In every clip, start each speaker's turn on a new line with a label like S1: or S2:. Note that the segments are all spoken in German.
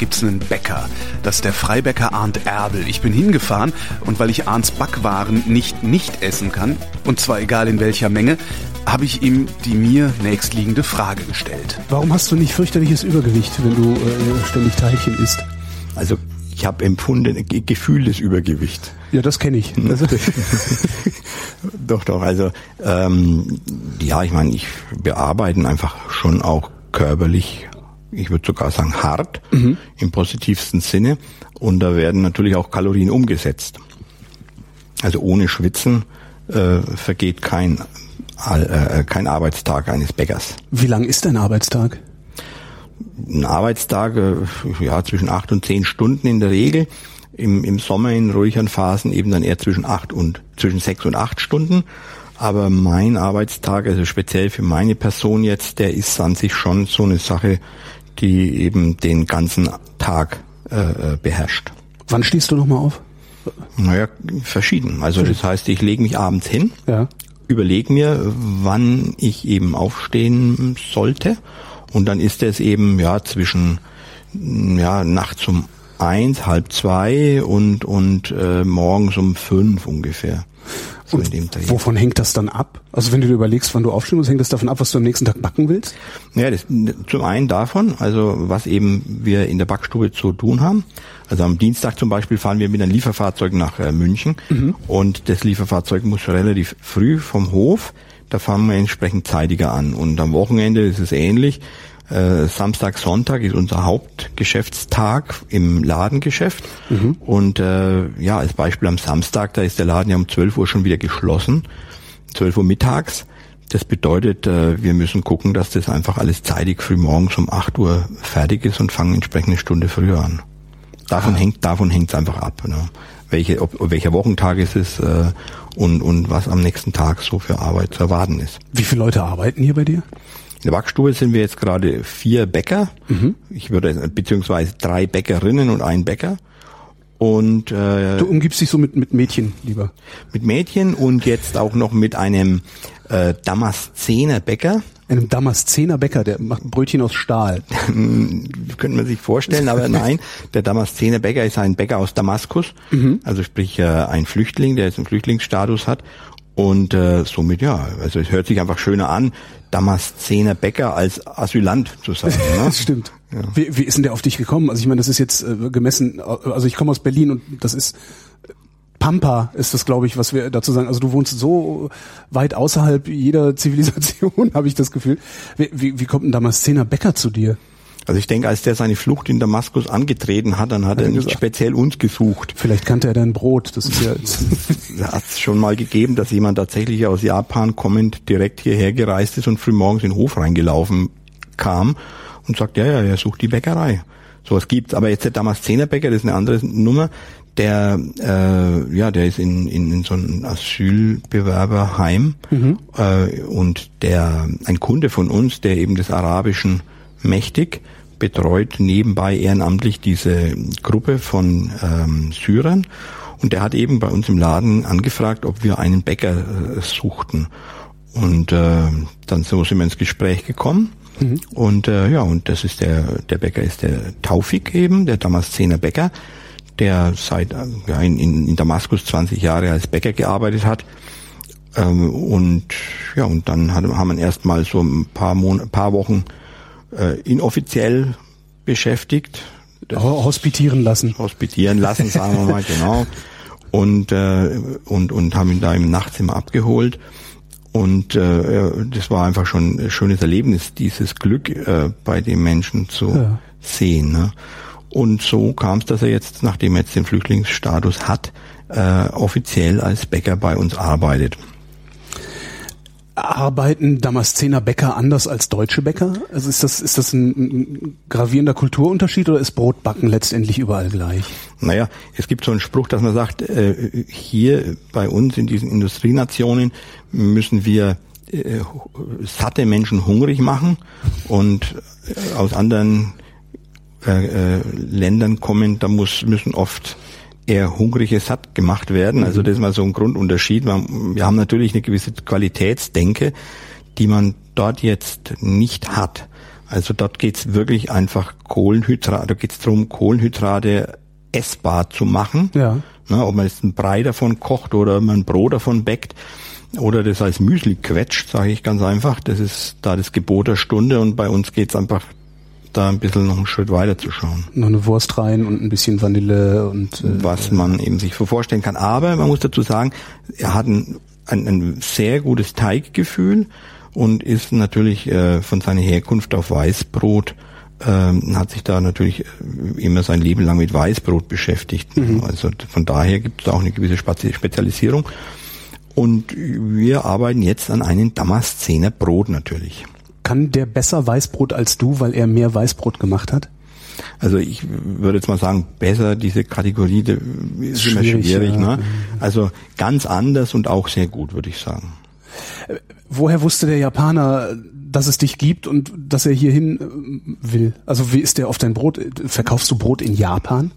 S1: Dachsbach gibt's einen Bäcker. Das ist der Freibäcker Arndt Erbel. Ich bin hingefahren und weil ich Arndts Backwaren nicht nicht essen kann, und zwar egal in welcher Menge, habe ich ihm die mir nächstliegende Frage gestellt.
S2: Warum hast du nicht fürchterliches Übergewicht, wenn du äh, ständig Teilchen isst?
S3: Also ich habe empfunden, Gefühl des Übergewicht.
S2: Ja, das kenne ich. Also
S3: doch, doch. Also ähm, ja, ich meine, ich bearbeiten einfach schon auch körperlich ich würde sogar sagen hart mhm. im positivsten Sinne. Und da werden natürlich auch Kalorien umgesetzt. Also ohne Schwitzen äh, vergeht kein, äh, kein Arbeitstag eines Bäckers.
S2: Wie lang ist dein Arbeitstag?
S3: Ein Arbeitstag, äh, ja, zwischen acht und zehn Stunden in der Regel. Im, Im Sommer in ruhigeren Phasen eben dann eher zwischen acht und zwischen sechs und acht Stunden. Aber mein Arbeitstag, also speziell für meine Person jetzt, der ist an sich schon so eine Sache, die eben den ganzen Tag äh, äh beherrscht.
S2: Wann stehst du nochmal auf?
S3: Naja, verschieden. Also das heißt, ich lege mich abends hin, ja. überlege mir, wann ich eben aufstehen sollte. Und dann ist es eben ja zwischen ja nachts um eins, halb zwei und und äh, morgens um fünf ungefähr.
S2: So und wovon hängt das dann ab? Also wenn du dir überlegst, wann du aufstehen musst, hängt das davon ab, was du am nächsten Tag backen willst?
S3: Ja, das, zum einen davon, also was eben wir in der Backstube zu tun haben. Also am Dienstag zum Beispiel fahren wir mit einem Lieferfahrzeug nach äh, München mhm. und das Lieferfahrzeug muss relativ früh vom Hof, da fahren wir entsprechend zeitiger an. Und am Wochenende ist es ähnlich. Äh, Samstag, Sonntag ist unser Hauptgeschäftstag im Ladengeschäft. Mhm. Und äh, ja, als Beispiel am Samstag, da ist der Laden ja um 12 Uhr schon wieder geschlossen, 12 Uhr mittags. Das bedeutet, äh, wir müssen gucken, dass das einfach alles zeitig früh morgens um 8 Uhr fertig ist und fangen entsprechend eine Stunde früher an. Davon ah. hängt davon hängt's einfach ab, ne? welche ob, welcher Wochentag ist es äh, und und was am nächsten Tag so für Arbeit zu erwarten ist.
S2: Wie viele Leute arbeiten hier bei dir?
S3: In der Backstube sind wir jetzt gerade vier Bäcker. Mhm. Ich würde beziehungsweise drei Bäckerinnen und ein Bäcker. Und
S2: äh, du umgibst dich so mit mit Mädchen lieber.
S3: Mit Mädchen und jetzt auch noch mit einem äh, Damaszener Bäcker.
S2: Einem Damaszener Bäcker, der macht Brötchen aus Stahl.
S3: Könnte man sich vorstellen, aber nein. Der Damaszener Bäcker ist ein Bäcker aus Damaskus, mhm. also sprich äh, ein Flüchtling, der jetzt einen Flüchtlingsstatus hat und äh, somit ja, also es hört sich einfach schöner an, Damaszener Bäcker als Asylant zu sein.
S2: Ne? das stimmt. Ja. Wie, wie ist denn der auf dich gekommen? Also ich meine, das ist jetzt äh, gemessen, also ich komme aus Berlin und das ist Pampa ist das, glaube ich, was wir dazu sagen. Also du wohnst so weit außerhalb jeder Zivilisation, habe ich das Gefühl. Wie, wie, wie kommt ein Damaszener Bäcker zu dir?
S3: Also ich denke, als der seine Flucht in Damaskus angetreten hat, dann hat, hat er nicht speziell uns gesucht.
S2: Vielleicht kannte er dein Brot. Das ist ja
S3: hat es schon mal gegeben, dass jemand tatsächlich aus Japan kommend direkt hierher gereist ist und frühmorgens in den Hof reingelaufen kam und sagt, ja, ja, er sucht die Bäckerei. Sowas gibt's. Aber jetzt der Damaszener-Bäcker, das ist eine andere Nummer. Der, äh, ja, der ist in, in, in so einem Asylbewerberheim mhm. äh, und der ein Kunde von uns, der eben des Arabischen mächtig, betreut nebenbei ehrenamtlich diese Gruppe von ähm, Syrern. Und der hat eben bei uns im Laden angefragt, ob wir einen Bäcker äh, suchten. Und äh, dann so sind wir ins Gespräch gekommen. Mhm. Und äh, ja, und das ist der, der Bäcker ist der Taufik eben, der Damaszener Bäcker, der seit äh, ja, in, in Damaskus 20 Jahre als Bäcker gearbeitet hat. Ähm, und ja, und dann hat, haben wir erstmal so ein paar, Mon paar Wochen äh, inoffiziell beschäftigt.
S2: Das hospitieren lassen.
S3: Hospitieren lassen, sagen wir mal, genau. Und, äh, und, und haben ihn da im Nachtzimmer abgeholt. Und äh, das war einfach schon ein schönes Erlebnis, dieses Glück äh, bei den Menschen zu ja. sehen. Ne? Und so kam es, dass er jetzt, nachdem er jetzt den Flüchtlingsstatus hat, äh, offiziell als Bäcker bei uns arbeitet.
S2: Arbeiten Damaszener Bäcker anders als deutsche Bäcker? Also ist das, ist das ein, gravierender Kulturunterschied oder ist Brotbacken letztendlich überall gleich?
S3: Naja, es gibt so einen Spruch, dass man sagt, äh, hier bei uns in diesen Industrienationen müssen wir äh, satte Menschen hungrig machen und äh, aus anderen Ländern kommen, da muss, müssen oft eher hungrige satt gemacht werden. Also mhm. das ist mal so ein Grundunterschied. Wir haben natürlich eine gewisse Qualitätsdenke, die man dort jetzt nicht hat. Also dort geht's wirklich einfach Kohlenhydrate, da geht's darum, Kohlenhydrate essbar zu machen.
S2: Ja.
S3: Na, ob man jetzt einen Brei davon kocht oder man ein Brot davon bäckt oder das als Müsli quetscht, sage ich ganz einfach. Das ist da das Gebot der Stunde und bei uns geht's einfach da ein bisschen noch einen Schritt weiter zu schauen.
S2: Noch eine Wurst rein und ein bisschen Vanille und
S3: äh, was man eben sich vorstellen kann. Aber man muss dazu sagen, er hat ein, ein, ein sehr gutes Teiggefühl und ist natürlich äh, von seiner Herkunft auf Weißbrot ähm, hat sich da natürlich äh, immer sein Leben lang mit Weißbrot beschäftigt. Mhm. Also von daher gibt es auch eine gewisse Spezialisierung. Und wir arbeiten jetzt an einem Damaszener Brot natürlich.
S2: Kann der besser Weißbrot als du, weil er mehr Weißbrot gemacht hat?
S3: Also ich würde jetzt mal sagen, besser diese Kategorie ist schwierig, immer schwierig. Ja. Ne? Also ganz anders und auch sehr gut, würde ich sagen.
S2: Äh, woher wusste der Japaner, dass es dich gibt und dass er hierhin äh, will? Also wie ist der auf dein Brot? Verkaufst du Brot in Japan?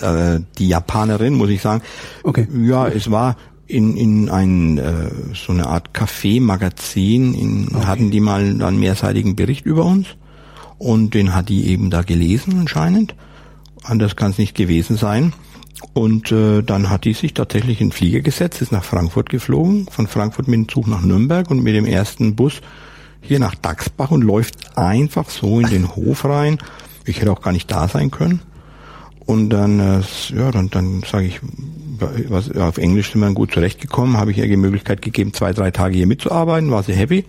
S3: Äh, die Japanerin, muss ich sagen.
S2: Okay.
S3: Ja, es war in, in ein äh, so eine Art Café-Magazin, okay. hatten die mal einen mehrseitigen Bericht über uns und den hat die eben da gelesen anscheinend. Anders kann es nicht gewesen sein. Und äh, dann hat die sich tatsächlich in den Flieger gesetzt, ist nach Frankfurt geflogen, von Frankfurt mit dem Zug nach Nürnberg und mit dem ersten Bus hier nach Dachsbach und läuft einfach so in den Hof rein. Ich hätte auch gar nicht da sein können. Und dann, äh, ja, dann, dann sage ich, was, auf Englisch sind wir gut zurechtgekommen, habe ich ihr die Möglichkeit gegeben, zwei, drei Tage hier mitzuarbeiten, war sie happy.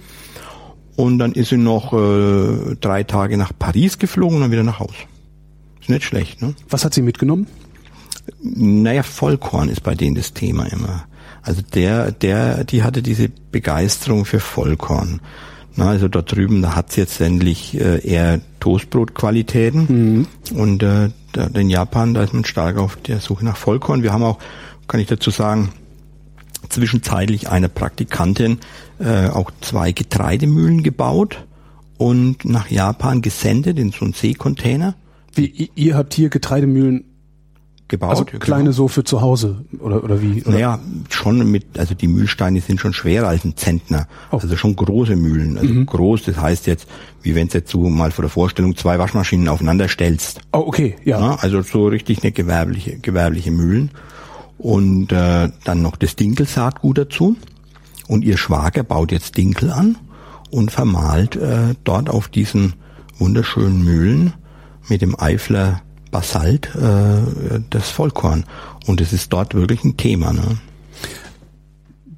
S3: Und dann ist sie noch äh, drei Tage nach Paris geflogen und dann wieder nach Haus. Ist nicht schlecht, ne?
S2: Was hat sie mitgenommen?
S3: Naja, Vollkorn ist bei denen das Thema immer. Also der, der, die hatte diese Begeisterung für Vollkorn. Na, also dort drüben, da hat's jetzt endlich äh, eher Toastbrotqualitäten. Mhm. Und äh, da, in Japan, da ist man stark auf der Suche nach Vollkorn. Wir haben auch, kann ich dazu sagen, zwischenzeitlich eine Praktikantin äh, auch zwei Getreidemühlen gebaut und nach Japan gesendet in so einen Seekontainer.
S2: Wie, ihr habt hier Getreidemühlen
S3: gebaut.
S2: Also kleine genau. so für zu Hause oder oder wie? Oder?
S3: Naja, schon mit, also die Mühlsteine sind schon schwerer als ein Zentner. Oh. Also schon große Mühlen. Also mhm. groß, das heißt jetzt, wie wenn jetzt du mal vor der Vorstellung zwei Waschmaschinen aufeinander stellst.
S2: Oh, okay, ja. ja
S3: also so richtig eine gewerbliche, gewerbliche Mühlen. Und äh, dann noch das Dinkelsaatgut dazu. Und ihr Schwager baut jetzt Dinkel an und vermahlt äh, dort auf diesen wunderschönen Mühlen mit dem Eifler Basalt äh, das Vollkorn. Und es ist dort wirklich ein Thema. Ne?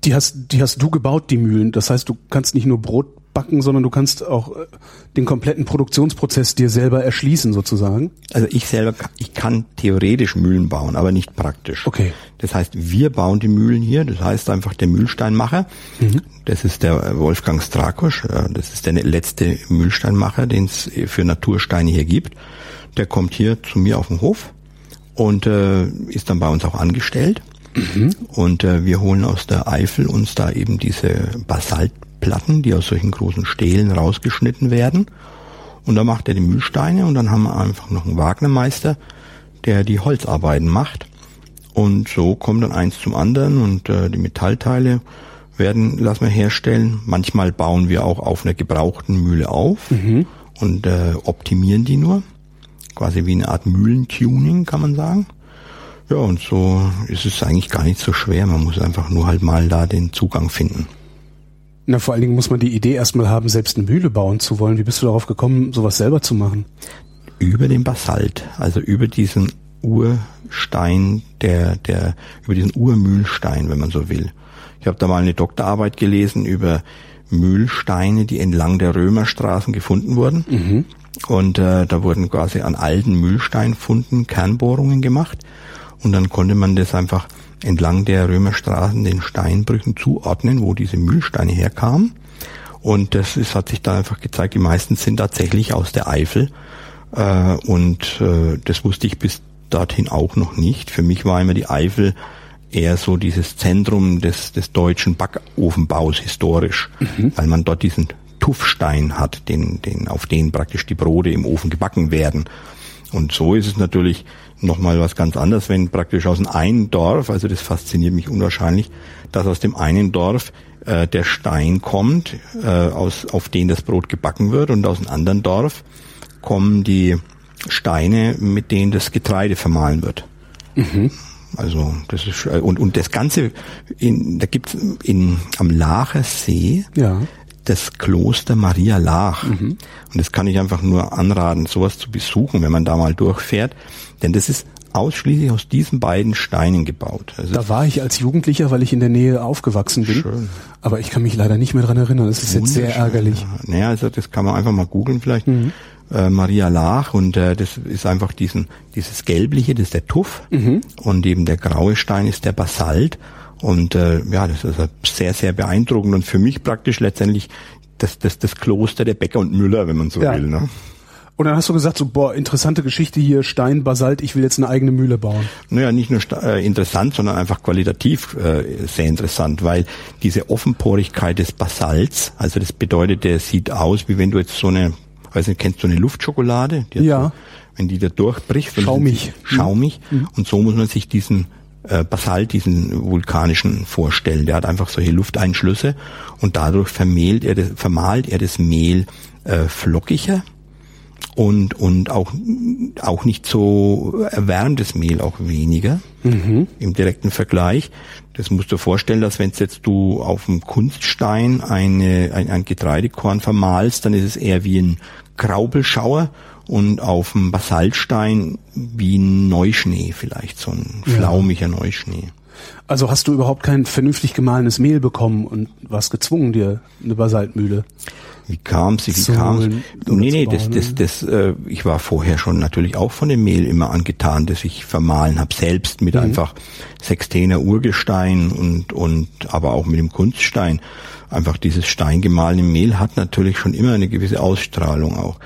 S2: Die hast, die hast du gebaut, die Mühlen. Das heißt, du kannst nicht nur Brot backen, sondern du kannst auch äh, den kompletten Produktionsprozess dir selber erschließen sozusagen.
S3: Also ich selber, ich kann theoretisch Mühlen bauen, aber nicht praktisch.
S2: Okay.
S3: Das heißt, wir bauen die Mühlen hier. Das heißt einfach der Mühlsteinmacher. Mhm. Das ist der Wolfgang Strakosch. Das ist der letzte Mühlsteinmacher, den es für Natursteine hier gibt der kommt hier zu mir auf den Hof und äh, ist dann bei uns auch angestellt. Mhm. Und äh, wir holen aus der Eifel uns da eben diese Basaltplatten, die aus solchen großen Stelen rausgeschnitten werden. Und da macht er die Mühlsteine und dann haben wir einfach noch einen Wagnermeister, der die Holzarbeiten macht. Und so kommt dann eins zum anderen und äh, die Metallteile werden, lassen wir herstellen. Manchmal bauen wir auch auf einer gebrauchten Mühle auf mhm. und äh, optimieren die nur quasi wie eine Art Mühlentuning, kann man sagen. Ja, und so ist es eigentlich gar nicht so schwer. Man muss einfach nur halt mal da den Zugang finden.
S2: Na, vor allen Dingen muss man die Idee erstmal haben, selbst eine Mühle bauen zu wollen. Wie bist du darauf gekommen, sowas selber zu machen?
S3: Über den Basalt, also über diesen Urstein, der, der, über diesen Urmühlstein, wenn man so will. Ich habe da mal eine Doktorarbeit gelesen über Mühlsteine, die entlang der Römerstraßen gefunden wurden. Mhm. Und äh, da wurden quasi an alten Mühlsteinfunden Kernbohrungen gemacht. Und dann konnte man das einfach entlang der Römerstraßen den Steinbrüchen zuordnen, wo diese Mühlsteine herkamen. Und das ist, hat sich dann einfach gezeigt, die meisten sind tatsächlich aus der Eifel. Äh, und äh, das wusste ich bis dorthin auch noch nicht. Für mich war immer die Eifel eher so dieses Zentrum des, des deutschen Backofenbaus historisch, mhm. weil man dort diesen Tuffstein hat, den, den, auf den praktisch die Brote im Ofen gebacken werden. Und so ist es natürlich nochmal was ganz anderes, wenn praktisch aus einem Dorf, also das fasziniert mich unwahrscheinlich, dass aus dem einen Dorf äh, der Stein kommt, äh, aus, auf den das Brot gebacken wird und aus einem anderen Dorf kommen die Steine, mit denen das Getreide vermahlen wird. Mhm. Also das ist und und das Ganze in, da gibt's in am Lacher See
S2: Ja.
S3: Das Kloster Maria Lach. Und das kann ich einfach nur anraten, sowas zu besuchen, wenn man da mal durchfährt. Denn das ist ausschließlich aus diesen beiden Steinen gebaut. Also
S2: Da war ich als Jugendlicher, weil ich in der Nähe aufgewachsen bin.
S3: Schön.
S2: Aber ich kann mich leider nicht mehr dran erinnern. Das ist jetzt sehr ärgerlich.
S3: Ja, Naja, also das kann man einfach mal googeln vielleicht.
S2: Mhm.
S3: Äh, Maria Lach und äh, das ist einfach diesen dieses gelbliche, das ist der Tuff
S2: Mhm.
S3: und eben der graue Stein ist der Basalt und äh, ja, das ist also sehr sehr beeindruckend und für mich praktisch letztendlich das das das Kloster der Bäcker und Müller, wenn man so
S2: Ja.
S3: will. Ne?
S2: Und dann hast du gesagt, so, boah, interessante Geschichte hier, Stein, Basalt, ich will jetzt eine eigene Mühle bauen.
S3: Naja, nicht nur äh, interessant, sondern einfach qualitativ äh, sehr interessant, weil diese Offenporigkeit des Basalts, also das bedeutet, der sieht aus, wie wenn du jetzt so eine, weiß nicht, kennst du eine Luftschokolade?
S2: Ja.
S3: So, wenn die da durchbricht.
S2: Schaumig.
S3: sind sie Schaumig. Und so muss man sich diesen äh, Basalt, diesen vulkanischen vorstellen. Der hat einfach solche Lufteinschlüsse und dadurch vermehlt er das, vermahlt er das Mehl äh, flockiger und und auch auch nicht so erwärmtes Mehl auch weniger im direkten Vergleich. Das musst du vorstellen, dass wenn jetzt du auf dem Kunststein eine, ein, ein Getreidekorn vermahlst, dann ist es eher wie ein Graubelschauer und auf dem Basaltstein wie ein Neuschnee vielleicht, so ein
S2: Ja.
S3: flaumiger Neuschnee.
S2: Also hast du überhaupt kein vernünftig gemahlenes Mehl bekommen und warst gezwungen, dir eine Basaltmühle.
S3: Wie kam sie? Wie
S2: Zu
S3: kam
S2: holen oder
S3: Nee, nee, das, das, das, äh, ich war vorher schon natürlich auch von dem Mehl immer angetan, das ich vermahlen habe, selbst mit einfach Sextener Urgestein und, und aber auch mit dem Kunststein. Einfach dieses steingemahlene Mehl hat natürlich schon immer eine gewisse Ausstrahlung auch.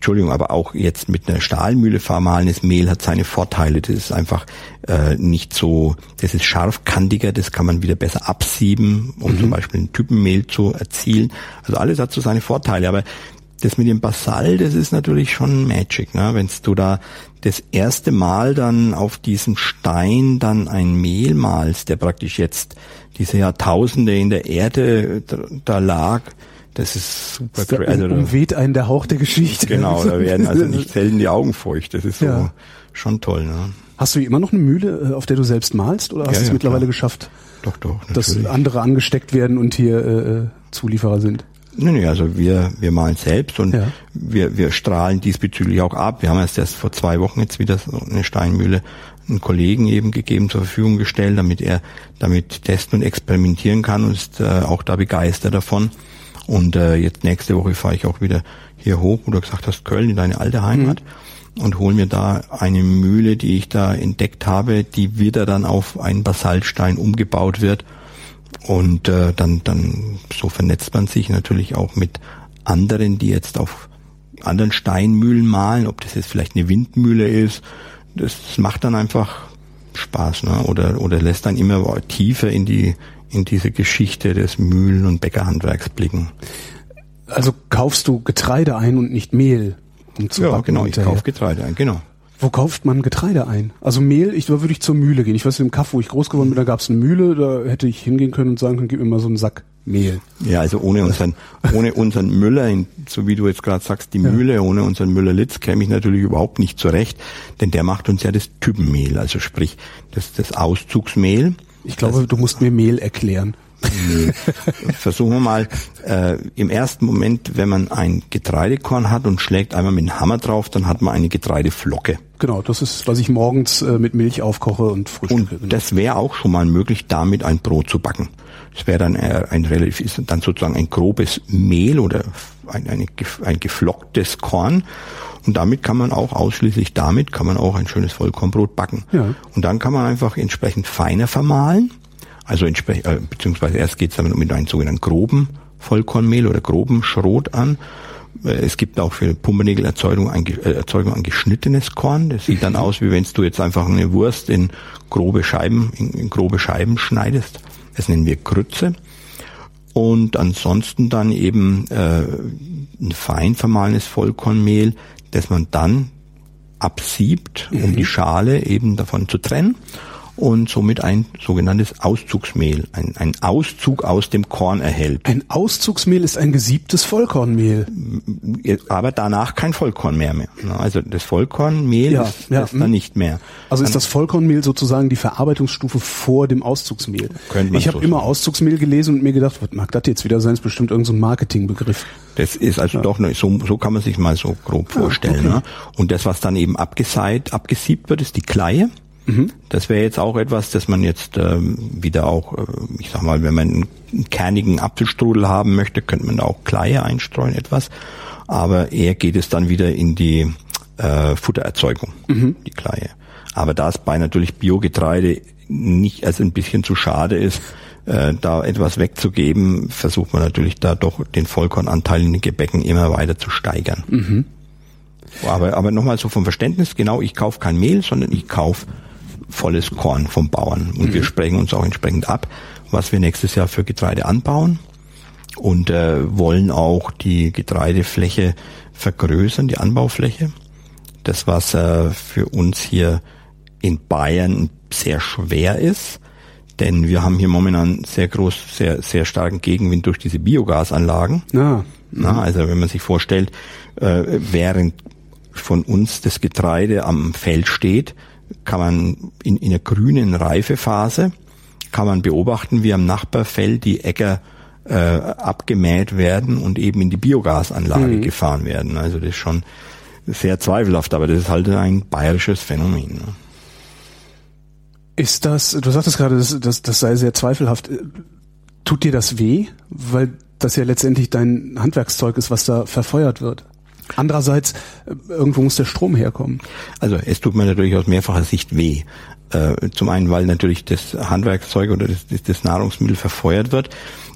S3: Entschuldigung, aber auch jetzt mit einer Stahlmühle vermahlenes Mehl hat seine Vorteile. Das ist einfach äh, nicht so, das ist scharfkantiger, das kann man wieder besser absieben, um zum Beispiel ein Typenmehl zu erzielen. Also alles hat so seine Vorteile, aber das mit dem Basal, das ist natürlich schon Magic, ne? Wenn du da das erste Mal dann auf diesem Stein dann ein Mehl malst, der praktisch jetzt diese Jahrtausende in der Erde da lag, das ist super
S2: Da
S3: cra- also da-
S2: umweht einen der Hauch der Geschichte.
S3: Genau, da werden also nicht selten die Augen feucht. Das ist so
S2: Ja.
S3: schon toll, ne?
S2: Hast du immer noch eine Mühle, äh, auf der du selbst malst, oder hast
S3: Ja,
S2: du es
S3: ja,
S2: mittlerweile
S3: klar.
S2: geschafft,
S3: Doch, doch,
S2: dass andere angesteckt werden und hier äh, äh, Zulieferer sind?
S3: Nee, nee, also wir, wir malen selbst und
S2: Ja.
S3: wir, wir strahlen diesbezüglich auch ab. Wir haben erst erst vor zwei Wochen jetzt wieder so eine Steinmühle einen Kollegen eben gegeben, zur Verfügung gestellt, damit er damit testen und experimentieren kann und ist äh, auch da begeistert davon. Und äh, jetzt nächste Woche fahre ich auch wieder hier hoch, wo du gesagt hast, Köln in deine alte Heimat und hol mir da eine Mühle, die ich da entdeckt habe, die wieder dann auf einen Basaltstein umgebaut wird. Und äh, dann, dann so vernetzt man sich natürlich auch mit anderen, die jetzt auf anderen Steinmühlen malen, ob das jetzt vielleicht eine Windmühle ist. Das macht dann einfach Spaß, ne? Oder oder lässt dann immer tiefer in die in diese Geschichte des Mühlen- und Bäckerhandwerks blicken.
S2: Also kaufst du Getreide ein und nicht Mehl? Um zu
S3: ja, genau. Ich kaufe Getreide ein, genau.
S2: Wo kauft man Getreide ein? Also Mehl, ich, da würde ich zur Mühle gehen. Ich weiß, im Kaff, wo ich groß geworden bin, da gab es eine Mühle, da hätte ich hingehen können und sagen können, gib mir mal so einen Sack Mehl.
S3: Ja, also ohne unseren, ohne unseren Müller, in, so wie du jetzt gerade sagst, die
S2: Ja.
S3: Mühle, ohne unseren Müller-Litz käme ich natürlich überhaupt nicht zurecht, denn der macht uns ja das Typenmehl, also sprich das, das Auszugsmehl.
S2: Ich glaube, du musst mir Mehl erklären.
S3: Nee. Versuchen wir mal, äh, im ersten Moment, wenn man ein Getreidekorn hat und schlägt einmal mit dem Hammer drauf, dann hat man eine Getreideflocke.
S2: Genau, das ist, was ich morgens äh, mit Milch aufkoche und frühstücke.
S3: Und das wäre auch schon mal möglich, damit ein Brot zu backen. Das wäre dann äh, ein relativ, ist dann sozusagen ein grobes Mehl oder ein, gef- ein geflocktes Korn. Und damit kann man auch ausschließlich damit kann man auch ein schönes Vollkornbrot backen.
S2: Ja.
S3: Und dann kann man einfach entsprechend feiner vermahlen. Also äh, beziehungsweise erst geht's dann mit einem sogenannten groben Vollkornmehl oder groben Schrot an. Äh, Es gibt auch für Pumpernickel-Erzeugung ein, äh, Erzeugung ein geschnittenes Korn. Das sieht dann aus, wie wenn du jetzt einfach eine Wurst in grobe Scheiben, in, in grobe Scheiben schneidest. Das nennen wir Krütze. Und ansonsten dann eben äh, ein fein vermahlenes Vollkornmehl, das man dann absiebt, um die Schale eben davon zu trennen und somit ein sogenanntes Auszugsmehl, ein, ein Auszug aus dem Korn erhält.
S2: Ein Auszugsmehl ist ein gesiebtes Vollkornmehl.
S3: Aber danach kein Vollkorn mehr. mehr. Also das Vollkornmehl
S2: Ja,
S3: ist,
S2: ja,
S3: ist dann
S2: hm.
S3: nicht mehr.
S2: Also ist das Vollkornmehl sozusagen die Verarbeitungsstufe vor dem Auszugsmehl.
S3: Könnte man
S2: ich habe
S3: so
S2: immer
S3: sagen.
S2: Auszugsmehl gelesen und mir gedacht, was mag das jetzt wieder sein? Ist bestimmt irgendein so Marketingbegriff.
S3: Das ist also doch noch, so, so kann man sich mal so grob vorstellen.
S2: okay.
S3: Ne? Und das, was dann eben abgeseit, abgesiebt wird, ist die Kleie. Das wäre jetzt auch etwas, das man jetzt ähm, wieder auch, äh, ich sag mal, wenn man einen kernigen Apfelstrudel haben möchte, könnte man da auch Kleie einstreuen etwas. Aber eher geht es dann wieder in die äh, Futtererzeugung, die Kleie. Aber da es bei natürlich Biogetreide nicht als ein bisschen zu schade ist, äh, da etwas wegzugeben, versucht man natürlich da doch den Vollkornanteil in den Gebäcken immer weiter zu steigern. Aber, aber nochmal so vom Verständnis, genau, ich kaufe kein Mehl, sondern ich kaufe volles Korn vom Bauern. Und wir sprechen uns auch entsprechend ab, was wir nächstes Jahr für Getreide anbauen und äh, wollen auch die Getreidefläche vergrößern, die Anbaufläche. Das, was äh, für uns hier in Bayern sehr schwer ist, denn wir haben hier momentan sehr groß, sehr, sehr starken Gegenwind durch diese Biogasanlagen.
S2: Ja.
S3: Na, also wenn man sich vorstellt, äh, während von uns das Getreide am Feld steht, kann man in, in der grünen Reifephase, kann man beobachten, wie am Nachbarfeld die Äcker äh, abgemäht werden und eben in die Biogasanlage gefahren werden. Also das ist schon sehr zweifelhaft, aber das ist halt ein bayerisches Phänomen. Ne?
S2: Ist das, du sagtest gerade, das, das, das sei sehr zweifelhaft. Tut dir das weh? Weil das ja letztendlich dein Handwerkszeug ist, was da verfeuert wird. Andererseits, äh, irgendwo muss der Strom herkommen.
S3: Also es tut mir natürlich aus mehrfacher Sicht weh. Äh, zum einen, weil natürlich das Handwerkszeug oder das, das, Nahrungsmittel verfeuert wird.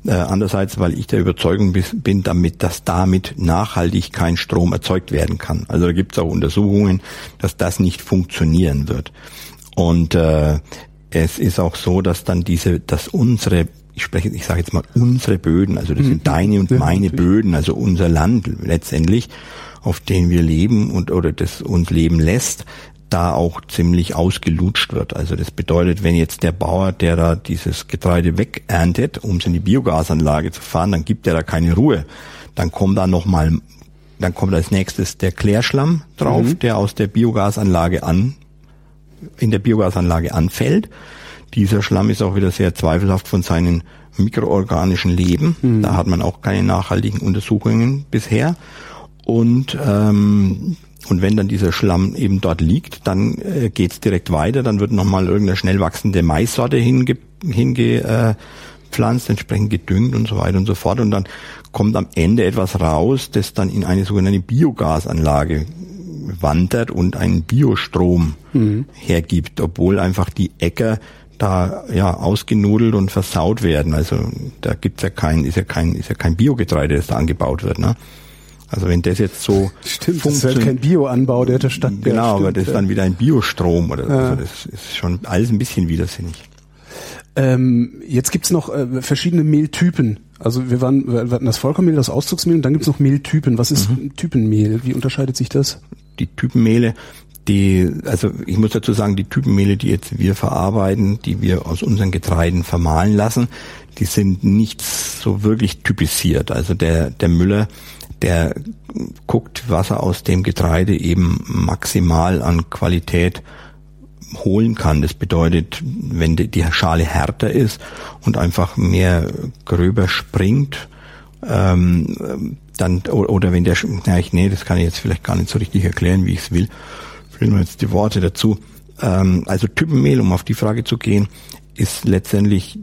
S3: Äh, andererseits, weil ich der Überzeugung bin, damit, dass damit nachhaltig kein Strom erzeugt werden kann. Also da gibt es auch Untersuchungen, dass das nicht funktionieren wird. Und äh, es ist auch so, dass dann diese, dass unsere ich spreche, ich sage jetzt mal unsere Böden, also das sind deine und
S2: Ja,
S3: meine
S2: natürlich.
S3: Böden, also unser Land letztendlich, auf denen wir leben und oder das uns leben lässt, da auch ziemlich ausgelutscht wird. Also das bedeutet, wenn jetzt der Bauer, der da dieses Getreide wegerntet, um es in die Biogasanlage zu fahren, dann gibt er da keine Ruhe. Dann kommt da noch mal, dann kommt als nächstes der Klärschlamm drauf, der aus der Biogasanlage an in der Biogasanlage anfällt. Dieser Schlamm ist auch wieder sehr zweifelhaft von seinen mikroorganischen Leben. Da hat man auch keine nachhaltigen Untersuchungen bisher. Und ähm, und wenn dann dieser Schlamm eben dort liegt, dann äh, geht's direkt weiter. Dann wird nochmal irgendeine schnell wachsende Maissorte hinge, hingepflanzt, entsprechend gedüngt und so weiter und so fort. Und dann kommt am Ende etwas raus, das dann in eine sogenannte Biogasanlage wandert und einen Biostrom hergibt, obwohl einfach die Äcker da ja ausgenudelt und versaut werden. Also da gibt's ja kein, ist ja kein, ist ja kein Biogetreide, das da angebaut wird. Ne? Also wenn das jetzt so
S2: Stimmt, das ist halt kein Bioanbau, der da statt
S3: Genau, aber
S2: stimmt,
S3: das ist
S2: ja.
S3: dann wieder ein Biostrom oder
S2: Ja.
S3: also das ist schon alles ein bisschen widersinnig.
S2: Ähm, jetzt gibt's noch äh, verschiedene Mehltypen. Also wir, waren, wir hatten das Vollkornmehl, das Auszugsmehl und dann gibt's noch Mehltypen. Was ist ein Typenmehl? Wie unterscheidet sich das?
S3: Die Typenmehle, die, also ich muss dazu sagen, die Typenmehle, die jetzt wir verarbeiten, die wir aus unseren Getreiden vermahlen lassen, die sind nicht so wirklich typisiert. Also der, der Müller, der guckt, was er aus dem Getreide eben maximal an Qualität holen kann. Das bedeutet, wenn die Schale härter ist und einfach mehr gröber springt, ähm, dann oder wenn der, na ich nee, das kann ich jetzt vielleicht gar nicht so richtig erklären, wie ich es will. Fehlen mir jetzt die Worte dazu. Ähm, also Typenmehl, um auf die Frage zu gehen, ist letztendlich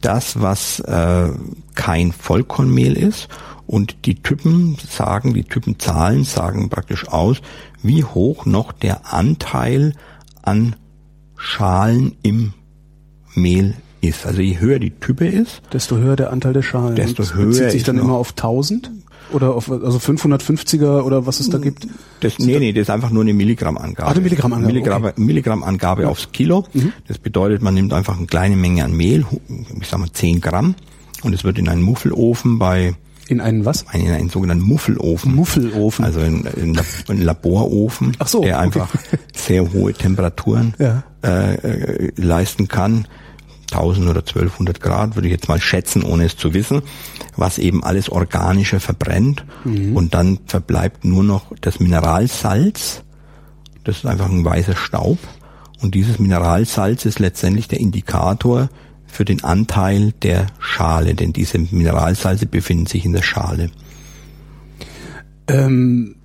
S3: das, was äh, kein Vollkornmehl ist. Und die Typen sagen, die Typenzahlen sagen praktisch aus, wie hoch noch der Anteil an Schalen im Mehl ist. Also je höher die Type ist,
S2: Desto höher der Anteil der Schalen.
S3: Desto höher
S2: bezieht sich dann immer auf 1000? Oder auf also 550er oder was es da gibt?
S3: Das, nee, nee, das ist einfach nur eine Milligrammangabe.
S2: Ah, eine Milligrammangabe,
S3: Milligramm,
S2: okay.
S3: Milligrammangabe aufs Kilo. Das bedeutet, man nimmt einfach eine kleine Menge an Mehl, ich sag mal 10 Gramm, und es wird in einen Muffelofen bei
S2: In einen was?
S3: In einen sogenannten Muffelofen.
S2: Muffelofen.
S3: Also in, in ein Laborofen,
S2: Ach so,
S3: der einfach
S2: okay.
S3: sehr hohe Temperaturen
S2: Ja.
S3: äh, äh, leisten kann. 1000 oder 1200 Grad würde ich jetzt mal schätzen, ohne es zu wissen, was eben alles organische verbrennt
S2: Mhm.
S3: und dann verbleibt nur noch das Mineralsalz. Das ist einfach ein weißer Staub und dieses Mineralsalz ist letztendlich der Indikator für den Anteil der Schale, denn diese Mineralsalze befinden sich in der Schale.
S2: Ähm,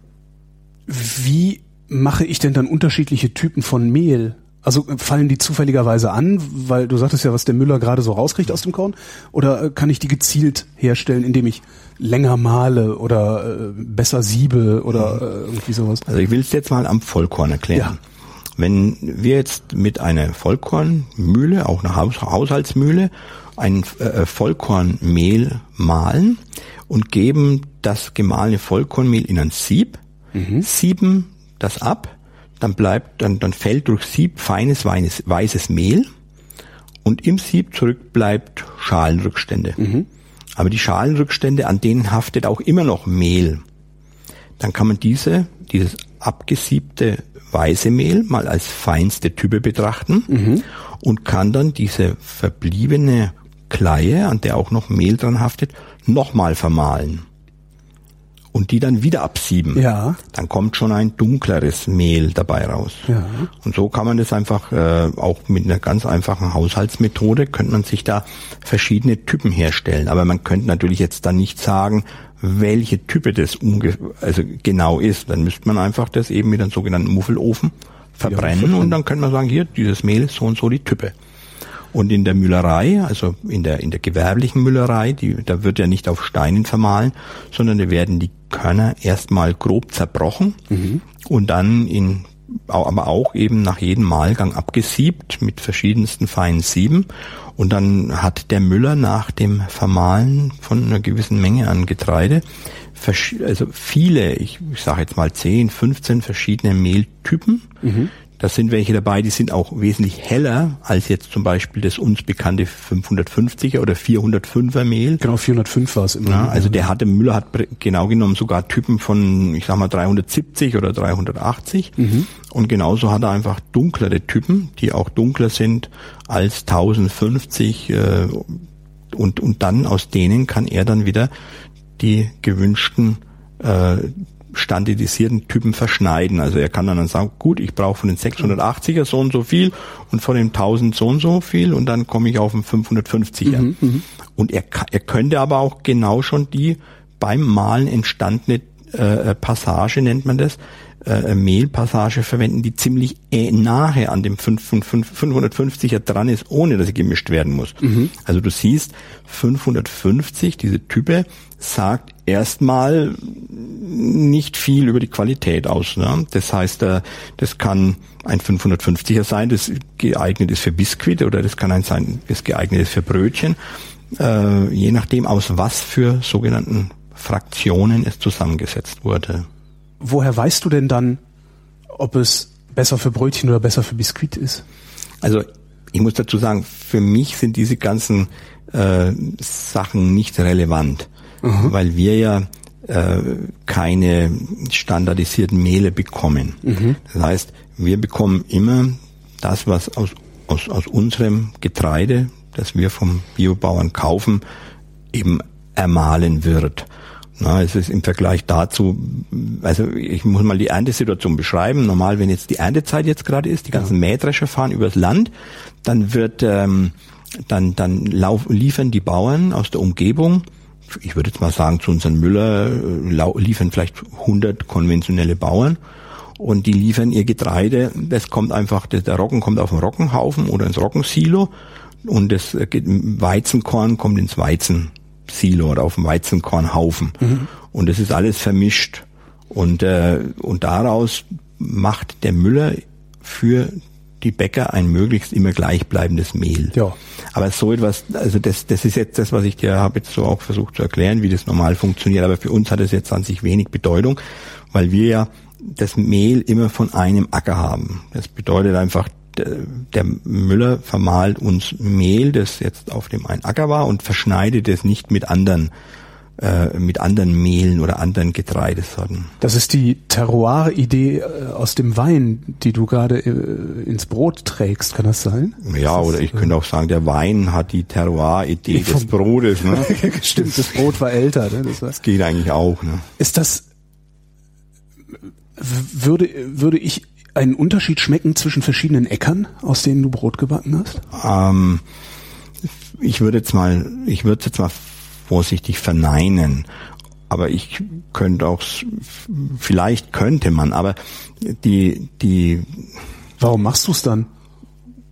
S2: wie mache ich denn dann unterschiedliche Typen von Mehl? Also äh, fallen die zufälligerweise an, weil du sagtest ja, was der Müller gerade so rauskriegt aus dem Korn? Oder äh, kann ich die gezielt herstellen, indem ich länger male oder äh, besser siebe oder äh, irgendwie sowas?
S3: Also ich will es jetzt mal am Vollkorn erklären.
S2: Ja.
S3: Wenn wir jetzt mit einer Vollkornmühle, auch eine Haus Haushaltsmühle, ein Vollkornmehl mahlen und geben das gemahlene Vollkornmehl in ein Sieb, sieben das ab, dann bleibt, dann, dann fällt durch Sieb feines weißes, weißes Mehl und im Sieb zurück bleibt Schalenrückstände. Aber die Schalenrückstände, an denen haftet auch immer noch Mehl dann kann man diese, dieses abgesiebte weiße Mehl mal als feinste Tübe betrachten und kann dann diese verbliebene Kleie, an der auch noch Mehl dran haftet, nochmal vermahlen. Und die dann wieder absieben.
S2: Ja.
S3: Dann kommt schon ein dunkleres Mehl dabei raus.
S2: Ja.
S3: Und so kann man das einfach äh, auch mit einer ganz einfachen Haushaltsmethode könnte man sich da verschiedene Typen herstellen. Aber man könnte natürlich jetzt dann nicht sagen, welche Type das also genau ist. Dann müsste man einfach das eben mit einem sogenannten Muffelofen verbrennen
S2: verbrennen.
S3: und dann könnte man sagen, hier, dieses Mehl ist so und so die Type. Und in der Müllerei, also in der, in der gewerblichen Müllerei, die, da wird ja nicht auf Steinen vermahlen, sondern da werden die Körner erstmal grob zerbrochen und dann in, aber auch eben nach jedem Mahlgang abgesiebt mit verschiedensten feinen Sieben. Und dann hat der Müller nach dem Vermahlen von einer gewissen Menge an Getreide also viele, ich, ich sage jetzt mal 10, 15 verschiedene Mehltypen. Da sind welche dabei, die sind auch wesentlich heller als jetzt zum Beispiel das uns bekannte 550er oder 405er Mehl.
S2: Genau, 405 war es immer.
S3: Ja, also der hatte, Müller hat genau genommen sogar Typen von, ich sag mal, 370 oder 380. Und genauso hat er einfach dunklere Typen, die auch dunkler sind als 1050. Äh, und, und dann aus denen kann er dann wieder die gewünschten äh, standardisierten Typen verschneiden. Also er kann dann, sagen, gut, ich brauche von den 680er so und so viel und von den 1000 so und so viel und dann komme ich auf den 550er. Und er, er könnte aber auch genau schon die beim Malen entstandene äh, Passage, nennt man das, äh, Mehlpassage verwenden, die ziemlich äh, nahe an dem 550er dran ist, ohne dass sie gemischt werden muss. Also du siehst, 550, diese Type, sagt erstmal nicht viel über die Qualität aus. Ne? Das heißt, äh, das kann ein 550er sein, das geeignet ist für Biskuit oder das kann ein sein, das geeignet ist für Brötchen, äh, je nachdem aus was für sogenannten Fraktionen es zusammengesetzt wurde.
S2: Woher weißt du denn dann, ob es besser für Brötchen oder besser für Biskuit ist?
S3: Also ich muss dazu sagen, für mich sind diese ganzen äh, Sachen nicht relevant, weil wir ja äh, keine standardisierten Mehle bekommen. Das heißt, wir bekommen immer das, was aus, aus, aus unserem Getreide, das wir vom Biobauern kaufen, eben ermahlen wird. Na, es ist im Vergleich dazu, also ich muss mal die Erntesituation beschreiben. Normal, wenn jetzt die Erntezeit jetzt gerade ist, die ganzen Mähdrescher fahren übers Land, dann wird, ähm, dann, dann lauf, liefern die Bauern aus der Umgebung, ich würde jetzt mal sagen, zu unseren Müller äh, lau- liefern vielleicht 100 konventionelle Bauern und die liefern ihr Getreide, das kommt einfach, der Roggen kommt auf den Roggenhaufen oder ins Roggensilo und das äh, Weizenkorn kommt ins Weizensilo oder auf den Weizenkornhaufen. Und das ist alles vermischt. Und, äh, und daraus macht der Müller für die Bäcker ein möglichst immer gleichbleibendes Mehl.
S2: Ja.
S3: Aber so etwas, also das, das ist jetzt das, was ich dir habe jetzt so auch versucht zu erklären, wie das normal funktioniert. Aber für uns hat es jetzt an sich wenig Bedeutung, weil wir ja das Mehl immer von einem Acker haben. Das bedeutet einfach, der, Müller vermahlt uns Mehl, das jetzt auf dem einen Acker war und verschneidet es nicht mit anderen äh, mit anderen Mehlen oder anderen Getreidesorten.
S2: Das ist die Terroir-Idee äh, aus dem Wein, die du gerade äh, ins Brot trägst, kann das sein?
S3: Ja,
S2: das
S3: oder ich könnte auch sagen, der Wein hat die Terroir-Idee des Brotes. Ne?
S2: Stimmt, das Brot war älter. Ne?
S3: Das, das geht eigentlich auch. Ne?
S2: Ist das würde würde ich einen Unterschied schmecken zwischen verschiedenen Äckern, aus denen du Brot gebacken hast?
S3: Ähm, ich würde jetzt mal, ich würde jetzt mal vorsichtig verneinen. Aber ich könnte auch, vielleicht könnte man, aber die, die.
S2: Warum machst du es dann?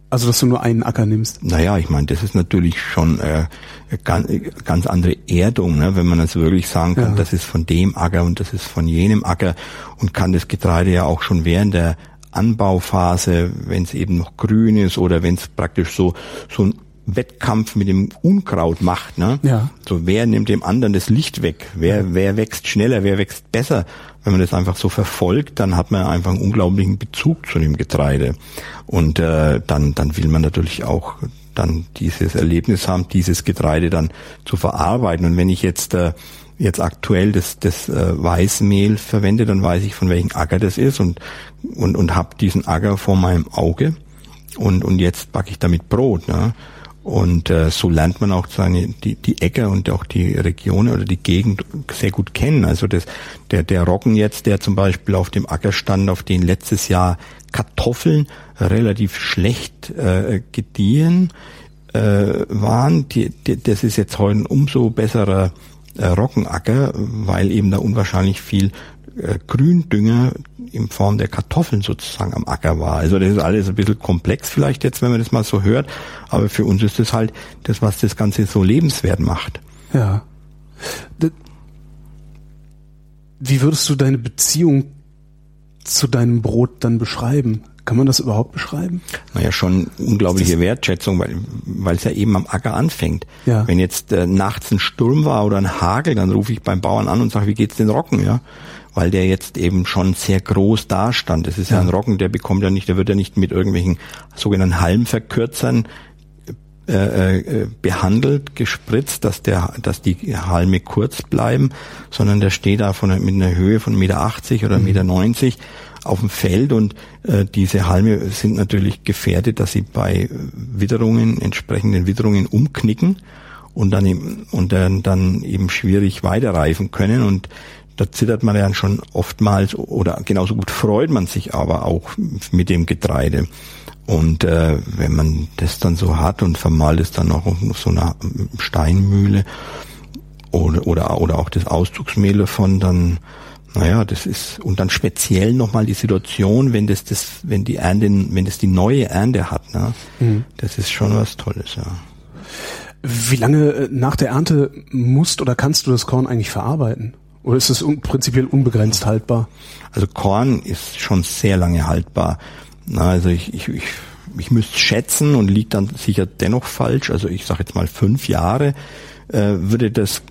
S2: Also, dass du nur einen Acker nimmst?
S3: Naja, ich meine, das ist natürlich schon äh, ganz, ganz andere Erdung, ne? wenn man das wirklich sagen kann, ja. das ist von dem Acker und das ist von jenem Acker und kann das Getreide ja auch schon während der Anbauphase, wenn es eben noch grün ist oder wenn es praktisch so so ein Wettkampf mit dem Unkraut macht, ne?
S2: Ja.
S3: So wer nimmt dem anderen das Licht weg? Wer wer wächst schneller? Wer wächst besser? Wenn man das einfach so verfolgt, dann hat man einfach einen unglaublichen Bezug zu dem Getreide und äh, dann dann will man natürlich auch dann dieses Erlebnis haben, dieses Getreide dann zu verarbeiten. Und wenn ich jetzt äh, jetzt aktuell das, das äh, Weißmehl verwende, dann weiß ich, von welchem Acker das ist und, und, und habe diesen Acker vor meinem Auge und, und jetzt backe ich damit Brot. Ne? Und äh, so lernt man auch seine, die, die Äcker und auch die Region oder die Gegend sehr gut kennen. Also das, der, der Roggen jetzt, der zum Beispiel auf dem Acker stand, auf den letztes Jahr Kartoffeln relativ schlecht äh, gediehen äh, waren, die, die, das ist jetzt heute ein umso besserer äh, Roggenacker, weil eben da unwahrscheinlich viel äh, Gründünger in Form der Kartoffeln sozusagen am Acker war. Also das ist alles ein bisschen komplex vielleicht jetzt, wenn man das mal so hört, aber für uns ist das halt das, was das Ganze so lebenswert macht.
S2: Ja. Wie würdest du deine Beziehung zu deinem Brot dann beschreiben? Kann man das überhaupt beschreiben?
S3: Naja, schon unglaubliche Wertschätzung, weil weil es ja eben am Acker anfängt.
S2: Ja.
S3: Wenn jetzt äh, nachts ein Sturm war oder ein Hagel, dann rufe ich beim Bauern an und sage, wie geht's den Rocken, ja? Weil der jetzt eben schon sehr groß dastand. Das ist ja. ja ein Rocken, der bekommt ja nicht, der wird ja nicht mit irgendwelchen sogenannten Halmverkürzern äh, äh, behandelt, gespritzt, dass der, dass die Halme kurz bleiben, sondern der steht da von, mit einer Höhe von 1,80 Meter oder 1,90 Meter mhm auf dem Feld und äh, diese Halme sind natürlich gefährdet, dass sie bei Witterungen, entsprechenden Witterungen umknicken und dann eben, und dann, dann eben schwierig weiterreifen können und da zittert man ja schon oftmals oder genauso gut freut man sich aber auch mit dem Getreide. Und äh, wenn man das dann so hat und vermalt es dann noch auf so einer Steinmühle oder, oder, oder auch das Auszugsmehl davon, dann naja, das ist, und dann speziell nochmal die Situation, wenn das, das, wenn die Ernte, wenn das die neue Ernte hat, ne? Mhm. Das ist schon was Tolles, ja.
S2: Wie lange äh, nach der Ernte musst oder kannst du das Korn eigentlich verarbeiten? Oder ist es un prinzipiell unbegrenzt haltbar?
S3: Also Korn ist schon sehr lange haltbar. Na, also ich, ich, ich, ich müsste schätzen und liegt dann sicher dennoch falsch. Also ich sage jetzt mal fünf Jahre äh, würde das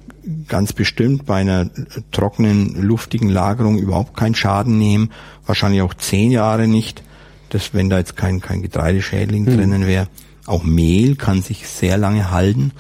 S3: ganz bestimmt bei einer trockenen, luftigen Lagerung überhaupt keinen Schaden nehmen. Wahrscheinlich auch zehn Jahre nicht. Das, wenn da jetzt kein, kein Getreideschädling mhm. drinnen wäre. Auch Mehl kann sich sehr lange halten.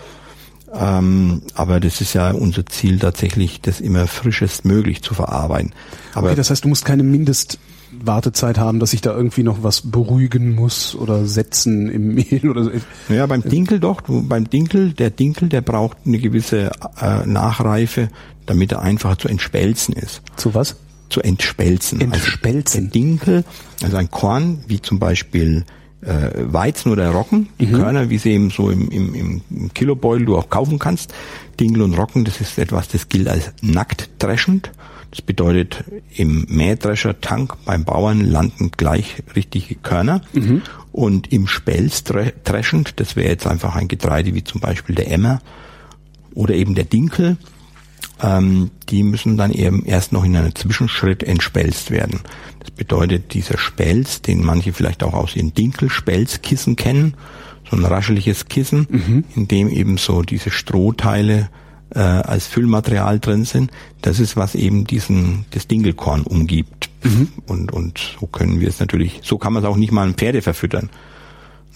S3: Ähm, aber das ist ja unser Ziel tatsächlich, das immer frischest möglich zu verarbeiten.
S2: Aber okay, das heißt, du musst keine Mindest Wartezeit haben, dass ich da irgendwie noch was beruhigen muss oder setzen im Mehl oder so.
S3: Ja, beim Dinkel doch. Beim Dinkel, der Dinkel, der braucht eine gewisse äh, Nachreife, damit er einfach zu entspelzen ist.
S2: Zu was?
S3: Zu entspelzen.
S2: Also entspelzen.
S3: Also Dinkel, also ein Korn, wie zum Beispiel äh, Weizen oder Roggen, die mhm. Körner, wie sie eben so im, im, im Kilobeutel du auch kaufen kannst. Dinkel und Roggen, das ist etwas, das gilt als nackt dreschend. Das bedeutet, im Mähdrescher-Tank beim Bauern landen gleich richtige Körner. Mhm. Und im Spelz dreschend, das wäre jetzt einfach ein Getreide wie zum Beispiel der Emmer oder eben der Dinkel, ähm, die müssen dann eben erst noch in einem Zwischenschritt entspelzt werden. Das bedeutet, dieser Spelz, den manche vielleicht auch aus ihren Dinkelspelzkissen kennen, so ein rascheliges Kissen, mhm. in dem eben so diese Strohteile äh, als Füllmaterial drin sind. Das ist, was eben diesen das Dingelkorn umgibt. Mhm. Und, und so können wir es natürlich, so kann man es auch nicht mal ein Pferde verfüttern.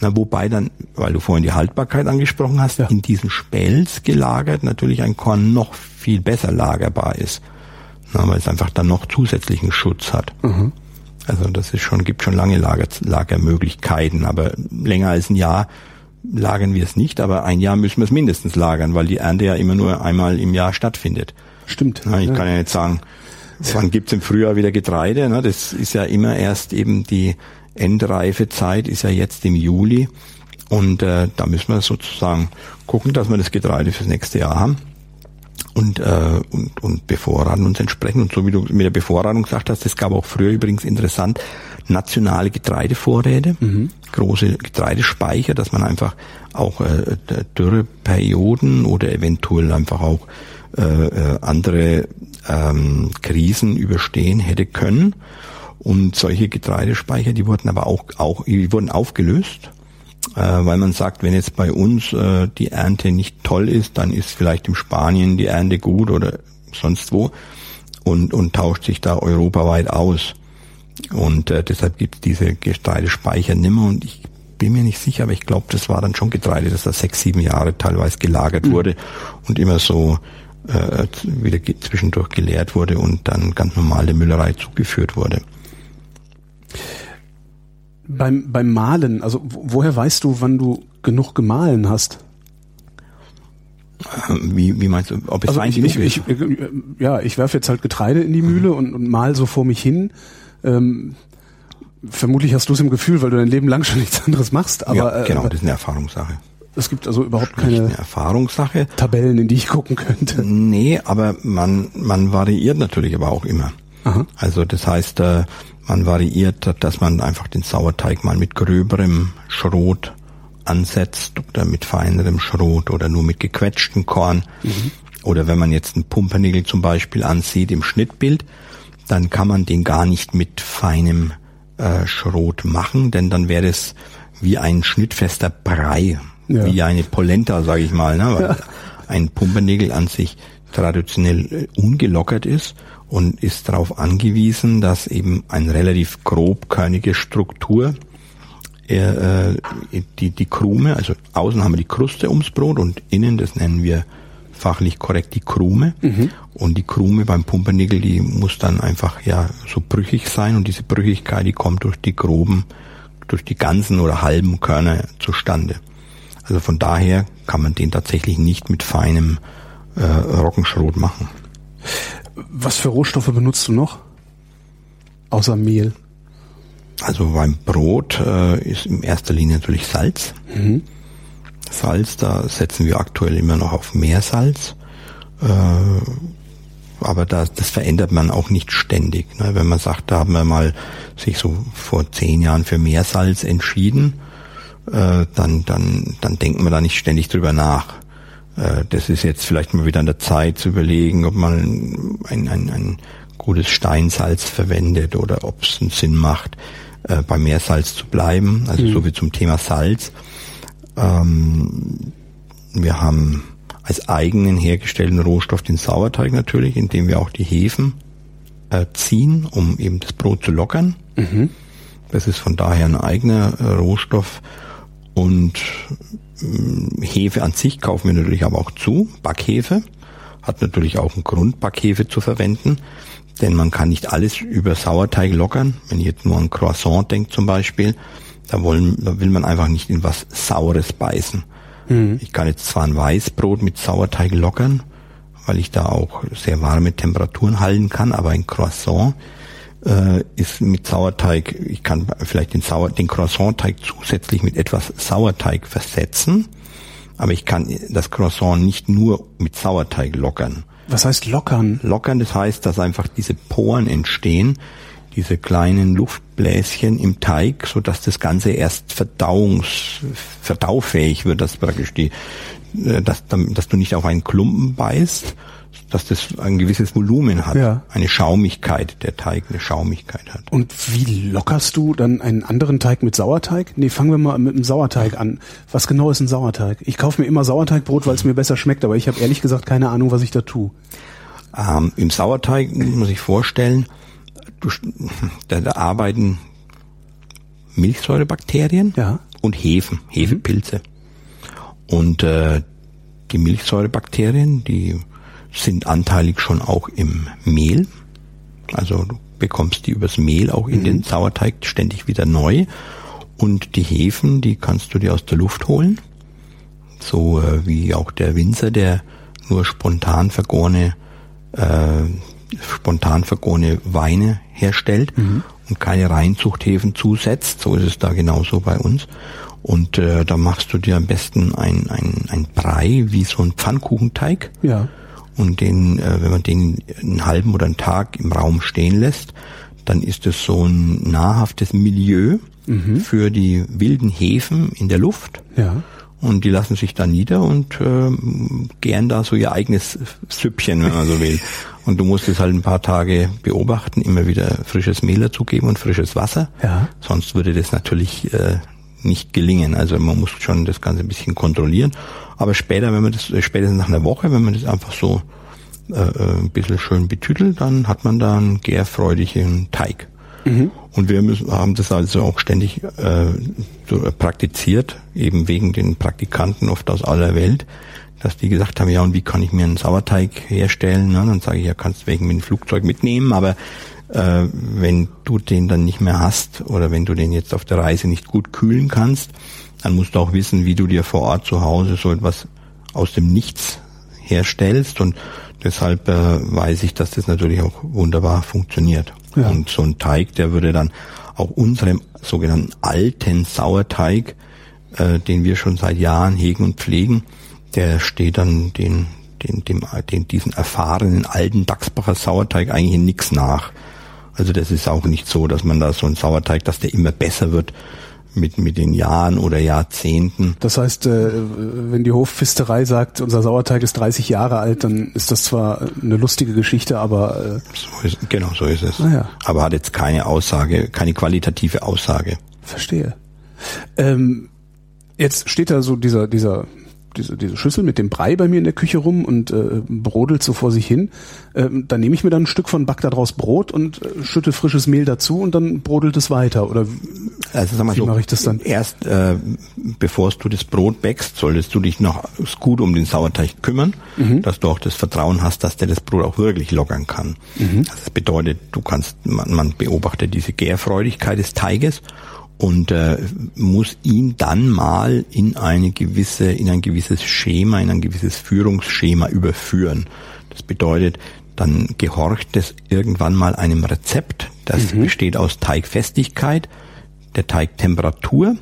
S3: Na, wobei dann, weil du vorhin die Haltbarkeit angesprochen hast,
S2: Ja.
S3: in diesen Spelz gelagert natürlich ein Korn noch viel besser lagerbar ist. Na, weil es einfach dann noch zusätzlichen Schutz hat. Also das ist schon, gibt schon lange Lager, Lagermöglichkeiten, aber länger als ein Jahr lagern wir es nicht, aber ein Jahr müssen wir es mindestens lagern, weil die Ernte ja immer nur einmal im Jahr stattfindet.
S2: Stimmt.
S3: Na, ich
S2: Ja.
S3: kann ja nicht sagen, wann gibt's im Frühjahr wieder Getreide. Ne? Das ist ja immer erst eben die Endreifezeit ist ja jetzt im Juli. Und äh, da müssen wir sozusagen gucken, dass wir das Getreide fürs nächste Jahr haben und, äh, und, und bevorraten uns entsprechend. Und so wie du mit der Bevorratung gesagt hast, es gab auch früher übrigens interessant nationale Getreidevorräte, große Getreidespeicher, dass man einfach auch äh, Dürreperioden oder eventuell einfach auch äh, äh, andere ähm, Krisen überstehen hätte können. Und solche Getreidespeicher, die wurden aber auch, auch die wurden aufgelöst äh, weil man sagt, wenn jetzt bei uns äh, die Ernte nicht toll ist, dann ist vielleicht in Spanien die Ernte gut oder sonst wo und, und tauscht sich da europaweit aus. Und äh, deshalb gibt es diese Getreidespeicher nimmer und ich bin mir nicht sicher, aber ich glaube, das war dann schon Getreide, das da sechs, sieben Jahre teilweise gelagert wurde und immer so äh, wieder zwischendurch geleert wurde und dann ganz normal der Müllerei zugeführt wurde.
S2: Beim, beim Malen, also wo- woher weißt du, wann du genug gemahlen hast?
S3: Äh, Wie, wie meinst du, ob es
S2: Also ich, ich, ich, äh, ja, ich werfe jetzt halt Getreide in die Mühle und, und mal so vor mich hin. Ähm, vermutlich hast du es im Gefühl, weil du dein Leben lang schon nichts anderes machst, aber
S3: ja, genau,
S2: äh,
S3: das ist eine Erfahrungssache.
S2: es gibt also überhaupt
S3: Nicht
S2: keine
S3: eine Erfahrungssache.
S2: Tabellen, in die ich gucken könnte.
S3: Nee, aber man, man variiert natürlich aber auch immer.
S2: Aha.
S3: Also das heißt, äh, man variiert, dass man einfach den Sauerteig mal mit gröberem Schrot ansetzt oder mit feinerem Schrot oder nur mit gequetschtem Korn. Oder wenn man jetzt einen Pumpernickel zum Beispiel ansieht im Schnittbild, dann kann man den gar nicht mit feinem äh, Schrot machen, denn dann wäre es wie ein schnittfester Brei,
S2: Ja.
S3: wie eine Polenta, sage ich mal, ne? weil ein Pumpernickel an sich traditionell äh, ungelockert ist und ist darauf angewiesen, dass eben eine relativ grobkörnige Struktur äh, äh, die, die Krume, also außen haben wir die Kruste ums Brot und innen, das nennen wir fachlich korrekt die Krume. Und die Krume beim Pumpernickel, die muss dann einfach ja so brüchig sein und diese Brüchigkeit, die kommt durch die groben, durch die ganzen oder halben Körner zustande. Also von daher kann man den tatsächlich nicht mit feinem äh, Roggenschrot machen.
S2: Was für Rohstoffe benutzt du noch? Außer Mehl.
S3: Also beim Brot äh, ist in erster Linie natürlich Salz. Salz, da setzen wir aktuell immer noch auf Meersalz. Äh, aber das, das verändert man auch nicht ständig. Ne? Wenn man sagt, da haben wir mal sich so vor zehn Jahren für Meersalz entschieden, äh, dann, dann, dann denken wir da nicht ständig drüber nach. Äh, das ist jetzt vielleicht mal wieder an der Zeit zu überlegen, ob man ein, ein, ein gutes Steinsalz verwendet oder ob es einen Sinn macht, äh, bei Meersalz zu bleiben. Also so wie zum Thema Salz. Ähm, wir haben als eigenen hergestellten Rohstoff den Sauerteig natürlich, indem wir auch die Hefen äh, ziehen, um eben das Brot zu lockern. Das ist von daher ein eigener äh, Rohstoff. Und mh, Hefe an sich kaufen wir natürlich aber auch zu. Backhefe hat natürlich auch einen Grund, Backhefe zu verwenden. Denn man kann nicht alles über Sauerteig lockern. Wenn ihr jetzt nur an Croissant denkt zum Beispiel, da, wollen, da will man einfach nicht in was Saures beißen. Ich kann jetzt zwar ein Weißbrot mit Sauerteig lockern, weil ich da auch sehr warme Temperaturen halten kann, aber ein Croissant äh, ist mit Sauerteig, ich kann vielleicht den, Sauer, den Croissantteig zusätzlich mit etwas Sauerteig versetzen, aber ich kann das Croissant nicht nur mit Sauerteig lockern.
S2: Was heißt lockern?
S3: Lockern, das heißt, dass einfach diese Poren entstehen, diese kleinen Luftbläschen im Teig, so dass das Ganze erst verdauungs, verdaufähig wird, dass praktisch die, äh, dass, dass du nicht auf einen Klumpen beißt, dass das ein gewisses Volumen hat,
S2: Ja.
S3: eine Schaumigkeit, der Teig eine Schaumigkeit hat.
S2: Und wie lockerst du dann einen anderen Teig mit Sauerteig? Nee, fangen wir mal mit dem Sauerteig an. Was genau ist ein Sauerteig? Ich kaufe mir immer Sauerteigbrot, weil es mir besser schmeckt, aber ich habe ehrlich gesagt keine Ahnung, was ich da tue.
S3: Ähm, Im Sauerteig muss sich vorstellen, da, da arbeiten Milchsäurebakterien
S2: Ja.
S3: und Hefen, Hefepilze. Und äh, die Milchsäurebakterien, die sind anteilig schon auch im Mehl. Also du bekommst die übers Mehl auch in mhm. den Sauerteig ständig wieder neu. Und die Hefen, die kannst du dir aus der Luft holen. So äh, wie auch der Winzer, der nur spontan vergorene, äh, spontan vergorene Weine herstellt mhm. und keine Reinzuchthäfen zusetzt. So ist es da genauso bei uns. Und äh, da machst du dir am besten ein, ein, ein Brei wie so ein Pfannkuchenteig.
S2: Ja.
S3: Und den, äh, wenn man den einen halben oder einen Tag im Raum stehen lässt, dann ist es so ein nahrhaftes Milieu mhm. für die wilden Hefen in der Luft.
S2: Ja.
S3: Und die lassen sich da nieder und äh, gern da so ihr eigenes Süppchen, wenn man so will. Und du musst es halt ein paar Tage beobachten, immer wieder frisches Mehl dazugeben und frisches Wasser.
S2: Ja.
S3: Sonst würde das natürlich äh, nicht gelingen. Also man muss schon das Ganze ein bisschen kontrollieren. Aber später, wenn man das, spätestens nach einer Woche, wenn man das einfach so äh, äh ein bisschen schön betütelt, dann hat man da einen gärfreudigen Teig. Mhm. Und wir müssen, haben das also auch ständig äh, so praktiziert, eben wegen den Praktikanten oft aus aller Welt, dass die gesagt haben, ja, und wie kann ich mir einen Sauerteig herstellen? Ne? Dann sage ich, ja, kannst du wegen mit dem Flugzeug mitnehmen, aber äh, wenn du den dann nicht mehr hast oder wenn du den jetzt auf der Reise nicht gut kühlen kannst, dann musst du auch wissen, wie du dir vor Ort zu Hause so etwas aus dem Nichts herstellst und deshalb äh, weiß ich, dass das natürlich auch wunderbar funktioniert. Ja. Und so ein Teig, der würde dann auch unserem sogenannten alten Sauerteig, äh, den wir schon seit Jahren hegen und pflegen, der steht dann den, den, dem, den, diesen erfahrenen alten Dachsbacher Sauerteig eigentlich in nichts nach. Also das ist auch nicht so, dass man da so ein Sauerteig, dass der immer besser wird, mit, mit den Jahren oder Jahrzehnten.
S2: Das heißt, äh, wenn die Hofpfisterei sagt, unser Sauerteig ist 30 Jahre alt, dann ist das zwar eine lustige Geschichte, aber... Äh
S3: so ist, genau, so ist es.
S2: Ah, ja.
S3: Aber hat jetzt keine Aussage, keine qualitative Aussage.
S2: Verstehe. Ähm, jetzt steht da so dieser, dieser diese, diese Schüssel mit dem Brei bei mir in der Küche rum und äh, brodelt so vor sich hin. Ähm, dann nehme ich mir dann ein Stück von back da draus Brot und äh, schütte frisches Mehl dazu und dann brodelt es weiter. Oder
S3: also sag mal wie so, mache ich das dann? Erst äh, bevor du das Brot bäckst, solltest du dich noch gut um den Sauerteig kümmern, mhm. dass du auch das Vertrauen hast, dass der das Brot auch wirklich lockern kann. Mhm. Also das bedeutet, du kannst, man, man beobachtet diese Gärfreudigkeit des Teiges und äh, muss ihn dann mal in eine gewisse, in ein gewisses Schema, in ein gewisses Führungsschema überführen. Das bedeutet, dann gehorcht es irgendwann mal einem Rezept. Das mhm. besteht aus Teigfestigkeit, der Teigtemperatur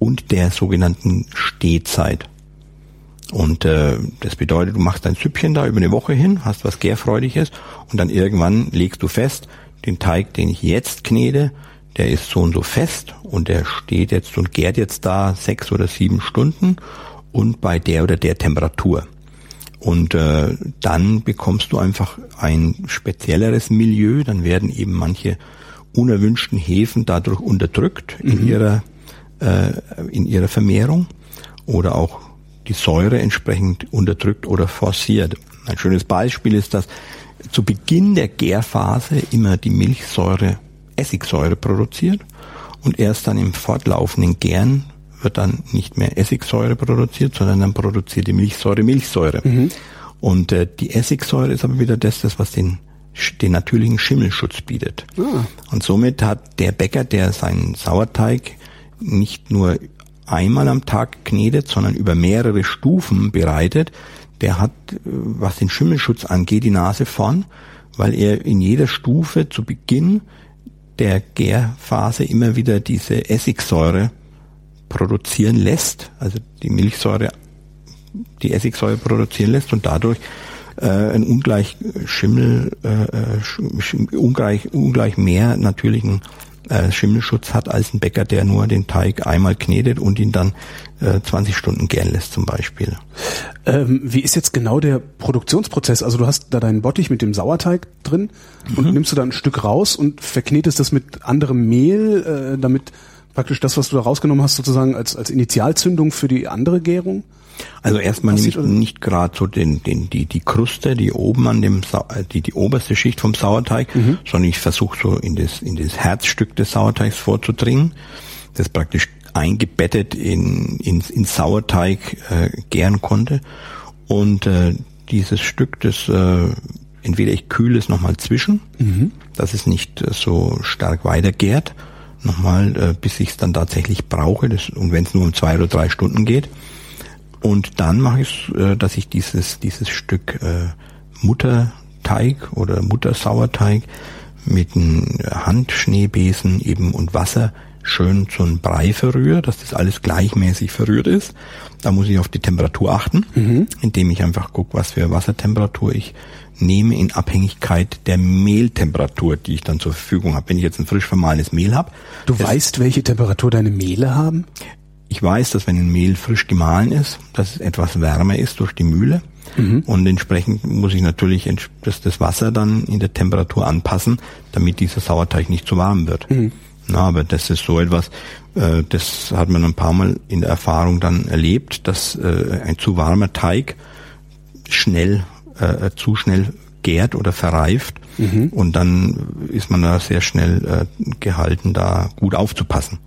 S3: und der sogenannten Stehzeit. Und äh, das bedeutet, du machst dein Süppchen da über eine Woche hin, hast was Gärfreudiges und dann irgendwann legst du fest, den Teig, den ich jetzt knete, der ist so und so fest und der steht jetzt und gärt jetzt da sechs oder sieben Stunden und bei der oder der Temperatur. Und äh, dann bekommst du einfach ein spezielleres Milieu, dann werden eben manche unerwünschten Hefen dadurch unterdrückt in mhm. ihrer äh, in ihrer Vermehrung oder auch die Säure entsprechend unterdrückt oder forciert. Ein schönes Beispiel ist, dass zu Beginn der Gärphase immer die Milchsäure Essigsäure produziert und erst dann im fortlaufenden Gären wird dann nicht mehr Essigsäure produziert, sondern dann produziert die Milchsäure Milchsäure. Mhm. Und äh, die Essigsäure ist aber wieder das, das was den den natürlichen Schimmelschutz bietet. Ah. Und somit hat der Bäcker, der seinen Sauerteig nicht nur einmal am Tag knetet, sondern über mehrere Stufen bereitet, der hat, äh, was den Schimmelschutz angeht, die Nase vorn, weil er in jeder Stufe zu Beginn der Gärphase immer wieder diese Essigsäure produzieren lässt, also die Milchsäure die Essigsäure produzieren lässt und dadurch äh, ein ungleich Schimmel, äh, äh ungleich, ungleich mehr natürlichen äh, Schimmelschutz hat als ein Bäcker, der nur den Teig einmal knetet und ihn dann äh, 20 Stunden gären lässt zum Beispiel.
S2: Ähm, wie ist jetzt genau der Produktionsprozess? Also du hast da deinen Bottich mit dem Sauerteig drin und mhm. nimmst du da ein Stück raus und verknetest das mit anderem Mehl, äh, damit praktisch das, was du da rausgenommen hast, sozusagen als, als Initialzündung für die andere Gärung?
S3: Also erstmal nehme ich nicht gerade so den, den, die, die Kruste, die oben an dem, äh, die, die oberste Schicht vom Sauerteig, mhm. sondern ich versuche so in das, in das Herzstück des Sauerteigs vorzudringen. Das praktisch eingebettet in, in, in Sauerteig äh, gären konnte. Und äh, dieses Stück, das äh, entweder ich kühle es nochmal zwischen, mhm. dass es nicht äh, so stark weitergärt, nochmal, äh, bis ich es dann tatsächlich brauche, das, und wenn es nur um zwei oder drei Stunden geht. Und dann mache ich es, äh, dass ich dieses, dieses Stück äh, Mutterteig oder Muttersauerteig mit einem Handschneebesen eben und Wasser schön zu einem Brei verrühre, dass das alles gleichmäßig verrührt ist. Da muss ich auf die Temperatur achten, mhm. indem ich einfach gucke, was für Wassertemperatur ich nehme in Abhängigkeit der Mehltemperatur, die ich dann zur Verfügung habe. Wenn ich jetzt ein frisch vermahlenes Mehl habe.
S2: Du weißt, welche Temperatur deine Mehle haben?
S3: Ich weiß, dass wenn ein Mehl frisch gemahlen ist, dass es etwas wärmer ist durch die Mühle. Mhm. Und entsprechend muss ich natürlich das, das Wasser dann in der Temperatur anpassen, damit dieser Sauerteig nicht zu warm wird. Mhm. Na, aber das ist so etwas, äh, das hat man ein paar Mal in der Erfahrung dann erlebt, dass äh, ein zu warmer Teig schnell, äh, zu schnell gärt oder verreift mhm. und dann ist man da sehr schnell äh, gehalten, da gut aufzupassen.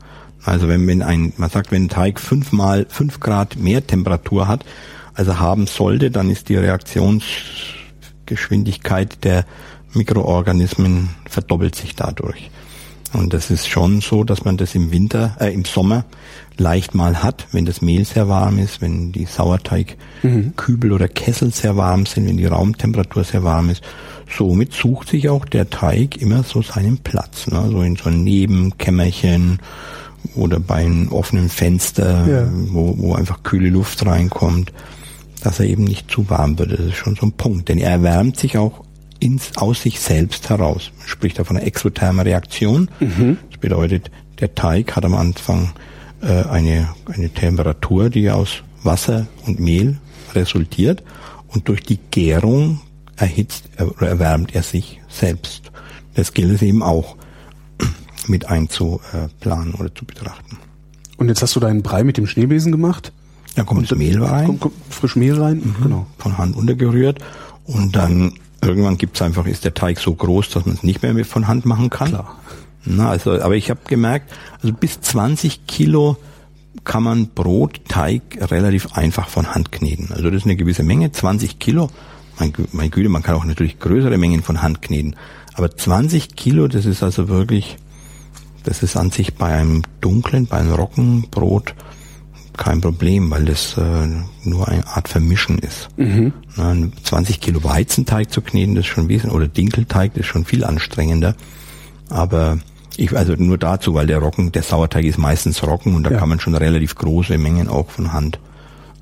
S3: Also wenn, wenn ein, man sagt, wenn ein Teig fünfmal fünf Grad mehr Temperatur hat, als er haben sollte, dann ist die Reaktionsgeschwindigkeit der Mikroorganismen verdoppelt sich dadurch. Und das ist schon so, dass man das im Winter, äh, im Sommer leicht mal hat, wenn das Mehl sehr warm ist, wenn die Sauerteigkübel mhm. oder Kessel sehr warm sind, wenn die Raumtemperatur sehr warm ist. Somit sucht sich auch der Teig immer so seinen Platz, ne? so in so einem Nebenkämmerchen oder bei einem offenen Fenster, ja. wo, wo einfach kühle Luft reinkommt, dass er eben nicht zu warm wird. Das ist schon so ein Punkt, denn er erwärmt sich auch ins, aus sich selbst heraus. Man spricht da von einer exothermen Reaktion. Mhm. Das bedeutet, der Teig hat am Anfang äh, eine, eine Temperatur, die aus Wasser und Mehl resultiert und durch die Gärung erhitzt oder erwärmt er sich selbst. Das gilt es eben auch mit einzuplanen oder zu betrachten.
S2: Und jetzt hast du deinen Brei mit dem Schneebesen gemacht?
S3: Dann kommt das Mehl rein. Kommt,
S2: kommt frisch Mehl rein,
S3: mhm. genau. Von Hand untergerührt. Und dann irgendwann gibt's einfach, ist der Teig so groß, dass man es nicht mehr von Hand machen kann. Klar. Na, also, aber ich habe gemerkt, also bis 20 Kilo kann man Brotteig relativ einfach von Hand kneten. Also das ist eine gewisse Menge, 20 Kilo. Mein, mein Güte, man kann auch natürlich größere Mengen von Hand kneten. Aber 20 Kilo, das ist also wirklich das ist an sich bei einem dunklen, bei einem Roggenbrot kein Problem, weil das äh, nur eine Art Vermischen ist. Mhm. 20 Kilo Weizenteig zu kneten, das ist schon wesentlich, oder Dinkelteig, das ist schon viel anstrengender. Aber ich, also nur dazu, weil der Roggen, der Sauerteig ist meistens Roggen und da ja. kann man schon relativ große Mengen auch von Hand.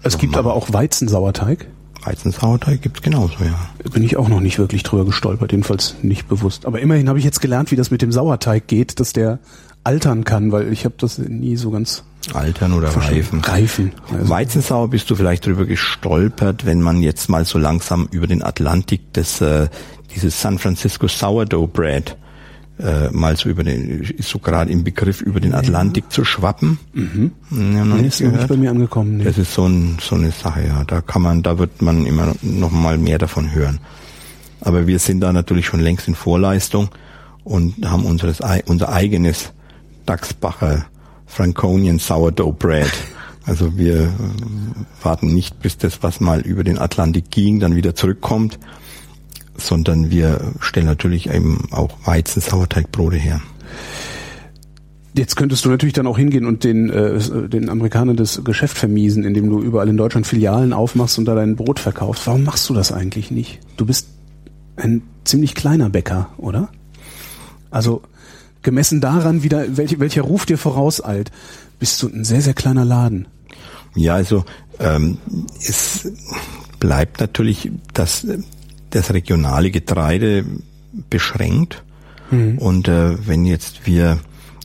S2: Es gibt machen. aber auch Weizensauerteig.
S3: Weizensauerteig gibt's genauso, ja.
S2: Bin ich auch noch nicht wirklich drüber gestolpert, jedenfalls nicht bewusst. Aber immerhin habe ich jetzt gelernt, wie das mit dem Sauerteig geht, dass der altern kann, weil ich habe das nie so ganz
S3: Altern oder reifen.
S2: Reifen.
S3: Also Weizensauer bist du vielleicht drüber gestolpert, wenn man jetzt mal so langsam über den Atlantik das, äh, dieses San Francisco Sourdough Bread äh, mal so über den, ist so gerade im Begriff, über den Atlantik zu schwappen. Mhm.
S2: Ja, nee, ist noch nicht bei mir angekommen.
S3: Nee. Das ist so, ein, so eine Sache, ja. Da kann man, da wird man immer noch mal mehr davon hören. Aber wir sind da natürlich schon längst in Vorleistung und haben unseres, unser eigenes Dachsbacher Franconian Sourdough Bread. Also wir warten nicht, bis das, was mal über den Atlantik ging, dann wieder zurückkommt, sondern wir stellen natürlich eben auch Weizen-Sauerteigbrote her.
S2: Jetzt könntest du natürlich dann auch hingehen und den, äh, den Amerikanern das Geschäft vermiesen, indem du überall in Deutschland Filialen aufmachst und da dein Brot verkaufst. Warum machst du das eigentlich nicht? Du bist ein ziemlich kleiner Bäcker, oder? Also gemessen daran, wie da, welch, welcher Ruf dir vorauseilt, bist du ein sehr, sehr kleiner Laden.
S3: Ja, also ähm, es bleibt natürlich, dass das regionale Getreide beschränkt. Mhm. Und äh, wenn jetzt wir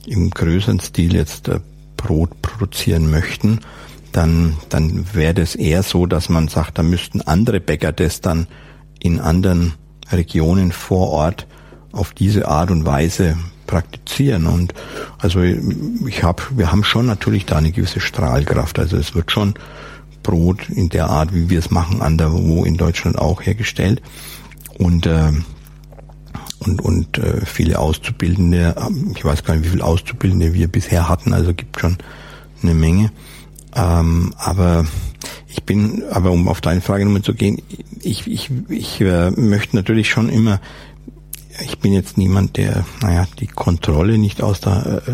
S3: im größeren Stil jetzt äh, Brot produzieren möchten, dann, dann wäre das eher so, dass man sagt, da müssten andere Bäcker das dann in anderen Regionen vor Ort auf diese Art und Weise praktizieren. Und also ich habe, wir haben schon natürlich da eine gewisse Strahlkraft. Also es wird schon Brot in der Art, wie wir es machen, anderswo in Deutschland auch hergestellt. Und äh, und, und äh, viele Auszubildende, ich weiß gar nicht, wie viele Auszubildende wir bisher hatten, also gibt schon eine Menge. Ähm, aber ich bin, aber um auf deine Frage nochmal zu gehen, ich, ich, ich äh, möchte natürlich schon immer, ich bin jetzt niemand, der, naja, die Kontrolle nicht aus der, äh,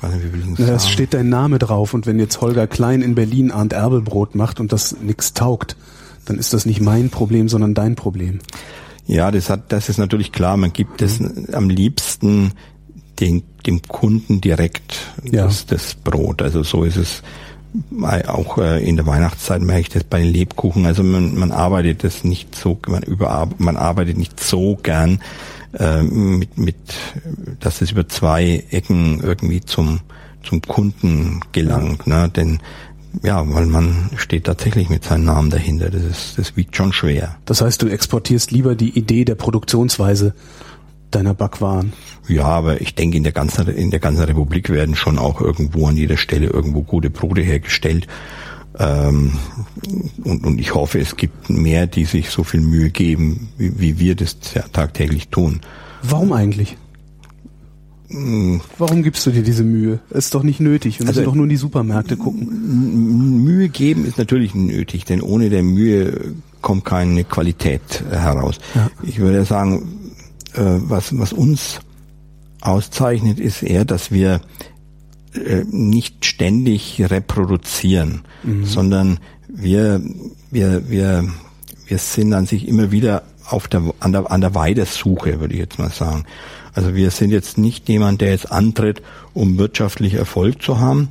S2: ich weiß nicht, wie ich das ja, Es steht dein Name drauf und wenn jetzt Holger Klein in Berlin Arndt Erbelbrot macht und das nix taugt, dann ist das nicht mein Problem, sondern dein Problem.
S3: Ja, das hat, das ist natürlich klar. Man gibt es mhm. am liebsten den, dem Kunden direkt ja. das, das Brot. Also so ist es auch äh, in der Weihnachtszeit merke ich das bei den Lebkuchen. Also man, man arbeitet das nicht so, man, über, man arbeitet nicht so gern äh, mit, mit, dass es über zwei Ecken irgendwie zum, zum Kunden gelangt. Ne? Denn ja, weil man steht tatsächlich mit seinem Namen dahinter. Das ist, das wiegt schon schwer.
S2: Das heißt, du exportierst lieber die Idee der Produktionsweise deiner Backwaren.
S3: Ja, aber ich denke, in der ganzen, in der ganzen Republik werden schon auch irgendwo an jeder Stelle irgendwo gute Brote hergestellt. Ähm, und, und ich hoffe, es gibt mehr, die sich so viel Mühe geben, wie, wie wir das tagtäglich tun.
S2: Warum eigentlich? Hm. Warum gibst du dir diese Mühe? ist doch nicht nötig. Wir müssen also, doch nur in die Supermärkte gucken.
S3: Mühe geben ist natürlich nötig, denn ohne der Mühe kommt keine Qualität heraus. Ja. Ich würde sagen, äh, was, was uns auszeichnet, ist eher, dass wir äh, nicht ständig reproduzieren, mhm. sondern wir, wir, wir, wir sind an sich immer wieder auf der, an der, an der Weitersuche, würde ich jetzt mal sagen. Also wir sind jetzt nicht jemand, der jetzt antritt, um wirtschaftlich Erfolg zu haben.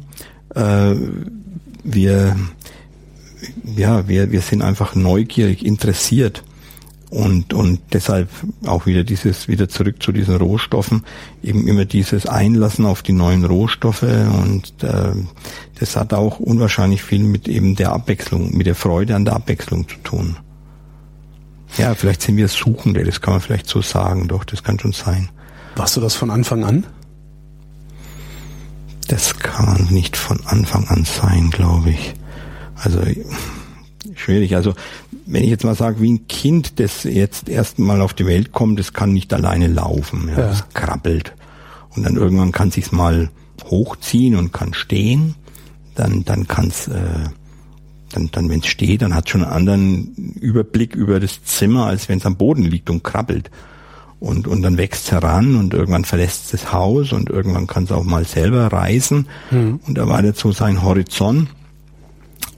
S3: Äh, wir, ja, wir, wir sind einfach neugierig, interessiert und, und deshalb auch wieder dieses, wieder zurück zu diesen Rohstoffen, eben immer dieses Einlassen auf die neuen Rohstoffe und äh, das hat auch unwahrscheinlich viel mit eben der Abwechslung, mit der Freude an der Abwechslung zu tun. Ja, vielleicht sind wir Suchende, das kann man vielleicht so sagen, doch, das kann schon sein.
S2: Warst du das von Anfang an?
S3: Das kann nicht von Anfang an sein, glaube ich. Also schwierig. Also wenn ich jetzt mal sage, wie ein Kind, das jetzt erstmal auf die Welt kommt, das kann nicht alleine laufen. Ja, ja. Das krabbelt. Und dann irgendwann kann sich's mal hochziehen und kann stehen. Dann, dann kann's, äh, dann, dann wenn es steht, dann hat schon einen anderen Überblick über das Zimmer, als wenn es am Boden liegt und krabbelt. Und, und dann wächst heran und irgendwann verlässt es das Haus und irgendwann kann es auch mal selber reisen mhm. und erweitert so seinen Horizont.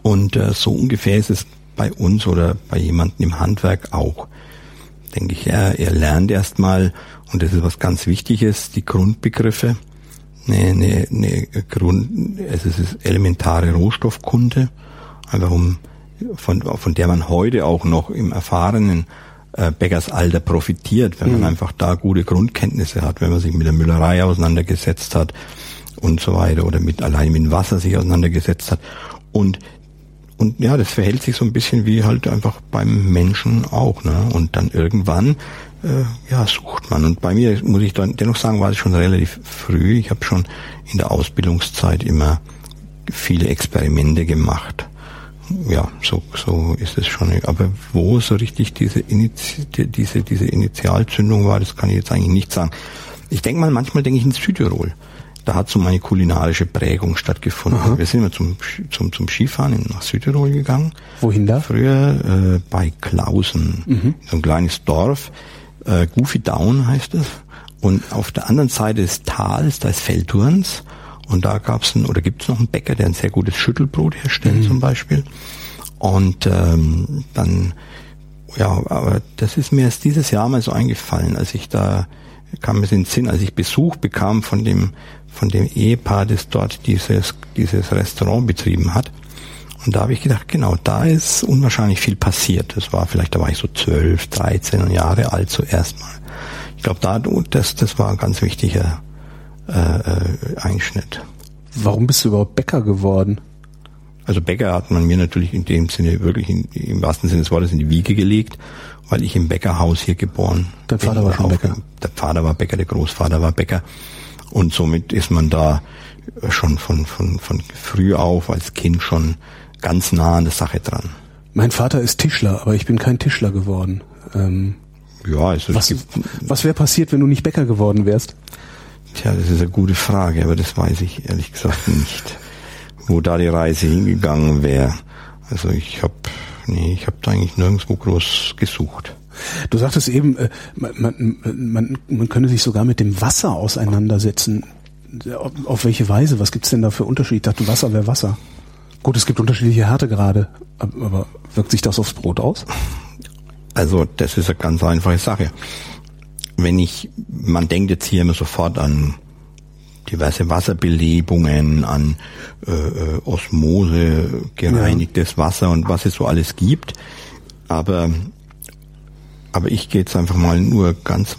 S3: Und äh, so ungefähr ist es bei uns oder bei jemandem im Handwerk auch. Denke ich, er, er lernt erstmal, und das ist was ganz Wichtiges, die Grundbegriffe, eine, eine, eine Grund, es ist elementare Rohstoffkunde, einfach um, von, von der man heute auch noch im erfahrenen äh, Bäckersalter profitiert, wenn man mhm. einfach da gute Grundkenntnisse hat, wenn man sich mit der Müllerei auseinandergesetzt hat und so weiter oder mit allein mit dem Wasser sich auseinandergesetzt hat. Und und ja, das verhält sich so ein bisschen wie halt einfach beim Menschen auch. Ne? Und dann irgendwann, äh, ja, sucht man. Und bei mir muss ich dann dennoch sagen, war es schon relativ früh. Ich habe schon in der Ausbildungszeit immer viele Experimente gemacht. Ja, so, so ist es schon. Aber wo so richtig diese, Initi diese, diese Initialzündung war, das kann ich jetzt eigentlich nicht sagen. Ich denke mal, manchmal denke ich in Südtirol da hat so meine kulinarische Prägung stattgefunden. Aha. Wir sind immer zum, zum, zum Skifahren nach Südtirol gegangen.
S2: Wohin da?
S3: Früher äh, bei Klausen, mhm. so ein kleines Dorf. Äh, Goofy Down heißt es. Und auf der anderen Seite des Tals, da ist Feldturns. Und da gab's ein, oder gibt's noch einen Bäcker, der ein sehr gutes Schüttelbrot herstellt mhm. zum Beispiel. Und ähm, dann, ja, aber das ist mir erst dieses Jahr mal so eingefallen, als ich da kam es in den Sinn, als ich Besuch bekam von dem von dem Ehepaar, das dort dieses, dieses Restaurant betrieben hat. Und da habe ich gedacht, genau, da ist unwahrscheinlich viel passiert. Das war vielleicht, da war ich so zwölf, dreizehn Jahre alt zuerst mal. Ich glaube, da das, das war ein ganz wichtiger äh, äh, Einschnitt.
S2: Warum bist du überhaupt Bäcker geworden?
S3: Also Bäcker hat man mir natürlich in dem Sinne wirklich in, im wahrsten Sinne des Wortes in die Wiege gelegt, weil ich im Bäckerhaus hier geboren
S2: Dein Vater war schon Bäcker?
S3: Der Vater war Bäcker, der Großvater war Bäcker. Und somit ist man da schon von, von, von früh auf als Kind schon ganz nah an der Sache dran.
S2: Mein Vater ist Tischler, aber ich bin kein Tischler geworden. Ähm,
S3: ja, also
S2: was, was wäre passiert, wenn du nicht Bäcker geworden wärst?
S3: Tja, das ist eine gute Frage, aber das weiß ich ehrlich gesagt nicht. wo da die Reise hingegangen wäre. Also ich habe nee, ich habe da eigentlich nirgendwo groß gesucht.
S2: Du sagtest eben, äh, man, man, man, man könne sich sogar mit dem Wasser auseinandersetzen. Auf welche Weise? Was gibt's denn da für Unterschiede? Ich dachte, Wasser wäre Wasser. Gut, es gibt unterschiedliche Härtegrade, aber wirkt sich das aufs Brot aus?
S3: Also das ist eine ganz einfache Sache. Wenn ich, man denkt jetzt hier immer sofort an diverse Wasserbelebungen, an äh, äh Osmose, gereinigtes ja. Wasser und was es so alles gibt. Aber aber ich gehe jetzt einfach mal nur ganz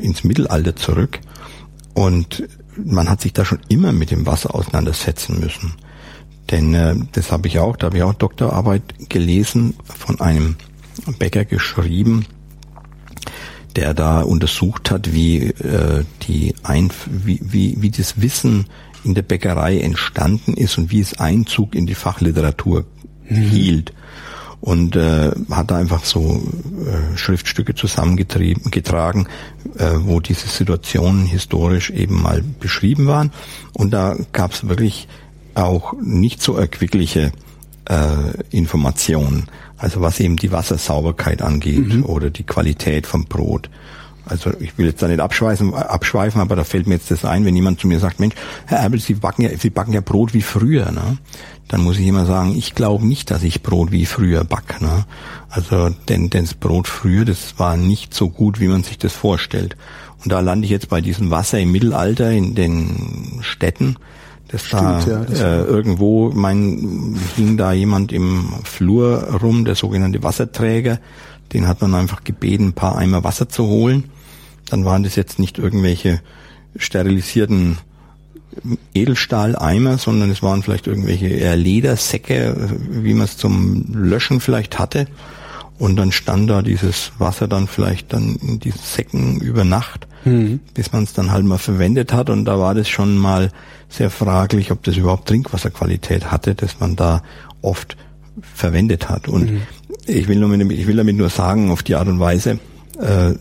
S3: ins Mittelalter zurück und man hat sich da schon immer mit dem Wasser auseinandersetzen müssen. Denn äh, das habe ich auch, da habe ich auch Doktorarbeit gelesen von einem Bäcker geschrieben, der da untersucht hat, wie äh, die Einf wie, wie, wie das Wissen in der Bäckerei entstanden ist und wie es Einzug in die Fachliteratur mhm. hielt und äh, hat da einfach so äh, Schriftstücke zusammengetrieben getragen, äh, wo diese Situationen historisch eben mal beschrieben waren und da gab es wirklich auch nicht so erquickliche äh, Informationen, also was eben die Wassersauberkeit angeht mhm. oder die Qualität vom Brot. Also ich will jetzt da nicht abschweifen, abschweifen, aber da fällt mir jetzt das ein, wenn jemand zu mir sagt, Mensch, Herr Erbel, Sie backen ja, Sie backen ja Brot wie früher, ne? Dann muss ich immer sagen, ich glaube nicht, dass ich Brot wie früher back, ne? Also denn, denn das Brot früher, das war nicht so gut, wie man sich das vorstellt. Und da lande ich jetzt bei diesem Wasser im Mittelalter in den Städten. Das Stimmt, da ja, das äh, irgendwo, mein hing da jemand im Flur rum, der sogenannte Wasserträger. Den hat man einfach gebeten, ein paar Eimer Wasser zu holen dann waren das jetzt nicht irgendwelche sterilisierten Edelstahleimer, sondern es waren vielleicht irgendwelche eher Ledersäcke, wie man es zum Löschen vielleicht hatte. Und dann stand da dieses Wasser dann vielleicht dann in diesen Säcken über Nacht, mhm. bis man es dann halt mal verwendet hat. Und da war das schon mal sehr fraglich, ob das überhaupt Trinkwasserqualität hatte, dass man da oft verwendet hat. Und mhm. ich will nur mit, ich will damit nur sagen, auf die Art und Weise, äh,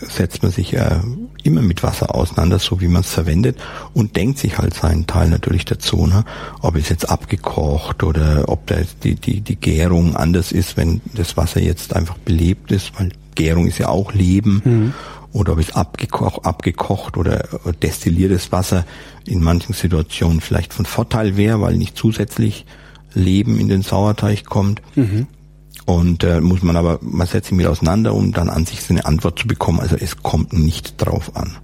S3: setzt man sich ja immer mit Wasser auseinander, so wie man es verwendet und denkt sich halt seinen Teil natürlich dazu, ne? ob es jetzt abgekocht oder ob da die, die, die Gärung anders ist, wenn das Wasser jetzt einfach belebt ist, weil Gärung ist ja auch Leben. Mhm. Oder ob es abgekocht, abgekocht oder destilliertes Wasser in manchen Situationen vielleicht von Vorteil wäre, weil nicht zusätzlich Leben in den Sauerteig kommt. Mhm. Und äh, muss man aber, man setzt sich mit auseinander, um dann an sich so eine Antwort zu bekommen. Also es kommt nicht drauf an.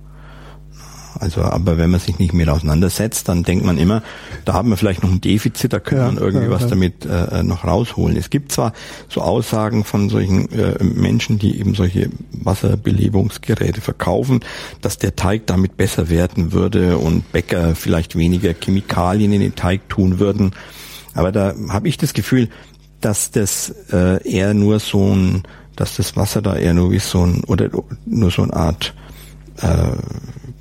S3: Also, aber wenn man sich nicht mehr auseinandersetzt, dann denkt man immer, da haben wir vielleicht noch ein Defizit, da können ja, man irgendwie ja, was ja. damit äh, noch rausholen. Es gibt zwar so Aussagen von solchen äh, Menschen, die eben solche Wasserbelebungsgeräte verkaufen, dass der Teig damit besser werden würde und Bäcker vielleicht weniger Chemikalien in den Teig tun würden. Aber da habe ich das Gefühl, dass das äh, eher nur so ein, dass das Wasser da eher nur wie so ein, oder nur so eine Art, äh,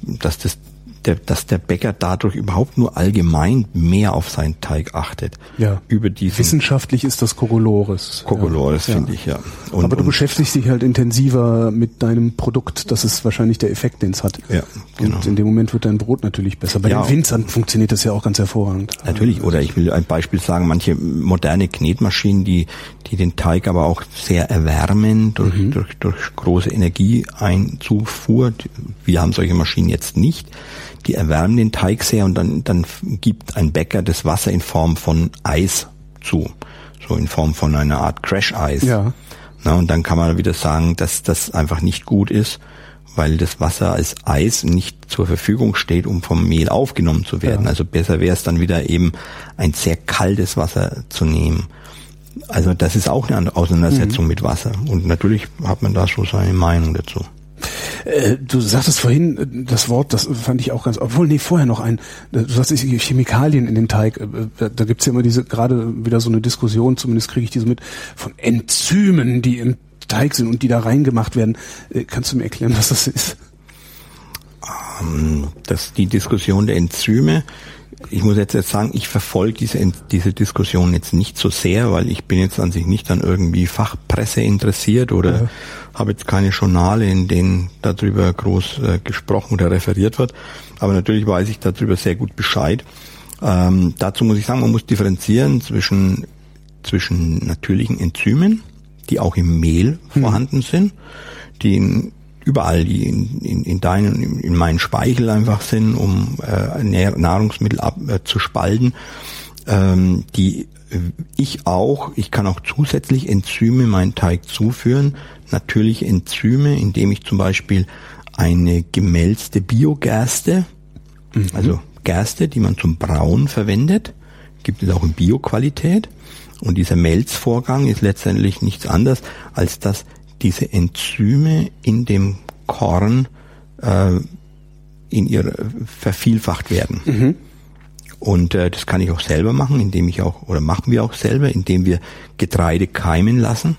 S3: dass das der, dass der Bäcker dadurch überhaupt nur allgemein mehr auf seinen Teig achtet.
S2: Ja. Über diesen Wissenschaftlich ist das Kokolores.
S3: Kokolores, ja. finde ich, ja.
S2: Und, Aber du beschäftigst dich halt intensiver mit deinem Produkt. Das ist wahrscheinlich der Effekt, den es hat.
S3: Ja,
S2: genau. Und in dem Moment wird dein Brot natürlich besser. Bei ja. den Winzern funktioniert das ja auch ganz hervorragend.
S3: Natürlich. Oder ich will ein Beispiel sagen, manche moderne Knetmaschinen, die, die den Teig aber auch sehr erwärmen durch, mhm. durch, durch große Energieeinzufuhr. Wir haben solche Maschinen jetzt nicht die erwärmen den Teig sehr und dann, dann gibt ein Bäcker das Wasser in Form von Eis zu. So in Form von einer Art Crash-Eis. Ja. Na, und dann kann man wieder sagen, dass das einfach nicht gut ist, weil das Wasser als Eis nicht zur Verfügung steht, um vom Mehl aufgenommen zu werden. Ja. Also besser wäre es dann wieder eben ein sehr kaltes Wasser zu nehmen. Also das ist auch eine Auseinandersetzung mhm. mit Wasser. Und natürlich hat man da so seine Meinung dazu.
S2: Äh, du sagtest vorhin äh, das Wort, das fand ich auch ganz, obwohl, nee, vorher noch ein, du sagst Chemikalien in den Teig, äh, da gibt's ja immer diese, gerade wieder so eine Diskussion, zumindest kriege ich diese mit, von Enzymen, die im Teig sind und die da reingemacht werden. Kannst du mir erklären, was das ist?
S3: Ähm, das, die Diskussion der Enzyme ich muss jetzt, jetzt sagen, ich verfolge diese, diese Diskussion jetzt nicht so sehr, weil ich bin jetzt an sich nicht an irgendwie Fachpresse interessiert oder ja. habe jetzt keine Journale, in denen darüber groß äh, gesprochen oder referiert wird. Aber natürlich weiß ich darüber sehr gut Bescheid. Ähm, dazu muss ich sagen, man muss differenzieren zwischen, zwischen natürlichen Enzymen, die auch im Mehl hm. vorhanden sind, die in, überall, die in, in, in deinen, in, in meinen Speichel einfach sind, um äh, Nahrungsmittel ab, äh, zu spalten, ähm, die ich auch, ich kann auch zusätzlich Enzyme in meinen Teig zuführen, natürliche Enzyme, indem ich zum Beispiel eine gemälzte Biogerste, mhm. also Gerste, die man zum Brauen verwendet, gibt es auch in Bioqualität. Und dieser Melzvorgang ist letztendlich nichts anderes, als dass diese Enzyme in dem Korn äh, in ihr vervielfacht werden. Mhm. Und äh, das kann ich auch selber machen, indem ich auch, oder machen wir auch selber, indem wir Getreide keimen lassen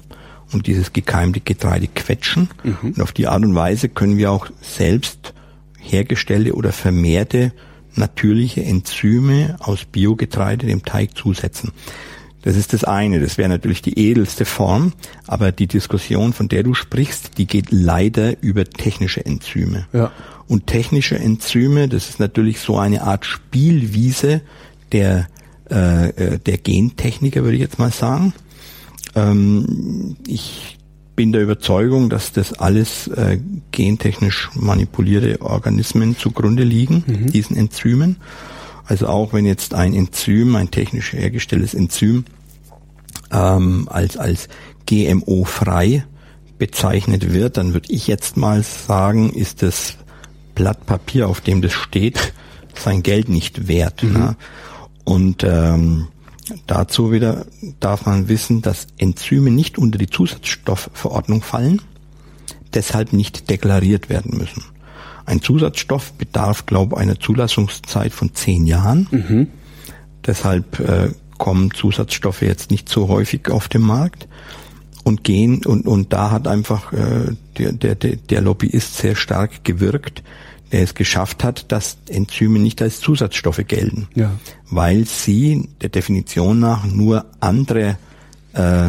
S3: und dieses gekeimte Getreide quetschen. Mhm. Und auf die Art und Weise können wir auch selbst hergestellte oder vermehrte natürliche Enzyme aus Biogetreide dem Teig zusetzen. Das ist das eine. Das wäre natürlich die edelste Form. Aber die Diskussion, von der du sprichst, die geht leider über technische Enzyme. Ja. Und technische Enzyme, das ist natürlich so eine Art Spielwiese der, äh, äh, der Gentechniker, würde ich jetzt mal sagen. Ähm, ich bin der Überzeugung, dass das alles äh, gentechnisch manipulierte Organismen zugrunde liegen, mhm. diesen Enzymen. Also auch wenn jetzt ein Enzym, ein technisch hergestelltes Enzym, ähm, als, als GMO-frei bezeichnet wird, dann würde ich jetzt mal sagen, ist das Blatt Papier, auf dem das steht, sein Geld nicht wert. Mhm. Ne? Und ähm, dazu wieder darf man wissen, dass Enzyme nicht unter die Zusatzstoffverordnung fallen, deshalb nicht deklariert werden müssen. Ein Zusatzstoff bedarf, glaube ich, einer Zulassungszeit von zehn Jahren. Mhm. Deshalb äh, kommen Zusatzstoffe jetzt nicht so häufig auf den Markt und gehen und und da hat einfach äh, der, der der Lobbyist sehr stark gewirkt, der es geschafft hat, dass Enzyme nicht als Zusatzstoffe gelten, ja. weil sie der Definition nach nur andere äh,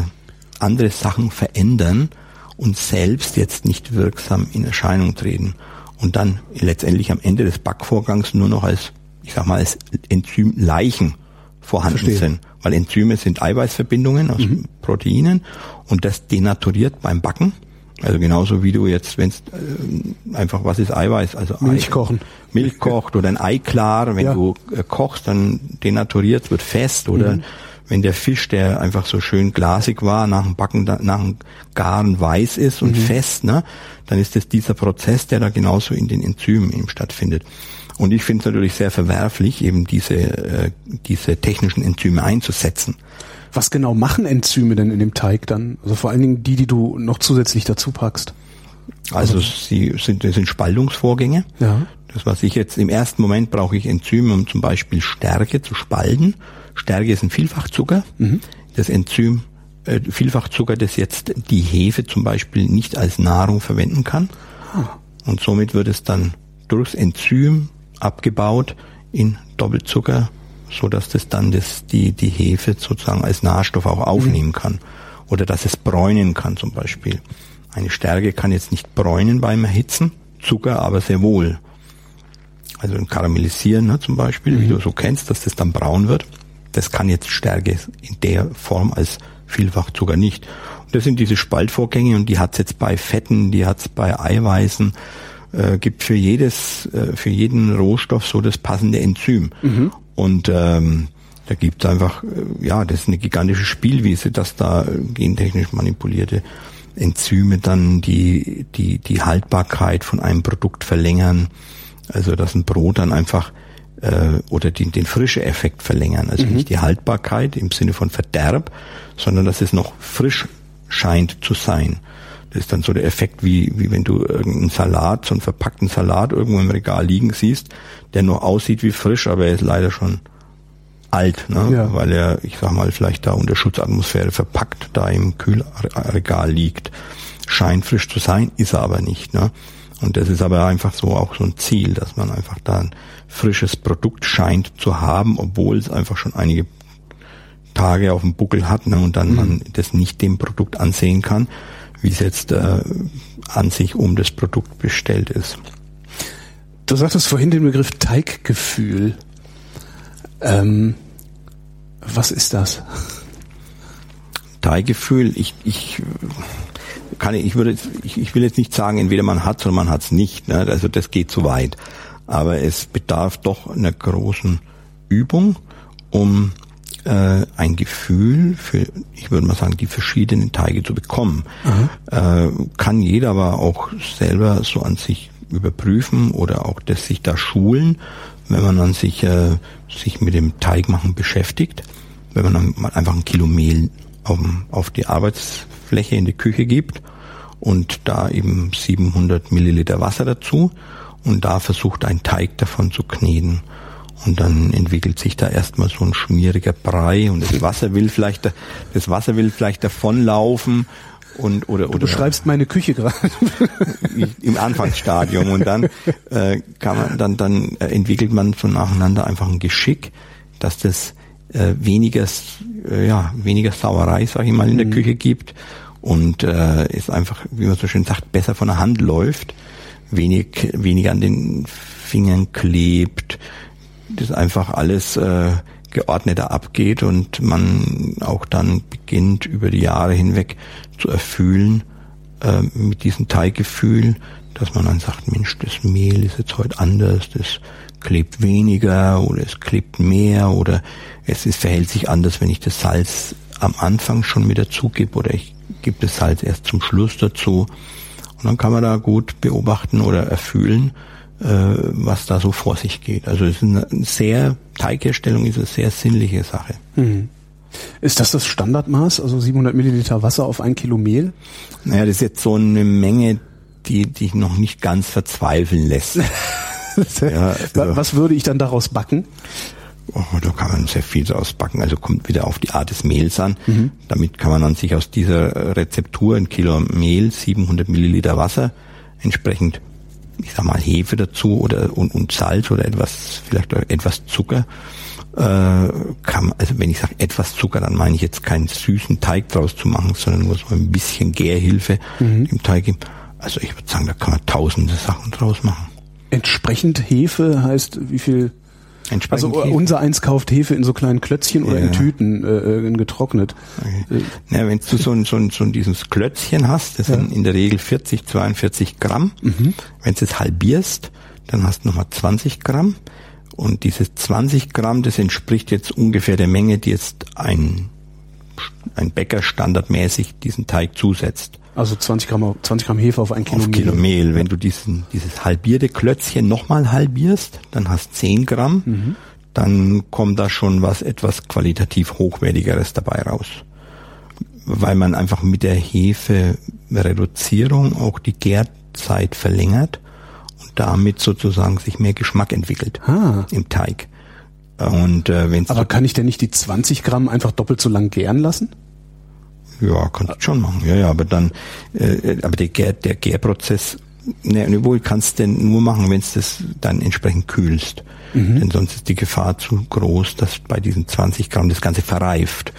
S3: andere Sachen verändern und selbst jetzt nicht wirksam in Erscheinung treten und dann letztendlich am Ende des Backvorgangs nur noch als ich sag mal als Enzymleichen vorhanden Verstehe. sind. Weil Enzyme sind Eiweißverbindungen aus mhm. Proteinen und das denaturiert beim Backen. Also genauso wie du jetzt, wenn es äh, einfach, was ist Eiweiß? Also
S2: Milch Ei, kochen.
S3: Milch kocht oder ein Ei klar, wenn ja. du äh, kochst, dann denaturiert, wird fest oder mhm. Wenn der Fisch, der einfach so schön glasig war, nach dem Backen, nach dem Garen weiß ist und mhm. fest, ne, dann ist es dieser Prozess, der da genauso in den Enzymen eben stattfindet. Und ich finde es natürlich sehr verwerflich, eben diese, äh, diese technischen Enzyme einzusetzen.
S2: Was genau machen Enzyme denn in dem Teig dann? Also vor allen Dingen die, die du noch zusätzlich dazu packst.
S3: Also, also sie sind, das sind Spaltungsvorgänge. Ja. Das, was ich jetzt im ersten Moment brauche ich Enzyme, um zum Beispiel Stärke zu spalten. Stärke ist ein Vielfachzucker. Mhm. Das Enzym äh, Vielfachzucker, das jetzt die Hefe zum Beispiel nicht als Nahrung verwenden kann. Ah. Und somit wird es dann durchs Enzym abgebaut in Doppelzucker, so dass das dann das, die, die Hefe sozusagen als Nahrstoff auch aufnehmen mhm. kann. Oder dass es bräunen kann zum Beispiel. Eine Stärke kann jetzt nicht bräunen beim Erhitzen, Zucker aber sehr wohl. Also ein Karamellisieren ne, zum Beispiel, mhm. wie du so kennst, dass das dann braun wird. Das kann jetzt Stärke in der Form als Vielfachzucker nicht. Und das sind diese Spaltvorgänge und die hat es jetzt bei Fetten, die hat es bei Eiweißen, äh, gibt für jedes, äh, für jeden Rohstoff so das passende Enzym. Mhm. Und ähm, da gibt es einfach, äh, ja, das ist eine gigantische Spielwiese, dass da äh, gentechnisch manipulierte Enzyme dann die, die, die Haltbarkeit von einem Produkt verlängern. Also dass ein Brot dann einfach äh, oder den, den frische Effekt verlängern. Also mhm. nicht die Haltbarkeit im Sinne von Verderb, sondern dass es noch frisch scheint zu sein. Das ist dann so der Effekt, wie, wie wenn du irgendeinen Salat, so einen verpackten Salat irgendwo im Regal liegen siehst, der nur aussieht wie frisch, aber er ist leider schon alt, ne? Ja. weil er, ich sag mal, vielleicht da unter Schutzatmosphäre verpackt da im Kühlregal liegt. Scheint frisch zu sein, ist er aber nicht. Ne? Und das ist aber einfach so auch so ein Ziel, dass man einfach da ein frisches Produkt scheint zu haben, obwohl es einfach schon einige Tage auf dem Buckel hat ne, und dann mhm. man das nicht dem Produkt ansehen kann wie es jetzt äh, an sich um das Produkt bestellt ist.
S2: Du sagtest vorhin den Begriff Teiggefühl. Ähm, was ist das?
S3: Teiggefühl, ich, ich kann ich würde ich, ich will jetzt nicht sagen, entweder man hat oder man hat es nicht. Ne? Also das geht zu weit. Aber es bedarf doch einer großen Übung, um äh, ein Gefühl für, ich würde mal sagen, die verschiedenen Teige zu bekommen. Äh, kann jeder aber auch selber so an sich überprüfen oder auch das sich da schulen, wenn man dann sich, äh, sich mit dem Teigmachen beschäftigt. Wenn man dann mal einfach ein Kilo Mehl auf, auf die Arbeitsfläche in die Küche gibt und da eben 700 Milliliter Wasser dazu und da versucht ein Teig davon zu kneten. Und dann entwickelt sich da erstmal so ein schmieriger Brei und das Wasser will vielleicht, das Wasser will vielleicht davonlaufen und oder
S2: Du
S3: oder
S2: beschreibst meine Küche gerade.
S3: im Anfangsstadium und dann äh, kann man dann dann äh, entwickelt man so nacheinander einfach ein Geschick, dass das äh, weniger äh, ja weniger Sauerei sag ich mal in der Küche gibt und äh, es einfach wie man so schön sagt besser von der Hand läuft, wenig weniger an den Fingern klebt, das einfach alles äh, geordneter abgeht und man auch dann beginnt über die Jahre hinweg zu erfüllen äh, mit diesem Teiggefühl, dass man dann sagt, Mensch, das Mehl ist jetzt heute anders, das klebt weniger oder es klebt mehr oder es ist, verhält sich anders, wenn ich das Salz am Anfang schon mit dazu gebe oder ich gebe das Salz erst zum Schluss dazu. Und dann kann man da gut beobachten oder erfüllen, äh, was da so vor sich geht. Also es ist eine sehr, Teigherstellung ist eine sehr sinnliche Sache.
S2: Ist das das Standardmaß? Also 700 Milliliter Wasser auf ein Kilo Mehl?
S3: Naja, das ist jetzt so eine Menge, die dich noch nicht ganz verzweifeln lässt. Ja, also-
S2: Wa- Was würde ich dann daraus backen?
S3: Oh, da kann man sehr viel draus backen. Also kommt wieder auf die Art des Mehls an. Damit kann man dann sich aus dieser Rezeptur ein Kilo Mehl, 700 Milliliter Wasser, entsprechend, ich sag mal Hefe dazu oder und, und Salz oder etwas, vielleicht etwas Zucker. Äh, kann, also wenn ich sage etwas Zucker, dann meine ich jetzt keinen süßen Teig draus zu machen, sondern nur so ein bisschen Gärhilfe im Teig geben. Also ich würde sagen, da kann man tausende Sachen draus machen.
S2: Entsprechend Hefe heißt wie viel? Also
S3: Hefe.
S2: unser eins kauft Hefe in so kleinen Klötzchen oder in
S3: Ja.
S2: Tüten, äh, in getrocknet. Äh,
S3: Ja, wenn du so ein, so ein, so ein dieses Klötzchen hast, das sind in der Regel 40, 42 Gramm. Wenn du es halbierst, dann hast du nochmal 20 Gramm. Und dieses 20 Gramm, das entspricht jetzt ungefähr der Menge, die jetzt ein, ein Bäcker standardmäßig diesen Teig zusetzt.
S2: Also 20 Gramm, 20 Gramm Hefe auf ein Kilo
S3: Auf
S2: Mehl.
S3: Kilo Mehl. Wenn du diesen, dieses halbierte Klötzchen nochmal halbierst, dann hast 10 Gramm, dann kommt da schon was etwas qualitativ hochwertigeres dabei raus. Weil man einfach mit der Hefe-Reduzierung auch die Gärzeit verlängert und damit sozusagen sich mehr Geschmack entwickelt
S2: Ah.
S3: im Teig. Und äh, wenn
S2: Aber kann ich denn nicht die 20 Gramm einfach doppelt so lang gären lassen?
S3: Ja, kannst du schon machen. Ja, ja, aber dann, äh, aber der, Gär, der Gärprozess, ne, wohl kannst du denn nur machen, wenn du das dann entsprechend kühlst. Denn sonst ist die Gefahr zu groß, dass bei diesen 20 Gramm das Ganze verreift.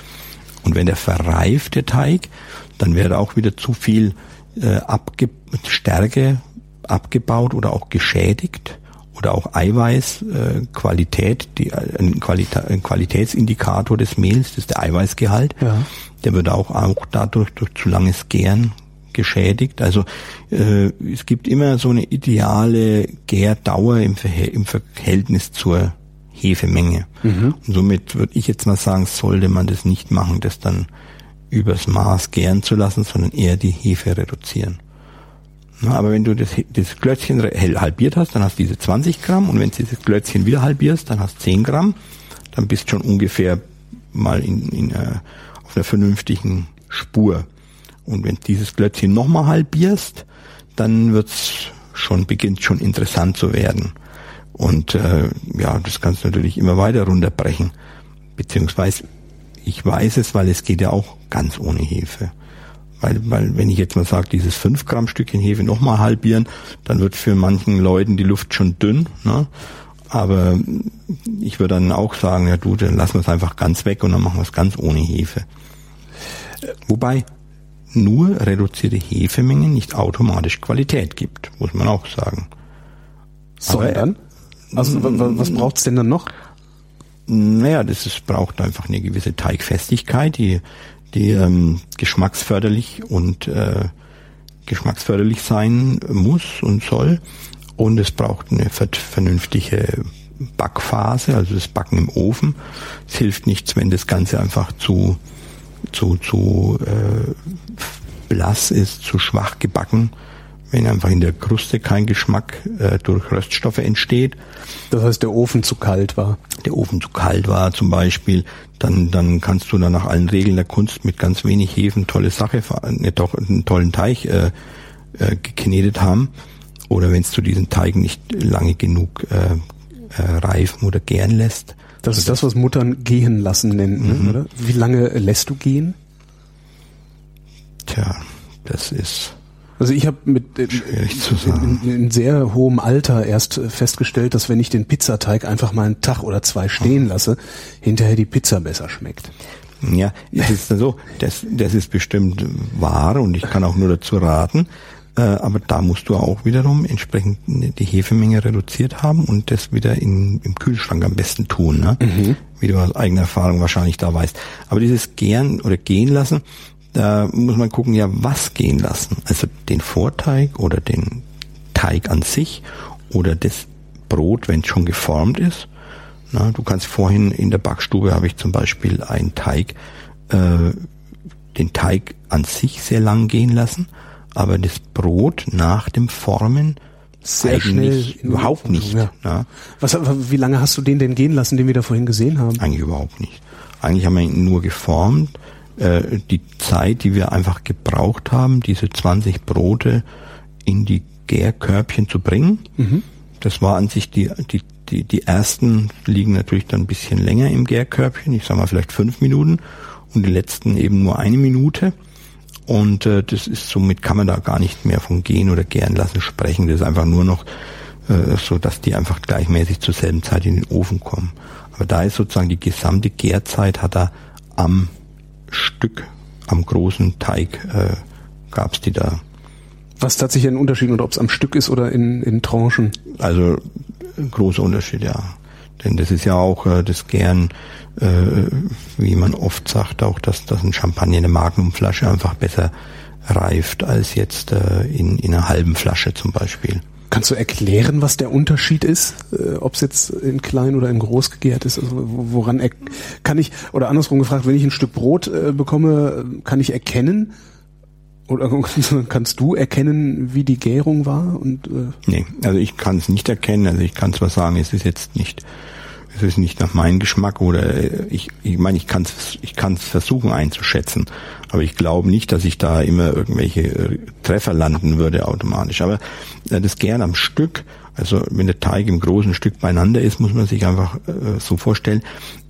S3: Und wenn der verreift, der Teig, dann wäre auch wieder zu viel äh, abge Stärke abgebaut oder auch geschädigt oder auch Eiweiß, äh, Qualität, die, äh, ein, Qualita ein Qualitätsindikator des Mehls, das ist der Eiweißgehalt.
S2: Ja.
S3: Der wird auch, auch dadurch durch zu langes Gären geschädigt. Also äh, es gibt immer so eine ideale Gärdauer im, Verhält- im Verhältnis zur Hefemenge. Und somit würde ich jetzt mal sagen, sollte man das nicht machen, das dann übers Maß gären zu lassen, sondern eher die Hefe reduzieren. Na, aber wenn du das, das Klötzchen halbiert hast, dann hast du diese 20 Gramm und wenn du dieses Klötzchen wieder halbierst, dann hast du 10 Gramm, dann bist du schon ungefähr mal in, in, äh, auf einer vernünftigen Spur. Und wenn dieses Klötzchen nochmal halbierst, dann wird's schon, beginnt schon interessant zu werden. Und äh, ja, das kannst du natürlich immer weiter runterbrechen. Beziehungsweise, ich weiß es, weil es geht ja auch ganz ohne Hefe. Weil, weil wenn ich jetzt mal sage, dieses 5 Gramm Stückchen Hefe nochmal halbieren, dann wird für manchen Leuten die Luft schon dünn. Ne? Aber ich würde dann auch sagen, ja du, dann lassen wir es einfach ganz weg und dann machen wir es ganz ohne Hefe. Wobei nur reduzierte Hefemengen nicht automatisch Qualität gibt, muss man auch sagen.
S2: Sondern? Also wa- wa- was braucht's denn dann noch?
S3: Naja, das ist, braucht einfach eine gewisse Teigfestigkeit, die, die ähm, geschmacksförderlich und äh, geschmacksförderlich sein muss und soll. Und es braucht eine vernünftige Backphase, also das Backen im Ofen. Es hilft nichts, wenn das Ganze einfach zu, zu, zu äh, blass ist, zu schwach gebacken wenn einfach in der Kruste kein Geschmack äh, durch Röststoffe entsteht.
S2: Das heißt, der Ofen zu kalt war.
S3: Der Ofen zu kalt war zum Beispiel, dann, dann kannst du dann nach allen Regeln der Kunst mit ganz wenig Hefen tolle Sache, ne, doch einen tollen Teig äh, äh, geknetet haben. Oder wenn du diesen Teig nicht lange genug äh, äh, reifen oder gären lässt.
S2: Das ist das, was Muttern gehen lassen nennen, ne, mhm. oder? Wie lange lässt du gehen?
S3: Tja, das ist
S2: also ich habe mit in, in, in, sehr hohem Alter erst festgestellt, dass wenn ich den Pizzateig einfach mal einen Tag oder zwei stehen lasse, hinterher die Pizza besser schmeckt.
S3: Ja, es ist so, das, das ist bestimmt wahr und ich kann auch nur dazu raten. Äh, aber da musst du auch wiederum entsprechend die Hefemenge reduziert haben und das wieder in, im Kühlschrank am besten tun, ne? Mhm. wie du aus eigener Erfahrung wahrscheinlich da weißt. Aber dieses Gern oder Gehen lassen, da muss man gucken, ja, was gehen lassen. Also den Vorteig oder den Teig an sich oder das Brot, wenn es schon geformt ist. Na, du kannst vorhin in der Backstube habe ich zum Beispiel einen Teig, äh, den Teig an sich sehr lang gehen lassen, aber das Brot nach dem Formen
S2: sehr schnell
S3: überhaupt nicht. Ja.
S2: Ja. Was, wie lange hast du den denn gehen lassen, den wir da vorhin gesehen haben?
S3: Eigentlich überhaupt nicht. Eigentlich haben wir ihn nur geformt, äh, die Zeit, die wir einfach gebraucht haben, diese 20 Brote in die Gärkörbchen zu bringen. Mhm. Das war an sich die, die, die, die ersten liegen natürlich dann ein bisschen länger im Gärkörbchen, ich sag mal vielleicht fünf Minuten und die letzten eben nur eine Minute. Und äh, das ist somit kann man da gar nicht mehr von gehen oder gären lassen sprechen. Das ist einfach nur noch äh, so, dass die einfach gleichmäßig zur selben Zeit in den Ofen kommen. Aber da ist sozusagen die gesamte Gärzeit hat er am Stück am großen Teig äh, gab es die da.
S2: Was tatsächlich ein Unterschied und ob es am Stück ist oder in, in Tranchen?
S3: Also großer Unterschied, ja. Denn das ist ja auch äh, das gern, äh, wie man oft sagt, auch dass, dass ein Champagner in der Magnumflasche einfach besser reift als jetzt äh, in, in einer halben Flasche zum Beispiel.
S2: Kannst du erklären, was der Unterschied ist, äh, ob es jetzt in klein oder in groß gegärt ist? Also woran kann ich oder andersrum gefragt, wenn ich ein Stück Brot äh, bekomme, kann ich erkennen oder kannst du erkennen, wie die Gärung war? Und
S3: äh nee, also ich kann es nicht erkennen. Also ich kann zwar sagen, es ist jetzt nicht es ist nicht nach meinem Geschmack oder ich, ich meine, ich kann es ich kann's versuchen einzuschätzen, aber ich glaube nicht, dass ich da immer irgendwelche äh, Treffer landen würde automatisch. Aber äh, das gern am Stück, also wenn der Teig im großen Stück beieinander ist, muss man sich einfach äh, so vorstellen,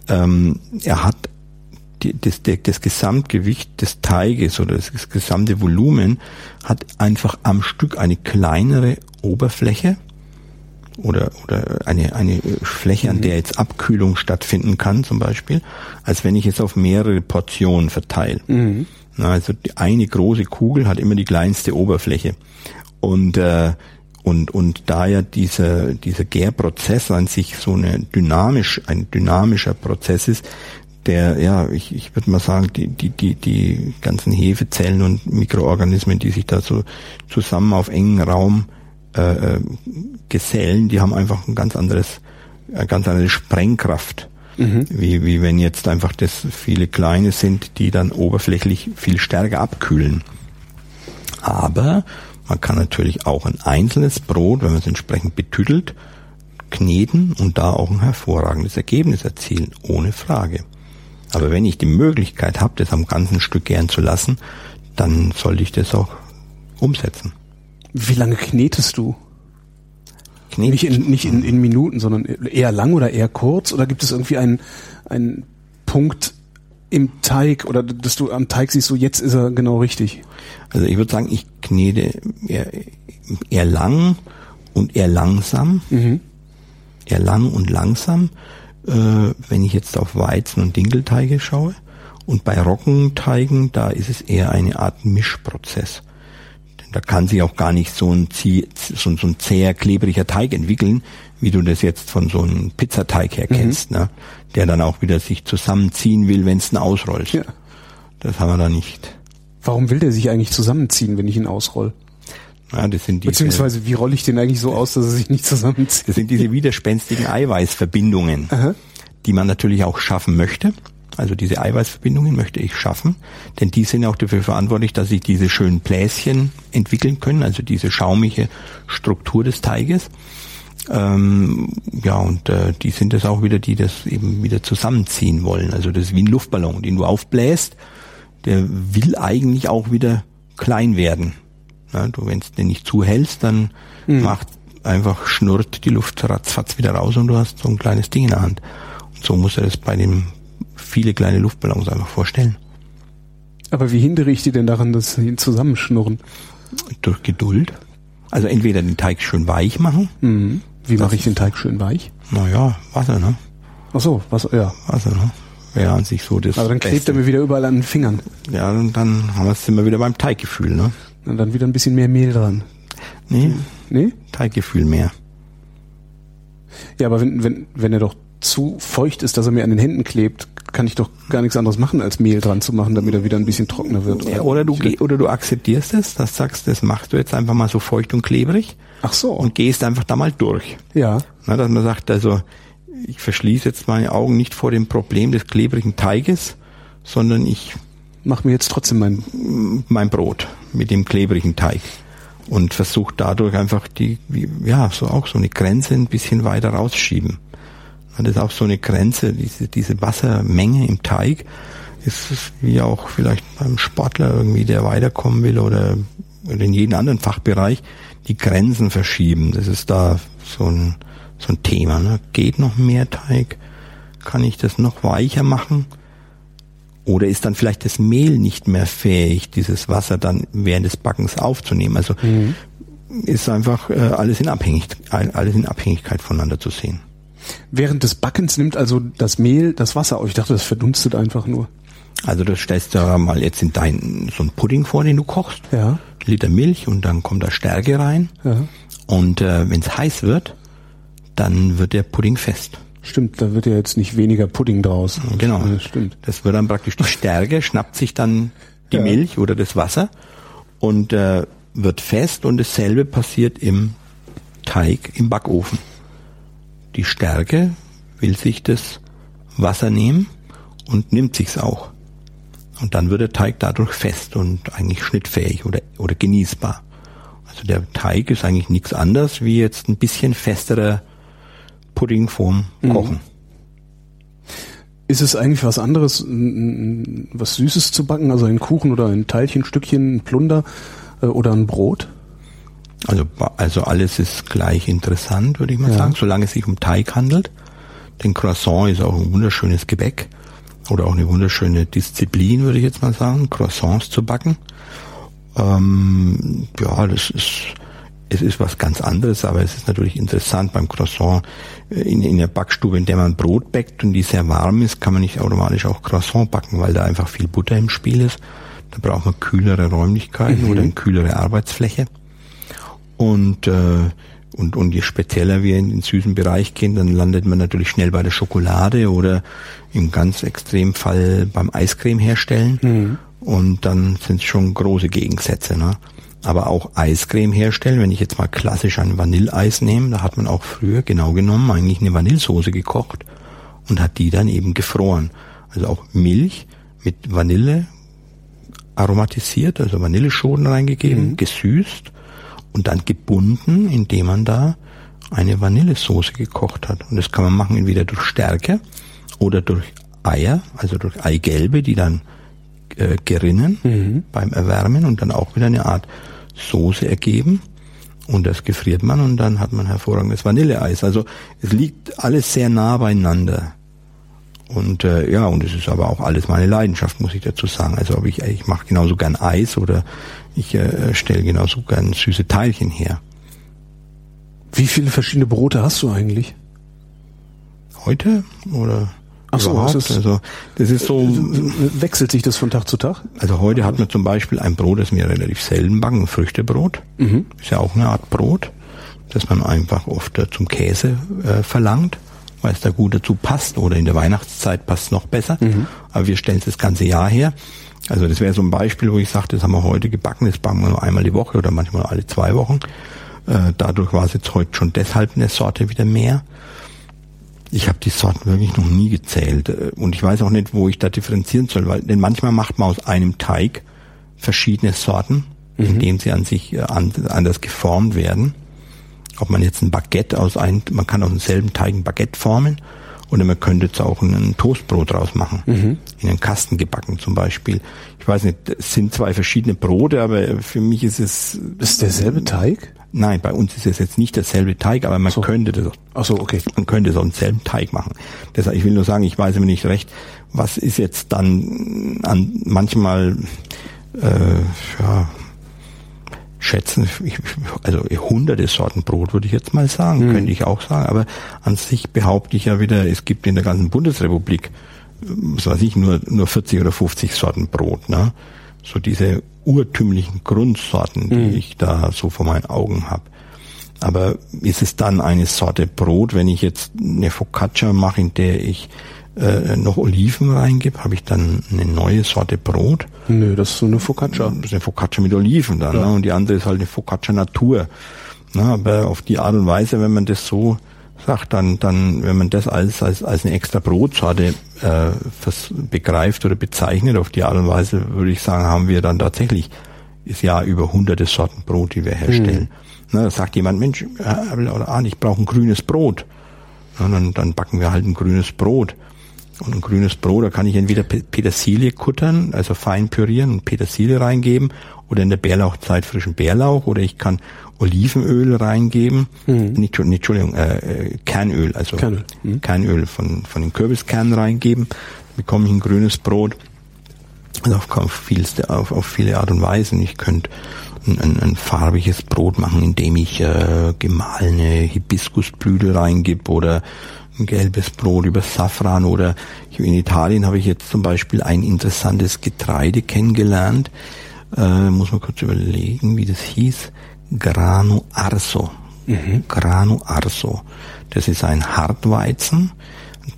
S3: ähm, er hat die, das, das, das Gesamtgewicht des Teiges oder das, das gesamte Volumen hat einfach am Stück eine kleinere Oberfläche oder, oder eine, eine Fläche, an mhm. der jetzt Abkühlung stattfinden kann, zum Beispiel, als wenn ich es auf mehrere Portionen verteile. Mhm. Also die eine große Kugel hat immer die kleinste Oberfläche. Und, äh, und, und da ja dieser, dieser Gärprozess an sich so eine dynamisch, ein dynamischer Prozess ist, der, ja, ich, ich würde mal sagen, die, die, die, die ganzen Hefezellen und Mikroorganismen, die sich da so zusammen auf engen Raum äh, äh, Gesellen, die haben einfach ein ganz anderes, eine ganz andere Sprengkraft. Mhm. Wie, wie wenn jetzt einfach das viele kleine sind, die dann oberflächlich viel stärker abkühlen. Aber man kann natürlich auch ein einzelnes Brot, wenn man es entsprechend betüttelt, kneten und da auch ein hervorragendes Ergebnis erzielen, ohne Frage. Aber wenn ich die Möglichkeit habe, das am ganzen Stück gern zu lassen, dann sollte ich das auch umsetzen.
S2: Wie lange knetest du? Knet nicht in, nicht in, in Minuten, sondern eher lang oder eher kurz? Oder gibt es irgendwie einen, einen Punkt im Teig oder dass du am Teig siehst, so jetzt ist er genau richtig?
S3: Also ich würde sagen, ich knete eher, eher lang und eher langsam. Mhm. Eher lang und langsam, äh, wenn ich jetzt auf Weizen- und Dinkelteige schaue. Und bei Roggenteigen, da ist es eher eine Art Mischprozess da kann sich auch gar nicht so ein, so, so ein zäher, klebriger Teig entwickeln, wie du das jetzt von so einem Pizzateig her kennst, mhm. ne? der dann auch wieder sich zusammenziehen will, wenn es ihn ausrollst. Ja. Das haben wir da nicht.
S2: Warum will der sich eigentlich zusammenziehen, wenn ich ihn ausroll?
S3: Ja, das sind diese,
S2: Beziehungsweise, wie rolle ich den eigentlich so aus, dass er sich nicht zusammenzieht?
S3: Das sind diese widerspenstigen Eiweißverbindungen, Aha. die man natürlich auch schaffen möchte. Also diese Eiweißverbindungen möchte ich schaffen, denn die sind auch dafür verantwortlich, dass sich diese schönen Bläschen entwickeln können, also diese schaumige Struktur des Teiges. Ähm, ja, und äh, die sind es auch wieder, die das eben wieder zusammenziehen wollen. Also das ist wie ein Luftballon, den du aufbläst, der will eigentlich auch wieder klein werden. Ja, du, wenn es den nicht zuhältst, dann mhm. macht einfach schnurrt die Luft ratzfatz wieder raus und du hast so ein kleines Ding in der Hand. Und so muss er das bei dem viele kleine Luftballons einfach vorstellen.
S2: Aber wie hindere ich die denn daran, dass sie zusammenschnurren?
S3: Durch Geduld. Also entweder den Teig schön weich machen.
S2: Mhm. Wie mache ich den Teig schön weich?
S3: Naja, Wasser, ne?
S2: Ach so, Wasser, ja.
S3: Wasser, ne? Ja, an sich so das.
S2: Aber dann klebt Beste. er mir wieder überall an den Fingern.
S3: Ja, und dann haben wir es immer wieder beim Teiggefühl, ne?
S2: Und dann wieder ein bisschen mehr Mehl dran.
S3: Nee. Nee? Teiggefühl mehr.
S2: Ja, aber wenn, wenn, wenn er doch zu feucht ist, dass er mir an den Händen klebt, kann ich doch gar nichts anderes machen, als Mehl dran zu machen, damit er wieder ein bisschen trockener wird.
S3: Oder, ja, oder du oder du akzeptierst es, das sagst, das machst du jetzt einfach mal so feucht und klebrig.
S2: Ach so.
S3: Und gehst einfach da mal durch.
S2: Ja.
S3: Na, dass man sagt, also ich verschließe jetzt meine Augen nicht vor dem Problem des klebrigen Teiges, sondern ich
S2: mache mir jetzt trotzdem mein
S3: mein Brot mit dem klebrigen Teig und versuche dadurch einfach die ja so auch so eine Grenze ein bisschen weiter rausschieben. Das ist auch so eine Grenze, diese, diese Wassermenge im Teig ist wie auch vielleicht beim Sportler irgendwie, der weiterkommen will oder in jedem anderen Fachbereich, die Grenzen verschieben. Das ist da so ein, so ein Thema. Ne? Geht noch mehr Teig? Kann ich das noch weicher machen? Oder ist dann vielleicht das Mehl nicht mehr fähig, dieses Wasser dann während des Backens aufzunehmen? Also mhm. ist einfach äh, alles in Abhängigkeit, alles in Abhängigkeit voneinander zu sehen.
S2: Während des Backens nimmt also das Mehl das Wasser auf. Ich dachte, das verdunstet einfach nur.
S3: Also das stellst du mal jetzt in dein so ein Pudding vor, den du kochst.
S2: Ja.
S3: Liter Milch und dann kommt da Stärke rein. Ja. Und äh, wenn es heiß wird, dann wird der Pudding fest.
S2: Stimmt, da wird ja jetzt nicht weniger Pudding draus.
S3: Genau. Das stimmt. Das wird dann praktisch die Stärke, schnappt sich dann die ja. Milch oder das Wasser und äh, wird fest und dasselbe passiert im Teig im Backofen die Stärke will sich das Wasser nehmen und nimmt sich's auch. Und dann wird der Teig dadurch fest und eigentlich schnittfähig oder, oder genießbar. Also der Teig ist eigentlich nichts anderes wie jetzt ein bisschen festerer Pudding vorm mhm. Kochen.
S2: Ist es eigentlich was anderes, was Süßes zu backen, also ein Kuchen oder ein Teilchen, Stückchen, ein Plunder äh, oder ein Brot?
S3: Also, also alles ist gleich interessant, würde ich mal ja. sagen, solange es sich um Teig handelt. Denn Croissant ist auch ein wunderschönes Gebäck oder auch eine wunderschöne Disziplin, würde ich jetzt mal sagen, Croissants zu backen. Ähm, ja, das ist, es ist was ganz anderes, aber es ist natürlich interessant beim Croissant äh, in, in der Backstube, in der man Brot backt und die sehr warm ist, kann man nicht automatisch auch Croissant backen, weil da einfach viel Butter im Spiel ist. Da braucht man kühlere Räumlichkeiten mhm. oder eine kühlere Arbeitsfläche. Und, äh, und, und je spezieller wir in den süßen Bereich gehen, dann landet man natürlich schnell bei der Schokolade oder im ganz extremen Fall beim Eiscreme herstellen. Mhm. Und dann sind es schon große Gegensätze. Ne? Aber auch Eiscreme herstellen, wenn ich jetzt mal klassisch ein Vanilleeis nehme, da hat man auch früher genau genommen eigentlich eine Vanillesoße gekocht und hat die dann eben gefroren. Also auch Milch mit Vanille aromatisiert, also Vanilleschoten reingegeben, mhm. gesüßt und dann gebunden, indem man da eine Vanillesoße gekocht hat. Und das kann man machen entweder durch Stärke oder durch Eier, also durch Eigelbe, die dann äh, gerinnen mhm. beim Erwärmen und dann auch wieder eine Art Soße ergeben. Und das gefriert man und dann hat man hervorragendes Vanilleeis. Also es liegt alles sehr nah beieinander. Und äh, ja, und es ist aber auch alles meine Leidenschaft, muss ich dazu sagen. Also ob ich, ich mache genauso gern Eis oder ich äh, stelle genauso gern süße Teilchen her.
S2: Wie viele verschiedene Brote hast du eigentlich?
S3: Heute oder?
S2: Ach so,
S3: überhaupt.
S2: das ist-
S3: also das ist so.
S2: Wechselt sich das von Tag zu Tag?
S3: Also heute hat man zum Beispiel ein Brot, das wir relativ selten backen, ein Früchtebrot. Ist ja auch eine Art Brot, das man einfach oft äh, zum Käse äh, verlangt, weil es da gut dazu passt. Oder in der Weihnachtszeit passt es noch besser. Aber wir stellen es das ganze Jahr her. Also das wäre so ein Beispiel, wo ich sage, das haben wir heute gebacken, das backen wir nur einmal die Woche oder manchmal alle zwei Wochen. Äh, dadurch war es jetzt heute schon deshalb eine Sorte wieder mehr. Ich habe die Sorten wirklich noch nie gezählt äh, und ich weiß auch nicht, wo ich da differenzieren soll, weil denn manchmal macht man aus einem Teig verschiedene Sorten, indem sie an sich äh, an, anders geformt werden. Ob man jetzt ein Baguette aus einem, man kann aus demselben Teig ein Baguette formen oder man könnte jetzt auch ein Toastbrot draus machen, in einen Kasten gebacken zum Beispiel. Ich weiß nicht, es sind zwei verschiedene Brote, aber für mich ist es
S2: Ist derselbe Teig?
S3: Nein, bei uns ist es jetzt nicht derselbe Teig, aber man
S2: So.
S3: könnte das,
S2: Ach so, okay.
S3: man könnte so einen selben Teig machen. Deshalb, ich will nur sagen, ich weiß immer nicht recht, was ist jetzt dann an manchmal, äh, ja, schätzen, ich, also hunderte Sorten Brot würde ich jetzt mal sagen, könnte ich auch sagen, aber an sich behaupte ich ja wieder, es gibt in der ganzen Bundesrepublik, äh, was weiß ich, nur, nur 40 oder 50 Sorten Brot, ne? So diese urtümlichen Grundsorten, die ich da so vor meinen Augen habe. Aber ist es dann eine Sorte Brot, wenn ich jetzt eine Focaccia mache, in der ich äh, noch Oliven reingebe, habe ich dann eine neue Sorte Brot?
S2: Nö, das ist so eine Focaccia.
S3: Das ist eine Focaccia mit Oliven dann, ne? und die andere ist halt eine Focaccia Natur. Ne? Aber auf die Art und Weise, wenn man das so sagt, dann, dann, wenn man das als, als, als eine extra Brotsorte äh, begreift oder bezeichnet, auf die Art und Weise würde ich sagen, haben wir dann tatsächlich ist ja über hunderte Sorten Brot, die wir herstellen. Ne, da sagt jemand, Mensch, Abel oder Arndt, ich brauche ein grünes Brot. Ja, dann, dann backen wir halt ein grünes Brot. Und ein grünes Brot, da kann ich entweder Pe- Petersilie kuttern, also fein pürieren und Petersilie reingeben, oder in der Bärlauchzeit frischen Bärlauch, oder ich kann Olivenöl reingeben, nicht, Entschu- nicht, Entschuldigung, äh, äh, Kernöl, also
S2: Kernöl, mhm.
S3: Kernöl von, von den Kürbiskernen reingeben, bekomme ich ein grünes Brot. Also auf, auf, vielste, auf, auf viele Art und Weisen. Ich könnte ein, ein, ein farbiges Brot machen, indem ich äh, gemahlene Hibiskusblüte reingib oder ein gelbes Brot über Safran oder in Italien habe ich jetzt zum Beispiel ein interessantes Getreide kennengelernt. Äh, muss man kurz überlegen, wie das hieß. Grano Arso. Grano Arso. Das ist ein Hartweizen,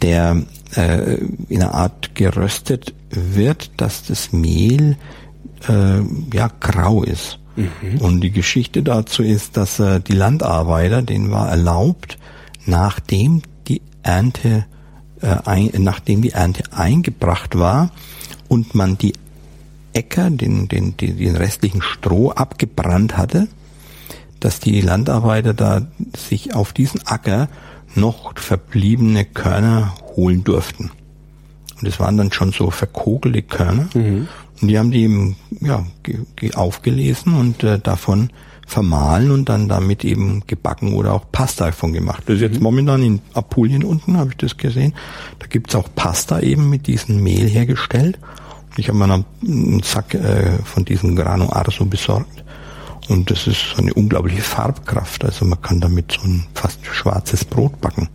S3: der äh, in einer Art geröstet wird, dass das Mehl äh, ja grau ist. Und die Geschichte dazu ist, dass äh, die Landarbeiter, denen war erlaubt, nachdem Ernte äh, ein, nachdem die Ernte eingebracht war und man die Äcker, den, den, den, den restlichen Stroh abgebrannt hatte, dass die Landarbeiter da sich auf diesen Acker noch verbliebene Körner holen durften. Und es waren dann schon so verkogelte Körner. Und die haben die eben ja, ge, ge aufgelesen und äh, davon vermahlen und dann damit eben gebacken oder auch Pasta davon gemacht. Das ist jetzt momentan in Apulien unten, habe ich das gesehen. Da gibt's auch Pasta eben mit diesem Mehl hergestellt. Ich habe mir einen Sack äh, von diesem Grano Arso besorgt. Und das ist eine unglaubliche Farbkraft. Also man kann damit so ein fast schwarzes Brot backen.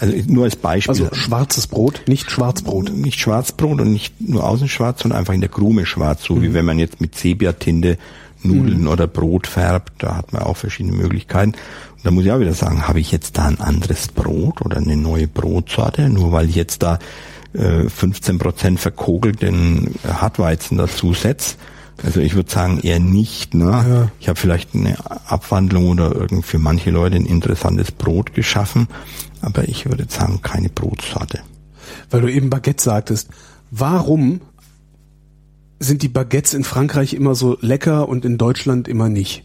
S3: Also nur als Beispiel.
S2: Also schwarzes Brot, nicht Schwarzbrot.
S3: nicht Schwarzbrot und nicht nur außen schwarz, sondern einfach in der Krume schwarz, so wie wenn man jetzt mit Sepia-Tinte Nudeln oder Brot färbt. Da hat man auch verschiedene Möglichkeiten. Und da muss ich auch wieder sagen, habe ich jetzt da ein anderes Brot oder eine neue Brotsorte, nur weil ich jetzt da äh, 15% verkogelten Hartweizen dazu setze. Also ich würde sagen eher nicht. Ne?
S2: Ja.
S3: Ich habe vielleicht eine Abwandlung oder irgend für manche Leute ein interessantes Brot geschaffen, aber ich würde sagen keine Brotsorte.
S2: Weil du eben Baguette sagtest. Warum sind die Baguettes in Frankreich immer so lecker und in Deutschland immer nicht?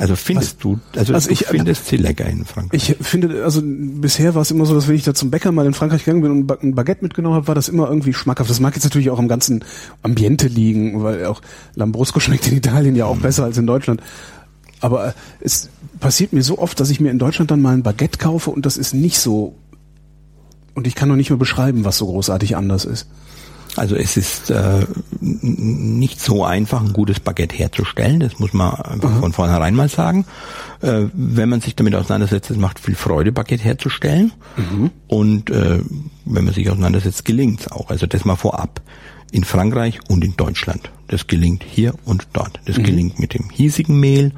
S3: Also findest du, also,
S2: Also
S3: du
S2: ich-
S3: findest sie lecker in Frankreich.
S2: Ich finde, also bisher war es immer so, dass wenn ich da zum Bäcker mal in Frankreich gegangen bin und ein Baguette mitgenommen habe, war das immer irgendwie schmackhaft. Das mag jetzt natürlich auch am ganzen Ambiente liegen, weil auch Lambrusco schmeckt in Italien ja auch
S3: Mhm.
S2: besser als in Deutschland. Aber äh, es passiert mir so oft, dass ich mir in Deutschland dann mal ein Baguette kaufe und das ist nicht so. Und ich kann noch nicht mehr beschreiben, was so großartig anders ist.
S3: Also es ist äh, nicht so einfach, ein gutes Baguette herzustellen. Das muss man einfach mhm. von vornherein mal sagen. Äh, wenn man sich damit auseinandersetzt, es macht viel Freude, Baguette herzustellen. Mhm. Und äh, wenn man sich auseinandersetzt, gelingt es auch. Also das mal vorab. In Frankreich und in Deutschland. Das gelingt hier und dort. Das mhm. gelingt mit dem hiesigen Mehl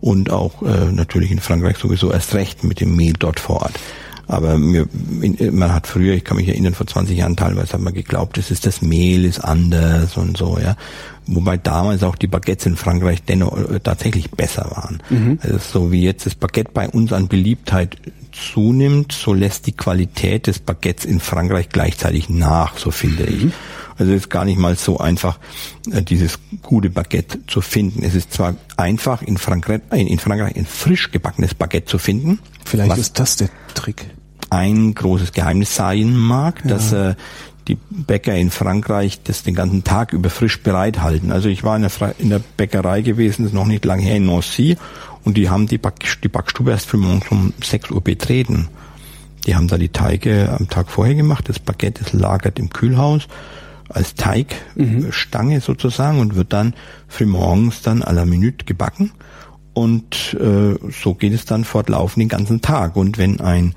S3: und auch äh, natürlich in Frankreich sowieso erst recht mit dem Mehl dort vor Ort. Aber mir, man hat früher, ich kann mich erinnern, vor 20 Jahren teilweise hat man geglaubt, das ist das Mehl, ist anders und so, ja. Wobei damals auch die Baguettes in Frankreich dennoch äh, tatsächlich besser waren. Mhm. Also so wie jetzt das Baguette bei uns an Beliebtheit zunimmt, so lässt die Qualität des Baguettes in Frankreich gleichzeitig nach, so finde mhm. ich. Also es ist gar nicht mal so einfach, äh, dieses gute Baguette zu finden. Es ist zwar einfach in Frankreich, in Frankreich ein frisch gebackenes Baguette zu finden.
S2: Vielleicht ist das der Trick.
S3: Ein großes Geheimnis sein mag, ja. dass äh, die Bäcker in Frankreich das den ganzen Tag über frisch bereithalten. Also ich war in der, in der Bäckerei gewesen, das ist noch nicht lange her in Nancy, und die haben die, Back, die Backstube erst für morgens um 6 Uhr betreten. Die haben da die Teige am Tag vorher gemacht, das Baguette ist lagert im Kühlhaus als Teigstange mhm. sozusagen und wird dann frühmorgens dann à la Minute gebacken. Und äh, so geht es dann fortlaufend den ganzen Tag. Und wenn ein,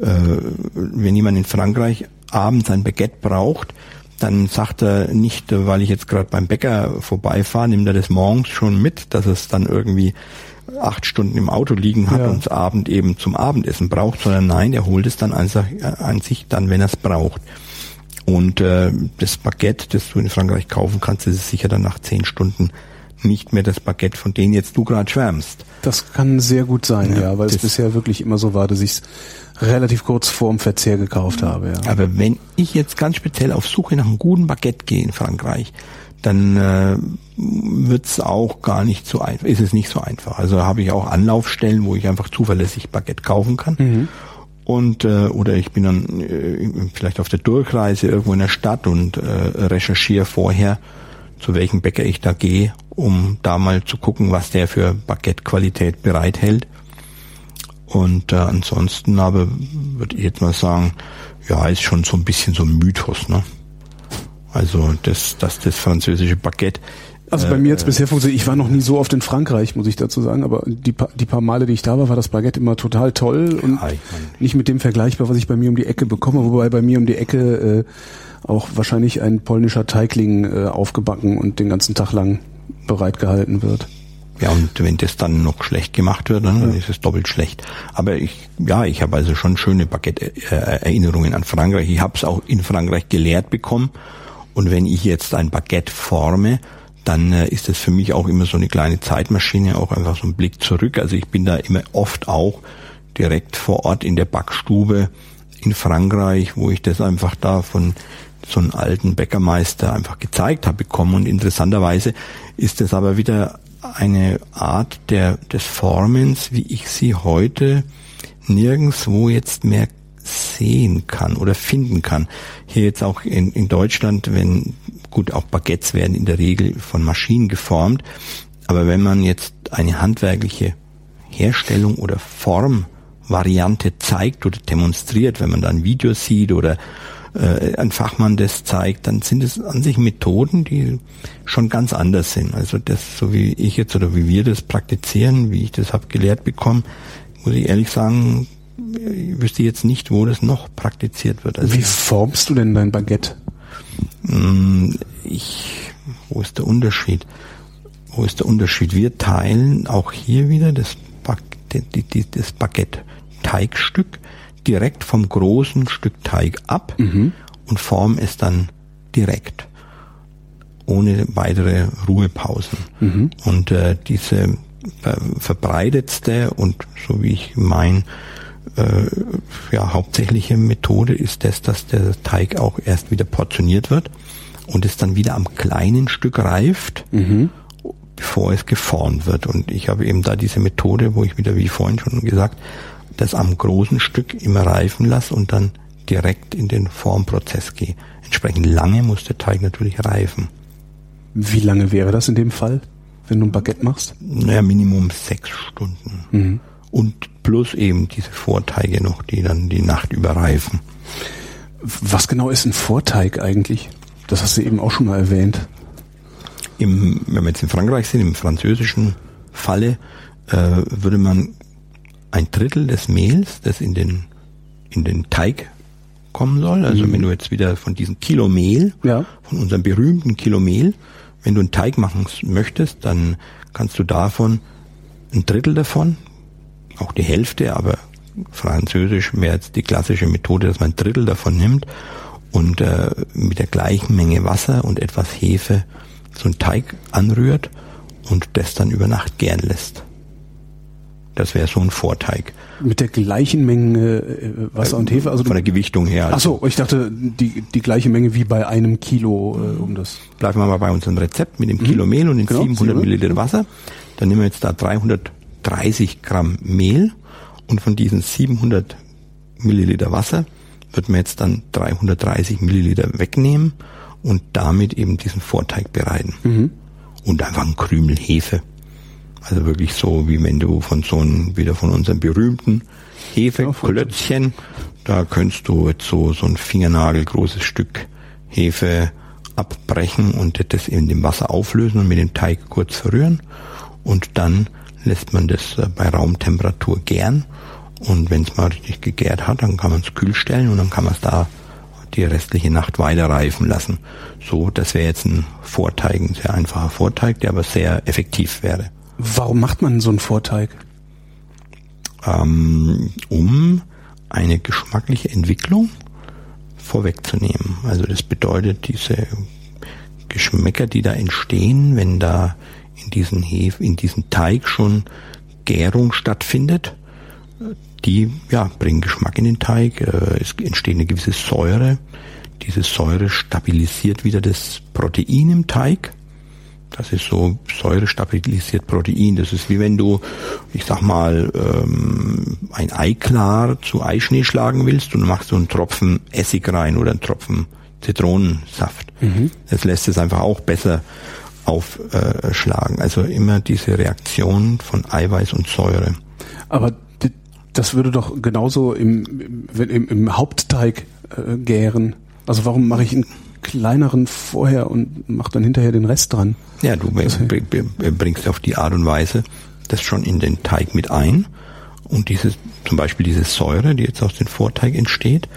S3: äh, wenn jemand in Frankreich abends ein Baguette braucht, dann sagt er nicht, weil ich jetzt gerade beim Bäcker vorbeifahre, nimmt er das morgens schon mit, dass es dann irgendwie acht Stunden im Auto liegen hat ja. und Abend eben zum Abendessen braucht, sondern nein, er holt es dann einfach an sich dann, wenn er es braucht. Und äh, das Baguette, das du in Frankreich kaufen kannst, das ist sicher dann nach zehn Stunden nicht mehr das Baguette, von dem jetzt du gerade schwärmst.
S2: Das kann sehr gut sein, ja, ja weil es bisher wirklich immer so war, dass ich es relativ kurz vorm Verzehr gekauft habe. Ja.
S3: Aber wenn ich jetzt ganz speziell auf Suche nach einem guten Baguette gehe in Frankreich, dann äh, wird es auch gar nicht so einfach, ist es nicht so einfach. Also habe ich auch Anlaufstellen, wo ich einfach zuverlässig Baguette kaufen kann. Mhm und äh, oder ich bin dann äh, vielleicht auf der Durchreise irgendwo in der Stadt und äh, recherchiere vorher, zu welchem Bäcker ich da gehe, um da mal zu gucken, was der für Baguette-Qualität bereithält. Und äh, ansonsten aber würde ich jetzt mal sagen, ja, ist schon so ein bisschen so ein Mythos, ne? Also das, dass das französische Baguette
S2: also bei mir jetzt äh, bisher funktioniert, ich war noch nie so oft in Frankreich, muss ich dazu sagen, aber die, pa die paar Male, die ich da war, war das Baguette immer total toll und ja, nicht mit dem vergleichbar, was ich bei mir um die Ecke bekomme, wobei bei mir um die Ecke äh, auch wahrscheinlich ein polnischer Teigling äh, aufgebacken und den ganzen Tag lang bereitgehalten wird.
S3: Ja, und wenn das dann noch schlecht gemacht wird, dann ja. ist es doppelt schlecht. Aber ich, ja, ich habe also schon schöne Baguette-Erinnerungen an Frankreich. Ich habe es auch in Frankreich gelehrt bekommen. Und wenn ich jetzt ein Baguette forme, dann äh, ist es für mich auch immer so eine kleine Zeitmaschine, auch einfach so ein Blick zurück. Also ich bin da immer oft auch direkt vor Ort in der Backstube in Frankreich, wo ich das einfach da von so einem alten Bäckermeister einfach gezeigt habe bekommen. Und interessanterweise ist es aber wieder eine Art der, des Formens, wie ich sie heute nirgendswo jetzt mehr sehen kann oder finden kann. Hier jetzt auch in, in Deutschland, wenn Gut, auch Baguettes werden in der Regel von Maschinen geformt. Aber wenn man jetzt eine handwerkliche Herstellung oder Formvariante zeigt oder demonstriert, wenn man da ein Video sieht oder äh, ein Fachmann das zeigt, dann sind es an sich Methoden, die schon ganz anders sind. Also das, so wie ich jetzt oder wie wir das praktizieren, wie ich das habe gelehrt bekommen, muss ich ehrlich sagen, ich wüsste jetzt nicht, wo das noch praktiziert wird.
S2: Also wie formst du denn dein Baguette?
S3: Mm, ich, wo ist der Unterschied? Wo ist der Unterschied? Wir teilen auch hier wieder das, das Baguette-Teigstück direkt vom großen Stück Teig ab mhm. und formen es dann direkt ohne weitere Ruhepausen. Mhm. Und äh, diese verbreitetste und so wie ich mein äh, ja, hauptsächliche Methode ist das, dass der Teig auch erst wieder portioniert wird und es dann wieder am kleinen Stück reift, mhm. bevor es geformt wird. Und ich habe eben da diese Methode, wo ich wieder, wie vorhin schon gesagt, das am großen Stück immer reifen lasse und dann direkt in den Formprozess gehe. Entsprechend lange muss der Teig natürlich reifen.
S2: Wie lange wäre das in dem Fall, wenn du ein Baguette machst?
S3: Naja, Minimum sechs Stunden. Mhm und plus eben diese Vorteige noch, die dann die Nacht überreifen.
S2: Was genau ist ein Vorteig eigentlich? Das hast du eben auch schon mal erwähnt.
S3: Im, wenn wir jetzt in Frankreich sind, im französischen Falle, äh, würde man ein Drittel des Mehls, das in den, in den Teig kommen soll, also mhm. wenn du jetzt wieder von diesem Kilo Mehl, ja. von unserem berühmten Kilo Mehl, wenn du einen Teig machen möchtest, dann kannst du davon ein Drittel davon, auch die Hälfte, aber französisch wäre jetzt die klassische Methode, dass man ein Drittel davon nimmt und äh, mit der gleichen Menge Wasser und etwas Hefe so einen Teig anrührt und das dann über Nacht gären lässt. Das wäre so ein Vorteig.
S2: Mit der gleichen Menge äh, Wasser und Hefe?
S3: Also Von der Gewichtung her.
S2: Also. Ach so, ich dachte die, die gleiche Menge wie bei einem Kilo äh, um das.
S3: Bleiben wir mal bei unserem Rezept mit dem mhm. Kilo Mehl und den genau, 700 Milliliter Wasser. Dann nehmen wir jetzt da 330 Gramm Mehl und von diesen 700 Milliliter Wasser wird man jetzt dann 330 Milliliter wegnehmen und damit eben diesen Vorteig bereiten. Mhm. Und einfach ein Krümel Hefe. Also wirklich so, wie wenn du von so einem, wieder von unserem berühmten Hefeklötzchen, da könntest du jetzt so, so ein Fingernagel großes Stück Hefe abbrechen und das in dem Wasser auflösen und mit dem Teig kurz verrühren. Und dann lässt man das äh, bei Raumtemperatur gären. Und wenn es mal richtig gegärt hat, dann kann man es kühl stellen und dann kann man es da die restliche Nacht weiter reifen lassen. So, das wäre jetzt ein Vorteig, ein sehr einfacher Vorteig, der aber sehr effektiv wäre.
S2: Warum macht man so einen Vorteig?
S3: Ähm, um eine geschmackliche Entwicklung vorwegzunehmen. Also das bedeutet, diese Geschmäcker, die da entstehen, wenn da in diesen Hef, in diesem Teig schon Gärung stattfindet, die ja, bringen Geschmack in den Teig, äh, es entsteht eine gewisse Säure. Diese Säure stabilisiert wieder das Protein im Teig. Das ist so Säure stabilisiert Protein. Das ist wie wenn du, ich sag mal, ähm, ein Ei klar zu Eischnee schlagen willst und du machst so einen Tropfen Essig rein oder einen Tropfen Zitronensaft. Mhm. Das lässt es einfach auch besser aufschlagen. Also immer diese Reaktion von Eiweiß und Säure.
S2: Aber das würde doch genauso im, im, im Hauptteig äh, gären. Also warum mache ich einen kleineren vorher und mache dann hinterher den Rest dran?
S3: Ja, du bringst auf die Art und Weise das schon in den Teig mit ein. Und dieses, zum Beispiel diese Säure, die jetzt aus dem Vorteig entsteht,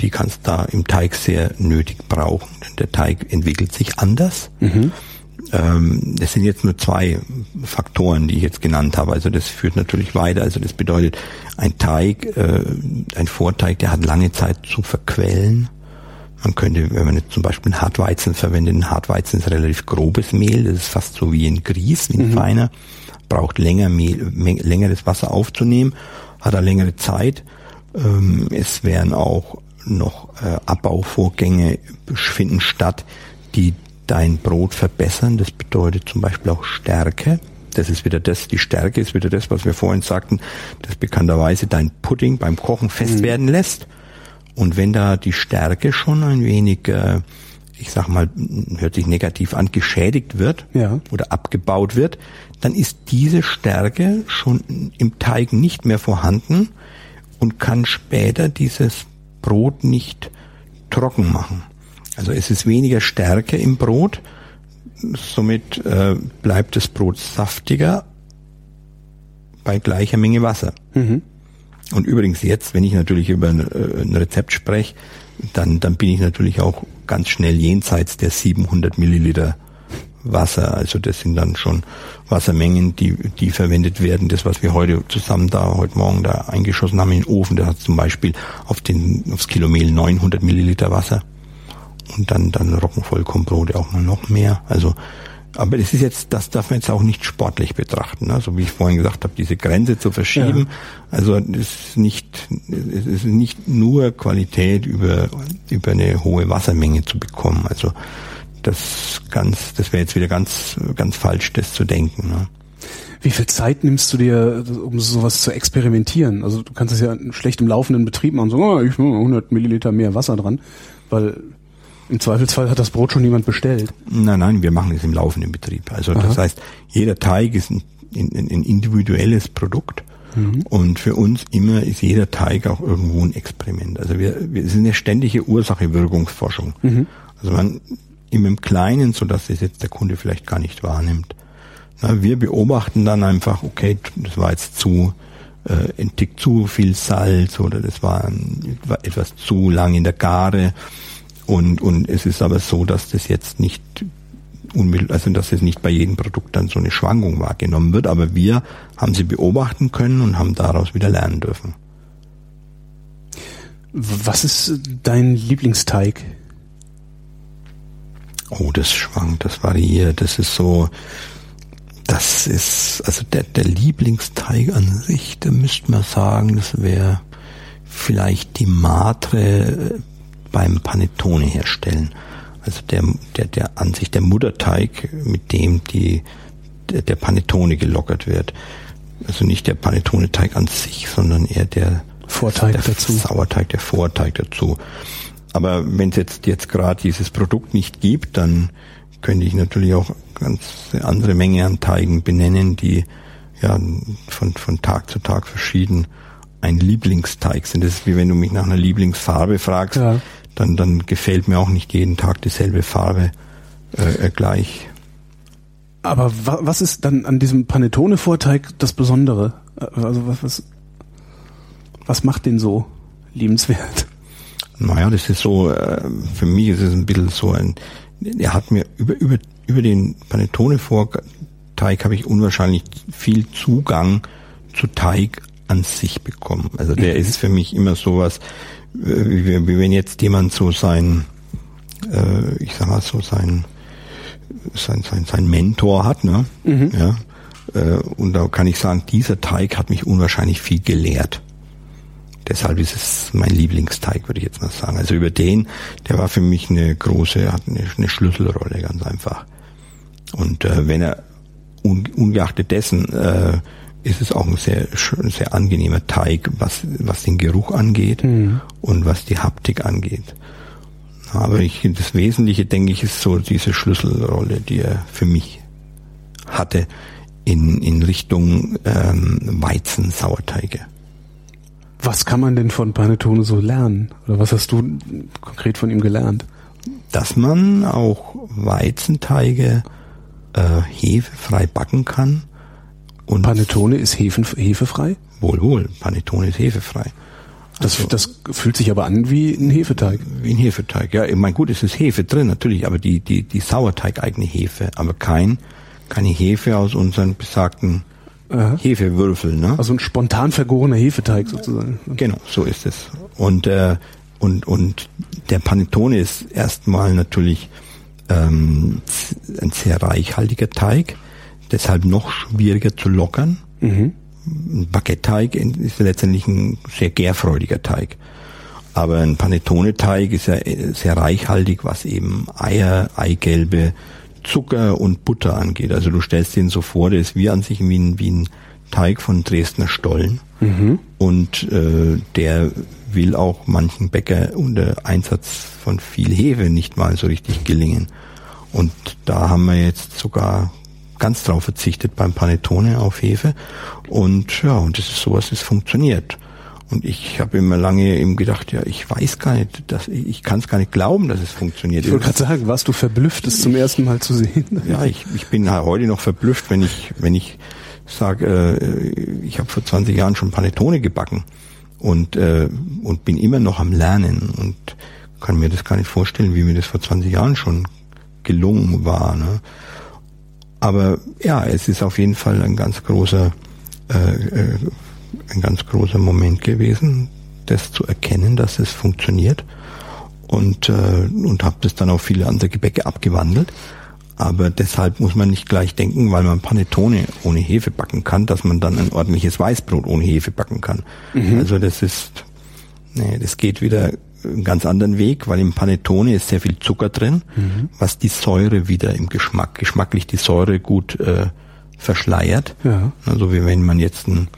S3: die kannst da im Teig sehr nötig brauchen, denn der Teig entwickelt sich anders. Mhm ähm, das sind jetzt nur zwei Faktoren, die ich jetzt genannt habe. Also das führt natürlich weiter. Also das bedeutet, ein Teig, äh, ein Vorteig, der hat lange Zeit zu verquellen. Man könnte, wenn man jetzt zum Beispiel einen Hartweizen verwendet, ein Hartweizen ist relativ grobes Mehl, das ist fast so wie ein Grieß, wie ein mhm. feiner, braucht länger Mehl, längeres Wasser aufzunehmen, hat er längere Zeit. Ähm, es werden auch noch äh, Abbauvorgänge finden statt, die dein Brot verbessern. Das bedeutet zum Beispiel auch Stärke. Das ist wieder das, die Stärke ist wieder das, was wir vorhin sagten, das bekannterweise dein Pudding beim Kochen fest mhm. werden lässt. Und wenn da die Stärke schon ein wenig, äh, ich sag mal, hört sich negativ an, geschädigt wird ja. oder abgebaut wird, dann ist diese Stärke schon im Teig nicht mehr vorhanden und kann später dieses Brot nicht trocken machen. Also es ist weniger Stärke im Brot, somit äh, bleibt das Brot saftiger bei gleicher Menge Wasser. Mhm. Und übrigens jetzt, wenn ich natürlich über ein, äh, ein Rezept spreche, dann, dann bin ich natürlich auch ganz schnell jenseits der 700 Milliliter Wasser. Also das sind dann schon Wassermengen, die, die verwendet werden. Das, was wir heute zusammen da, heute Morgen da eingeschossen haben in den Ofen, da hat zum Beispiel auf den, aufs Kilo Mehl 900 Milliliter Wasser und dann, dann Roggenvollkornbrote auch mal noch mehr. Also, aber das ist jetzt, das darf man jetzt auch nicht sportlich betrachten. Ne? So wie ich vorhin gesagt habe, diese Grenze zu verschieben. Ja. Also es ist nicht, es ist nicht nur Qualität über, über eine hohe Wassermenge zu bekommen. Also das ganz, das wäre jetzt wieder ganz, ganz falsch, das zu denken. Ne?
S2: Wie viel Zeit nimmst du dir, um sowas zu experimentieren? Also du kannst es ja schlecht im laufenden Betrieb machen, so, oh, ich mache 100 Milliliter mehr Wasser dran, weil im Zweifelsfall hat das Brot schon jemand bestellt.
S3: Nein, nein, wir machen es im laufenden Betrieb. Also Aha. das heißt, jeder Teig ist ein, ein, ein individuelles Produkt. Mhm. Und für uns immer ist jeder Teig auch irgendwo ein Experiment. Also wir, wir sind eine ständige Ursache-Wirkungsforschung. Mhm. Also man, immer im Kleinen, so dass es jetzt der Kunde vielleicht gar nicht wahrnimmt. Na, wir beobachten dann einfach, okay, das war jetzt zu äh, ein Tick zu viel Salz oder das war, war etwas zu lang in der Gare und und es ist aber so, dass das jetzt nicht unmittelbar, also dass es nicht bei jedem Produkt dann so eine Schwankung wahrgenommen wird, aber wir haben sie beobachten können und haben daraus wieder lernen dürfen.
S2: Was ist dein Lieblingsteig?
S3: Oh, das schwankt, das variiert, das ist so, das ist, also der, der Lieblingsteig an sich, da müsste man sagen, das wäre vielleicht die Matre beim Panettone herstellen. Also der, der, der an sich der Mutterteig, mit dem die, der, der Panettone gelockert wird. Also nicht der Panettone-Teig an sich, sondern eher der
S2: Vorteig
S3: der
S2: dazu.
S3: Sauerteig, der Vorteig dazu. Aber wenn es jetzt, jetzt gerade dieses Produkt nicht gibt, dann könnte ich natürlich auch ganz andere Menge an Teigen benennen, die ja von, von Tag zu Tag verschieden ein Lieblingsteig sind. Das ist wie wenn du mich nach einer Lieblingsfarbe fragst, ja. dann, dann gefällt mir auch nicht jeden Tag dieselbe Farbe äh, äh gleich.
S2: Aber wa was ist dann an diesem Panettone-Vorteig das Besondere? Also was, was, was macht den so liebenswert?
S3: Naja, das ist so, äh, für mich ist es ein bisschen so ein, er hat mir über, über, über den Panettone-Vorteig habe ich unwahrscheinlich viel Zugang zu Teig an sich bekommen. Also der mhm. ist für mich immer sowas, äh, wie, wie wenn jetzt jemand so sein, äh, ich sag mal so sein, sein, sein, sein Mentor hat, ne? Mhm. Ja. Äh, und da kann ich sagen, dieser Teig hat mich unwahrscheinlich viel gelehrt. Deshalb ist es mein Lieblingsteig, würde ich jetzt mal sagen. Also über den, der war für mich eine große, hat eine, eine Schlüsselrolle, ganz einfach. Und äh, wenn er un, ungeachtet dessen äh, ist es auch ein sehr, sehr angenehmer Teig, was, was den Geruch angeht mhm. und was die Haptik angeht. Aber ich, das Wesentliche, denke ich, ist so diese Schlüsselrolle, die er für mich hatte in, in Richtung ähm, Weizen-Sauerteige.
S2: Was kann man denn von Panettone so lernen? Oder was hast du konkret von ihm gelernt?
S3: Dass man auch Weizenteige äh, hefefrei backen kann.
S2: Und Panettone ist hefen, hefefrei?
S3: Wohl, wohl. Panettone ist hefefrei.
S2: Das, also, das fühlt sich aber an wie ein Hefeteig.
S3: Wie ein Hefeteig, ja. Ich meine, gut, es ist Hefe drin, natürlich, aber die, die, die Sauerteig-eigene Hefe, aber kein, keine Hefe aus unseren besagten Aha. Hefewürfel. Ne?
S2: Also ein spontan vergorener Hefeteig sozusagen.
S3: Genau, so ist es. Und, äh, und, und der Panettone ist erstmal natürlich ähm, ein sehr reichhaltiger Teig, deshalb noch schwieriger zu lockern. Mhm. Ein Baguette-Teig ist letztendlich ein sehr gärfreudiger Teig. Aber ein Panettone-Teig ist ja sehr reichhaltig, was eben Eier, Eigelbe, Zucker und Butter angeht. Also du stellst den so vor, der ist wie an sich wie ein, wie ein Teig von Dresdner Stollen. Mhm. Und äh, der will auch manchen Bäcker unter Einsatz von viel Hefe nicht mal so richtig gelingen. Und da haben wir jetzt sogar ganz drauf verzichtet beim Panettone auf Hefe. Und ja, und das ist sowas, das funktioniert. Und ich habe immer lange eben gedacht, ja, ich weiß gar nicht, dass ich kann es gar nicht glauben, dass es funktioniert.
S2: Ich wollte gerade sagen, warst du verblüfft, es zum ersten Mal zu sehen?
S3: Ja, ich, ich bin heute noch verblüfft, wenn ich wenn ich sage, äh, ich habe vor 20 Jahren schon Panettone gebacken und äh, und bin immer noch am Lernen und kann mir das gar nicht vorstellen, wie mir das vor 20 Jahren schon gelungen war. Ne? Aber ja, es ist auf jeden Fall ein ganz großer äh, äh, ein ganz großer Moment gewesen, das zu erkennen, dass es funktioniert und, äh, und habe das dann auf viele andere Gebäcke abgewandelt. Aber deshalb muss man nicht gleich denken, weil man Panettone ohne Hefe backen kann, dass man dann ein ordentliches Weißbrot ohne Hefe backen kann. Mhm. Also das ist, nee, das geht wieder einen ganz anderen Weg, weil im Panettone ist sehr viel Zucker drin, mhm. was die Säure wieder im Geschmack, geschmacklich die Säure gut äh, verschleiert. Ja. Also wie wenn man jetzt ein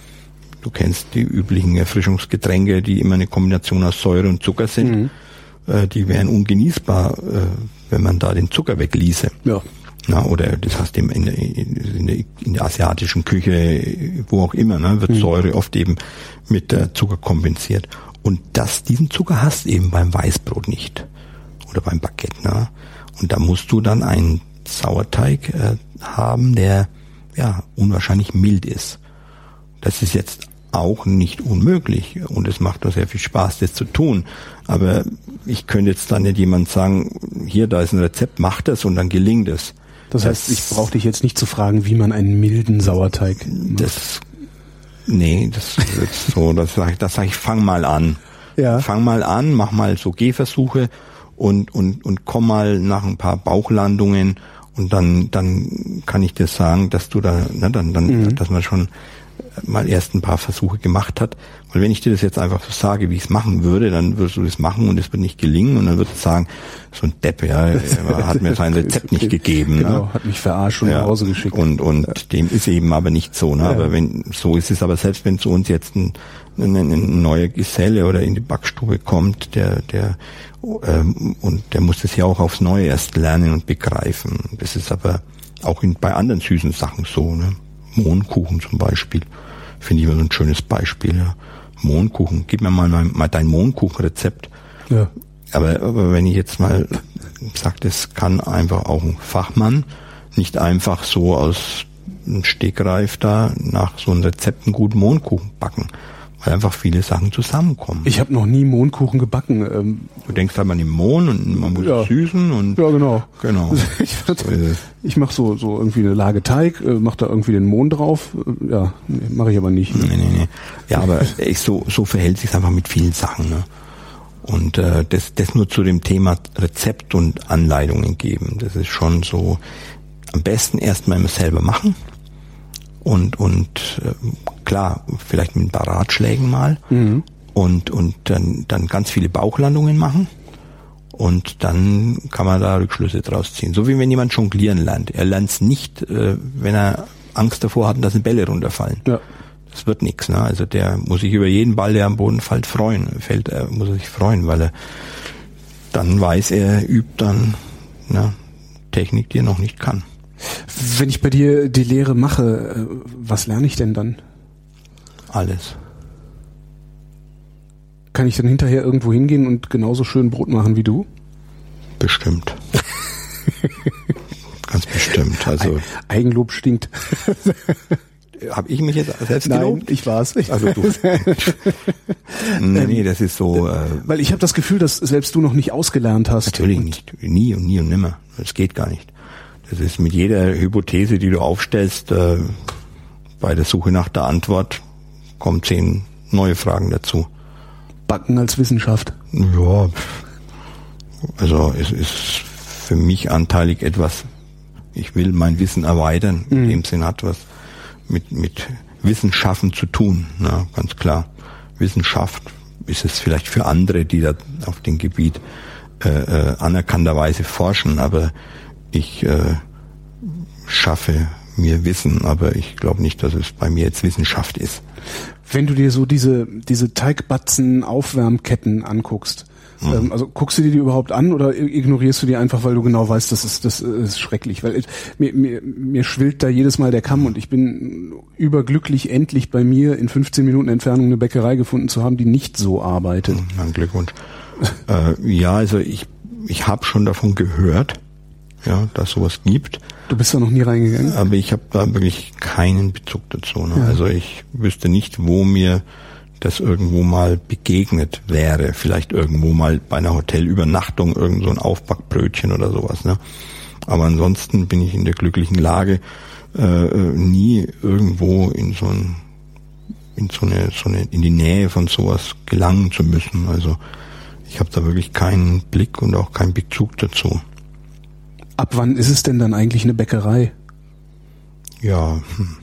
S3: Du kennst die üblichen Erfrischungsgetränke, die immer eine Kombination aus Säure und Zucker sind. Mhm. Äh, die wären ungenießbar, äh, wenn man da den Zucker wegließe. Ja. Na, oder das heißt in, in, in, der, in der asiatischen Küche, wo auch immer, ne, wird mhm. Säure oft eben mit äh, Zucker kompensiert. Und das, diesen Zucker hast eben beim Weißbrot nicht. Oder beim Baguette. Ne? Und da musst du dann einen Sauerteig äh, haben, der ja unwahrscheinlich mild ist. Das ist jetzt auch nicht unmöglich und es macht auch sehr viel Spaß, das zu tun. Aber ich könnte jetzt dann nicht jemand sagen, hier, da ist ein Rezept, mach das und dann gelingt es.
S2: Das heißt, ich brauche dich jetzt nicht zu fragen, wie man einen milden Sauerteig macht.
S3: Das, nee, das ist so, das sage ich, das sag ich, fang mal an.
S2: Ja.
S3: Fang mal an, mach mal so Gehversuche und, und, und komm mal nach ein paar Bauchlandungen und dann, dann kann ich dir sagen, dass du da, ne, dann, dann,
S2: Mhm.
S3: dass man schon mal erst ein paar Versuche gemacht hat. Weil wenn ich dir das jetzt einfach so sage, wie ich es machen würde, dann würdest du das machen und es wird nicht gelingen und dann würdest du sagen, so ein Depp, ja, er hat mir sein Rezept nicht gegeben.
S2: Genau,
S3: ne?
S2: hat mich verarscht und
S3: Ja,
S2: nach Hause geschickt.
S3: Und, und dem ist eben aber nicht so. Ne?
S2: Ja.
S3: Aber wenn so ist es aber selbst wenn zu uns jetzt ein, ein, ein neuer Geselle oder in die Backstube kommt, der, der ähm, und der muss das ja auch aufs Neue erst lernen und begreifen. Das ist aber auch in, bei anderen süßen Sachen so. Ne? Mohnkuchen zum Beispiel finde ich immer so ein schönes Beispiel. Ja. Mohnkuchen, gib mir mal, mein, mal dein Mohnkuchenrezept.
S2: ja.
S3: Aber, aber wenn ich jetzt mal sage, das kann einfach auch ein Fachmann nicht einfach so aus dem Stegreif da nach so einem Rezept einen guten Mohnkuchen backen, weil einfach viele Sachen zusammenkommen.
S2: Ich habe noch nie Mohnkuchen gebacken. Ähm,
S3: du denkst halt an den Mohn und man muss
S2: Ja.
S3: süßen und
S2: ja, genau.
S3: genau.
S2: Ich,
S3: es.
S2: ich mache so, so irgendwie eine Lage Teig, äh, mache da irgendwie den Mohn drauf. Äh, ja, nee, mache ich aber nicht.
S3: Nee, nee, nee. Ja, aber ich, so, so verhält sich einfach mit vielen Sachen. Ne? Und äh, das, das nur zu dem Thema Rezept und Anleitungen geben. Das ist schon so am besten erstmal immer selber machen. Und, und äh, klar, vielleicht mit ein paar Ratschlägen mal. Und, und dann, dann ganz viele Bauchlandungen machen. Und dann kann man da Rückschlüsse draus ziehen. So wie wenn jemand jonglieren lernt. Er lernt es nicht, äh, wenn er Angst davor hat, dass eine Bälle runterfallen.
S2: Ja.
S3: Das wird nichts. Ne? Also der muss sich über jeden Ball, der am Boden fällt, freuen. Fällt, äh, muss er sich freuen, weil er dann weiß, er übt dann ne, Technik, die er noch nicht kann.
S2: Wenn ich bei dir die Lehre mache, äh, was lerne ich denn dann?
S3: Alles.
S2: Kann ich dann hinterher irgendwo hingehen und genauso schön Brot machen wie du?
S3: Bestimmt. Ganz bestimmt. Also
S2: Eigenlob stinkt.
S3: habe ich mich jetzt selbst gelobt?
S2: ich war's. Ich
S3: Also du. nee, nee, das ist so. Äh,
S2: Weil ich habe das Gefühl, dass selbst du noch nicht ausgelernt hast.
S3: Natürlich nicht. Nie und nie und nimmer. Das geht gar nicht. Das ist mit jeder Hypothese, die du aufstellst, äh, bei der Suche nach der Antwort kommen zehn neue Fragen dazu.
S2: Backen als Wissenschaft.
S3: Ja, also es ist für mich anteilig etwas, ich will mein Wissen erweitern. In dem Sinn hat was mit, mit Wissenschaften zu tun, na, ganz klar. Wissenschaft ist es vielleicht für andere, die da auf dem Gebiet äh, äh, anerkannterweise forschen, aber ich äh, schaffe mir Wissen, aber ich glaube nicht, dass es bei mir jetzt Wissenschaft ist.
S2: Wenn du dir so diese, diese Teigbatzen Aufwärmketten anguckst, ähm, also guckst du dir die überhaupt an oder ignorierst du die einfach, weil du genau weißt, das ist, das ist schrecklich? Weil ich, mir, mir, mir schwillt da jedes Mal der Kamm und ich bin überglücklich, endlich bei mir in 15 Minuten Entfernung eine Bäckerei gefunden zu haben, die nicht so arbeitet.
S3: Mein Glückwunsch. äh, ja, also ich, ich habe schon davon gehört, ja, dass sowas gibt,
S2: Du bist da noch nie reingegangen?
S3: aber ich habe da wirklich keinen Bezug dazu. Ne?
S2: Ja.
S3: Also ich wüsste nicht, wo mir das irgendwo mal begegnet wäre. Vielleicht irgendwo mal bei einer Hotelübernachtung irgend so ein Aufbackbrötchen oder sowas. Ne? Aber ansonsten bin ich in der glücklichen Lage, äh, äh, nie irgendwo in so ein in so eine, so eine, in die Nähe von sowas gelangen zu müssen. Also ich habe da wirklich keinen Blick und auch keinen Bezug dazu.
S2: Ab wann ist es denn dann eigentlich eine Bäckerei?
S3: Ja, hm.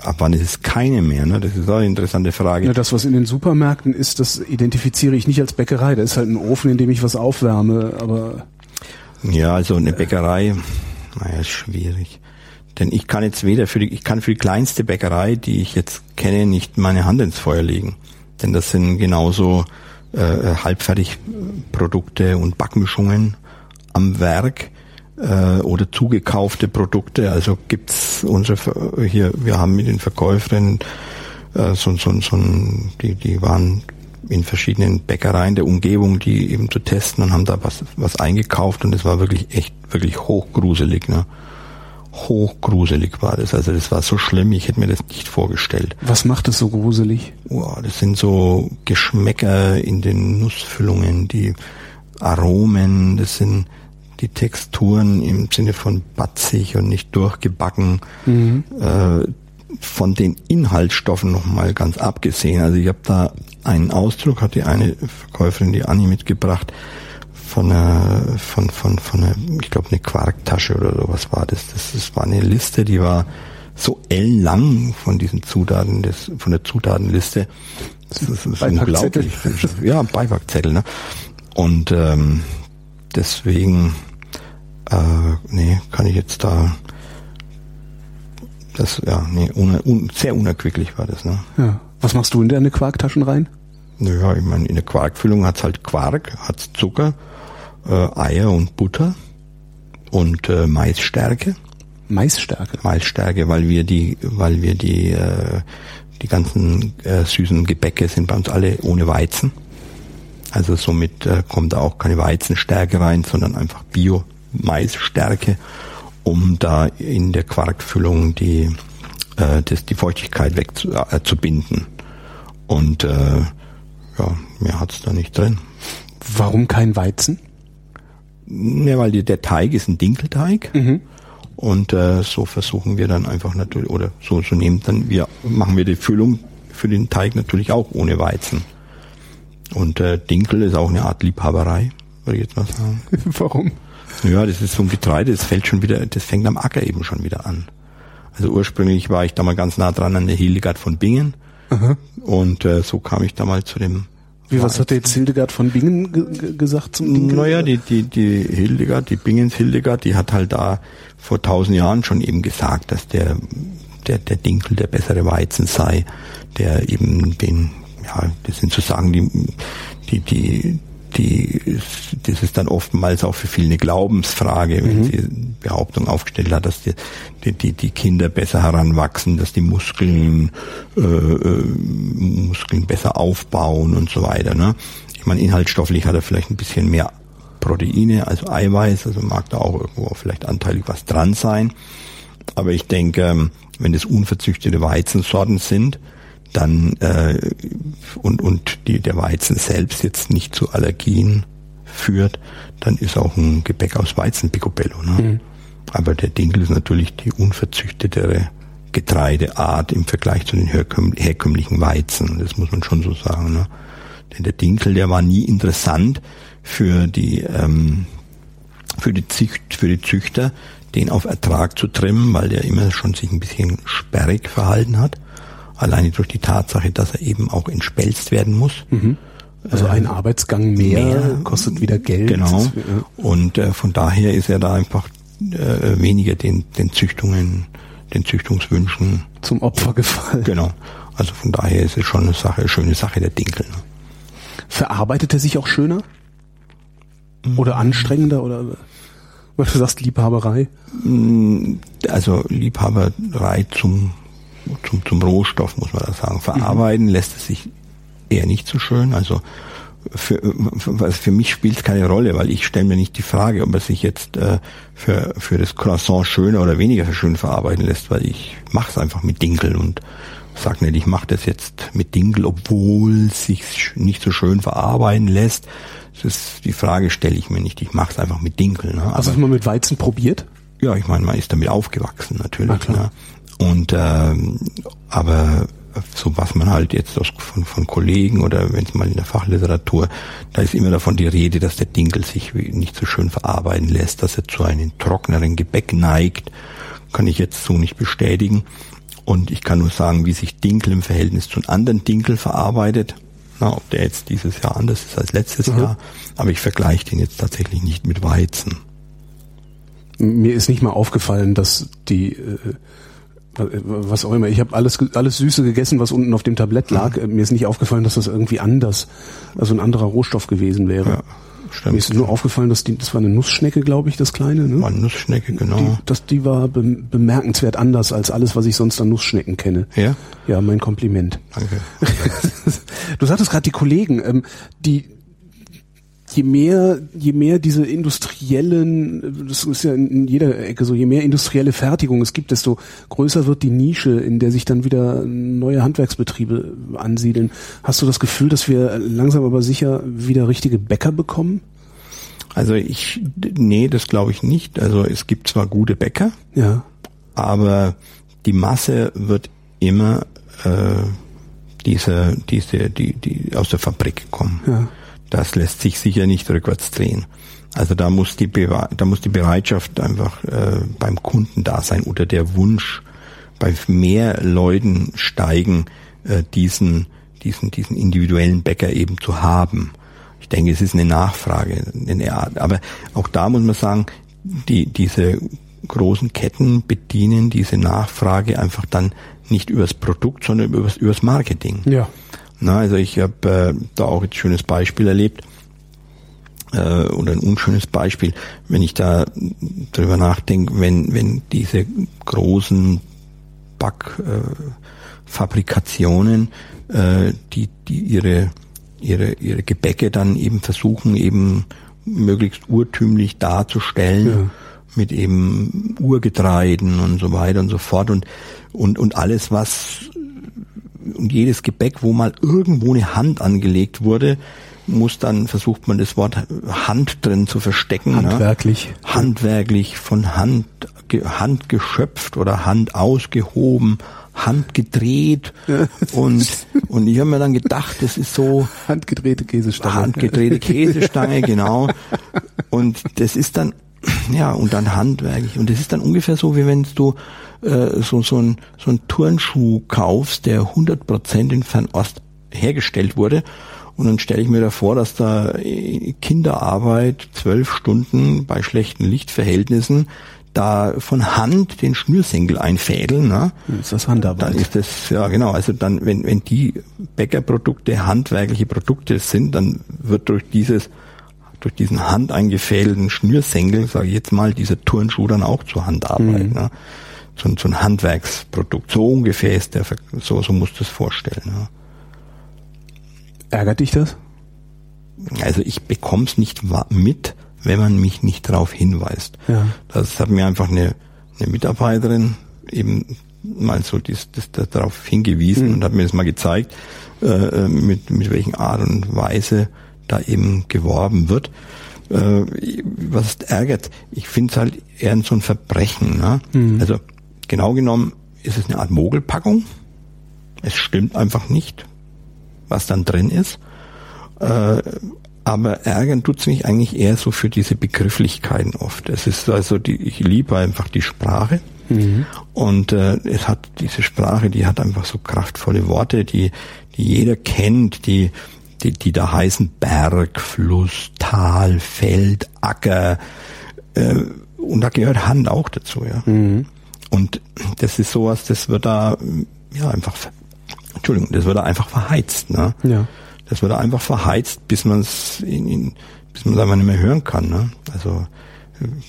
S3: ab wann ist es keine mehr? Ne? Das ist auch eine interessante Frage.
S2: Ja, das, was in den Supermärkten ist, das identifiziere ich nicht als Bäckerei. Da ist halt ein Ofen, in dem ich was aufwärme, aber
S3: Ja, also eine Bäckerei, naja, ist schwierig. Denn ich kann jetzt weder für die, ich kann für die kleinste Bäckerei, die ich jetzt kenne, nicht meine Hand ins Feuer legen. Denn das sind genauso äh, Halbfertigprodukte und Backmischungen am Werk äh, oder zugekaufte Produkte. Also gibt's unsere hier, wir haben mit den Verkäuferinnen äh, so, so, so ein, die, die waren in verschiedenen Bäckereien der Umgebung, die eben zu testen und haben da was, was eingekauft und es war wirklich echt, wirklich hochgruselig, ne? Hochgruselig war das. Also das war so schlimm, ich hätte mir das nicht vorgestellt.
S2: Was macht es so gruselig?
S3: Wow, das sind so Geschmäcker in den Nussfüllungen, die Aromen, das sind die Texturen im Sinne von batzig und nicht durchgebacken. Mhm. Äh, von den Inhaltsstoffen nochmal ganz abgesehen. Also ich habe da einen Ausdruck, hat die eine Verkäuferin, die Anni, mitgebracht, von einer, von, von, von einer, ich glaube eine Quarktasche oder sowas war das. das. Das war eine Liste, die war so ellenlang von diesen Zutaten, das, von der Zutatenliste. Das ist, das ist unglaublich. Ja, Beipackzettel, ne? Und ähm, deswegen, äh, nee, kann ich jetzt da das, ja, nee, un, un, sehr unerquicklich war das, ne?
S2: Ja. Was machst du in deine Quarktaschen rein?
S3: Naja, ich meine, in der Quarkfüllung hat's halt Quark, hat's Zucker, äh, Eier und Butter und äh, Maisstärke.
S2: Maisstärke?
S3: Maisstärke, weil wir die, weil wir die, äh, die ganzen äh, süßen Gebäcke sind bei uns alle ohne Weizen. Also somit äh, kommt da auch keine Weizenstärke rein, sondern einfach Bio-Maisstärke um da in der Quarkfüllung die, äh, das, die Feuchtigkeit wegzubinden. Äh, Und äh, ja, mehr hat's da nicht drin.
S2: Warum kein Weizen?
S3: Ja, weil die, der Teig ist ein Dinkelteig. Mhm. Und äh, so versuchen wir dann einfach natürlich, oder so, so nehmen dann wir, machen wir die Füllung für den Teig natürlich auch ohne Weizen. Und äh, Dinkel ist auch eine Art Liebhaberei, würde ich jetzt mal sagen.
S2: Warum?
S3: Ja, das ist so ein Getreide, das fällt schon wieder, das fängt am Acker eben schon wieder an. Also ursprünglich war ich da mal ganz nah dran an der Hildegard von Bingen. Aha. Und äh, so kam ich da mal zu dem.
S2: Wie, was hat der jetzt Hildegard von Bingen ge gesagt zum Dinkel?
S3: Naja, die, die, die Hildegard, die Bingens Hildegard, die hat halt da vor tausend Jahren schon eben gesagt, dass der, der, der Dinkel der bessere Weizen sei, der eben den, ja, das sind sozusagen die, die, die, die, das ist dann oftmals auch für viele eine Glaubensfrage, wenn mhm. sie Behauptung aufgestellt hat, dass die, die, die Kinder besser heranwachsen, dass die Muskeln, äh, äh, Muskeln besser aufbauen und so weiter. Ne? Ich meine, inhaltsstofflich hat er vielleicht ein bisschen mehr Proteine, also Eiweiß, also mag da auch irgendwo vielleicht anteilig was dran sein. Aber ich denke, ähm, wenn das unverzüchtete Weizensorten sind, dann äh, und und die der Weizen selbst jetzt nicht zu Allergien führt, dann ist auch ein Gebäck aus Weizen Picobello. Ne? Mhm. Aber der Dinkel ist natürlich die unverzüchtetere Getreideart im Vergleich zu den herkömmlichen Weizen. Das muss man schon so sagen. Ne? Denn der Dinkel, der war nie interessant für die ähm, für die Zücht, für die Züchter, den auf Ertrag zu trimmen, weil der immer schon sich ein bisschen sperrig verhalten hat alleine durch die Tatsache, dass er eben auch entspelzt werden muss. Mhm.
S2: Also ein äh, Arbeitsgang mehr, mehr, kostet wieder Geld.
S3: Genau. Und äh, von daher ist er da einfach äh, weniger den, den Züchtungen, den Züchtungswünschen
S2: zum Opfer gefallen.
S3: Genau. Also von daher ist es schon eine Sache, eine schöne Sache der Dinkel. Ne?
S2: Verarbeitet er sich auch schöner? Oder mhm. anstrengender? Oder weil du sagst Liebhaberei?
S3: Mm, also Liebhaberei zum zum, zum Rohstoff, muss man da sagen. Verarbeiten mhm. lässt es sich eher nicht so schön. Also für, für, für mich spielt es keine Rolle, weil ich stelle mir nicht die Frage, ob er sich jetzt äh, für, für das Croissant schöner oder weniger schön verarbeiten lässt, weil ich mache es einfach mit Dinkel und sag nicht, ich mache das jetzt mit Dinkel, obwohl es sich nicht so schön verarbeiten lässt. Das ist, die Frage stelle ich mir nicht. Ich mache es einfach mit Dinkel. Ne?
S2: Hast du es mal mit Weizen probiert?
S3: Ja, ich meine, man ist damit aufgewachsen natürlich. Ne? Und ähm, aber so was man halt jetzt aus, von, von Kollegen oder wenn es mal in der Fachliteratur, da ist immer davon die Rede, dass der Dinkel sich nicht so schön verarbeiten lässt, dass er zu einem trockneren Gebäck neigt, kann ich jetzt so nicht bestätigen. Und ich kann nur sagen, wie sich Dinkel im Verhältnis zu einem anderen Dinkel verarbeitet. Na, ob der jetzt dieses Jahr anders ist als letztes mhm. Jahr. Aber ich vergleiche den jetzt tatsächlich nicht mit Weizen.
S2: Mir ist nicht mal aufgefallen, dass die äh, was auch immer. Ich habe alles alles Süße gegessen, was unten auf dem Tablett lag. Mhm. Mir ist nicht aufgefallen, dass das irgendwie anders, also ein anderer Rohstoff gewesen wäre. Ja. Stimmt. Mir ist nur aufgefallen, dass die, das war eine Nussschnecke, glaube ich, das kleine. Ne?
S3: War eine Nussschnecke, genau.
S2: Die, das, die war be bemerkenswert anders als alles, was ich sonst an Nussschnecken kenne.
S3: Ja?
S2: Ja, mein Kompliment.
S3: Danke.
S2: du sagtest gerade die Kollegen, ähm, die je mehr, je mehr diese industriellen, das ist ja in jeder Ecke so, je mehr industrielle Fertigung es gibt, desto größer wird die Nische, in der sich dann wieder neue Handwerksbetriebe ansiedeln. Hast du das Gefühl, dass wir langsam aber sicher wieder richtige Bäcker bekommen?
S3: Also ich, nee, das glaube ich nicht. Also es gibt zwar gute Bäcker,
S2: ja.
S3: aber die Masse wird immer äh, diese, diese, die, die aus der Fabrik kommen.
S2: Ja
S3: das lässt sich sicher nicht rückwärts drehen. Also da muss die, Be da muss die Bereitschaft einfach äh, beim Kunden da sein oder der Wunsch bei mehr Leuten steigen, äh, diesen, diesen, diesen individuellen Bäcker eben zu haben. Ich denke, es ist eine Nachfrage, eine Art. Aber auch da muss man sagen, die, diese großen Ketten bedienen diese Nachfrage einfach dann nicht übers Produkt, sondern übers, übers Marketing.
S2: Ja.
S3: Na, also ich habe äh, da auch ein schönes Beispiel erlebt äh, oder ein unschönes Beispiel, wenn ich da drüber nachdenke, wenn wenn diese großen Backfabrikationen, äh, die die ihre ihre ihre Gebäcke dann eben versuchen eben möglichst urtümlich darzustellen. Ja. mit eben Urgetreiden und so weiter und so fort und und und alles was und jedes Gebäck, wo mal irgendwo eine Hand angelegt wurde, muss dann versucht man das Wort Hand drin zu verstecken.
S2: Ne? Handwerklich.
S3: Ne? Handwerklich von Hand, Hand geschöpft oder Hand ausgehoben, Hand gedreht und und ich habe mir dann gedacht, das ist so
S2: handgedrehte Käsestange.
S3: Handgedrehte Käsestange, genau. Und das ist dann ja und dann handwerklich und das ist dann ungefähr so, wie wenn du äh, so, so, ein, so ein Turnschuh kaufst, der 100% in Fernost hergestellt wurde. Und dann stelle ich mir da vor, dass da äh, Kinderarbeit zwölf Stunden bei schlechten Lichtverhältnissen da von Hand den Schnürsenkel einfädeln, ne?
S2: Ist das Handarbeit?
S3: Dann ist das, ja genau, also dann, wenn, wenn die Bäckerprodukte handwerkliche Produkte sind, dann wird durch dieses, durch diesen handeingefädelten Schnürsenkel, sage ich jetzt mal, dieser Turnschuh dann auch zur Handarbeit. Mhm. Ne? so, ein, so ein Handwerksprodukt. So ungefähr ist der, so, so musst du es vorstellen. Ja.
S2: Ärgert dich das?
S3: Also ich bekomme es nicht mit, wenn man mich nicht darauf hinweist.
S2: Ja.
S3: Das hat mir einfach eine, eine Mitarbeiterin eben mal so das, das, das darauf hingewiesen mhm. und hat mir das mal gezeigt, äh, äh, mit, mit welchen Art und Weise da eben geworben wird. Äh, was ärgert, ich finde es halt eher so ein Verbrechen. Ne? Mhm. Also Genau genommen ist es eine Art Mogelpackung. Es stimmt einfach nicht, was dann drin ist. Äh, aber ärgern tut's mich eigentlich eher so für diese Begrifflichkeiten oft. Es ist also die, ich liebe einfach die Sprache. Mhm. Und äh, es hat diese Sprache, die hat einfach so kraftvolle Worte, die, die jeder kennt, die, die, die da heißen Berg, Fluss, Tal, Feld, Acker. Äh, und da gehört Hand auch dazu, ja. Mhm. Und das ist sowas, das wird da ja einfach, Entschuldigung, das wird da einfach verheizt. Ne?
S2: Ja.
S3: Das wird da einfach verheizt, bis man es in, in, bis man es einfach nicht mehr hören kann. Ne? Also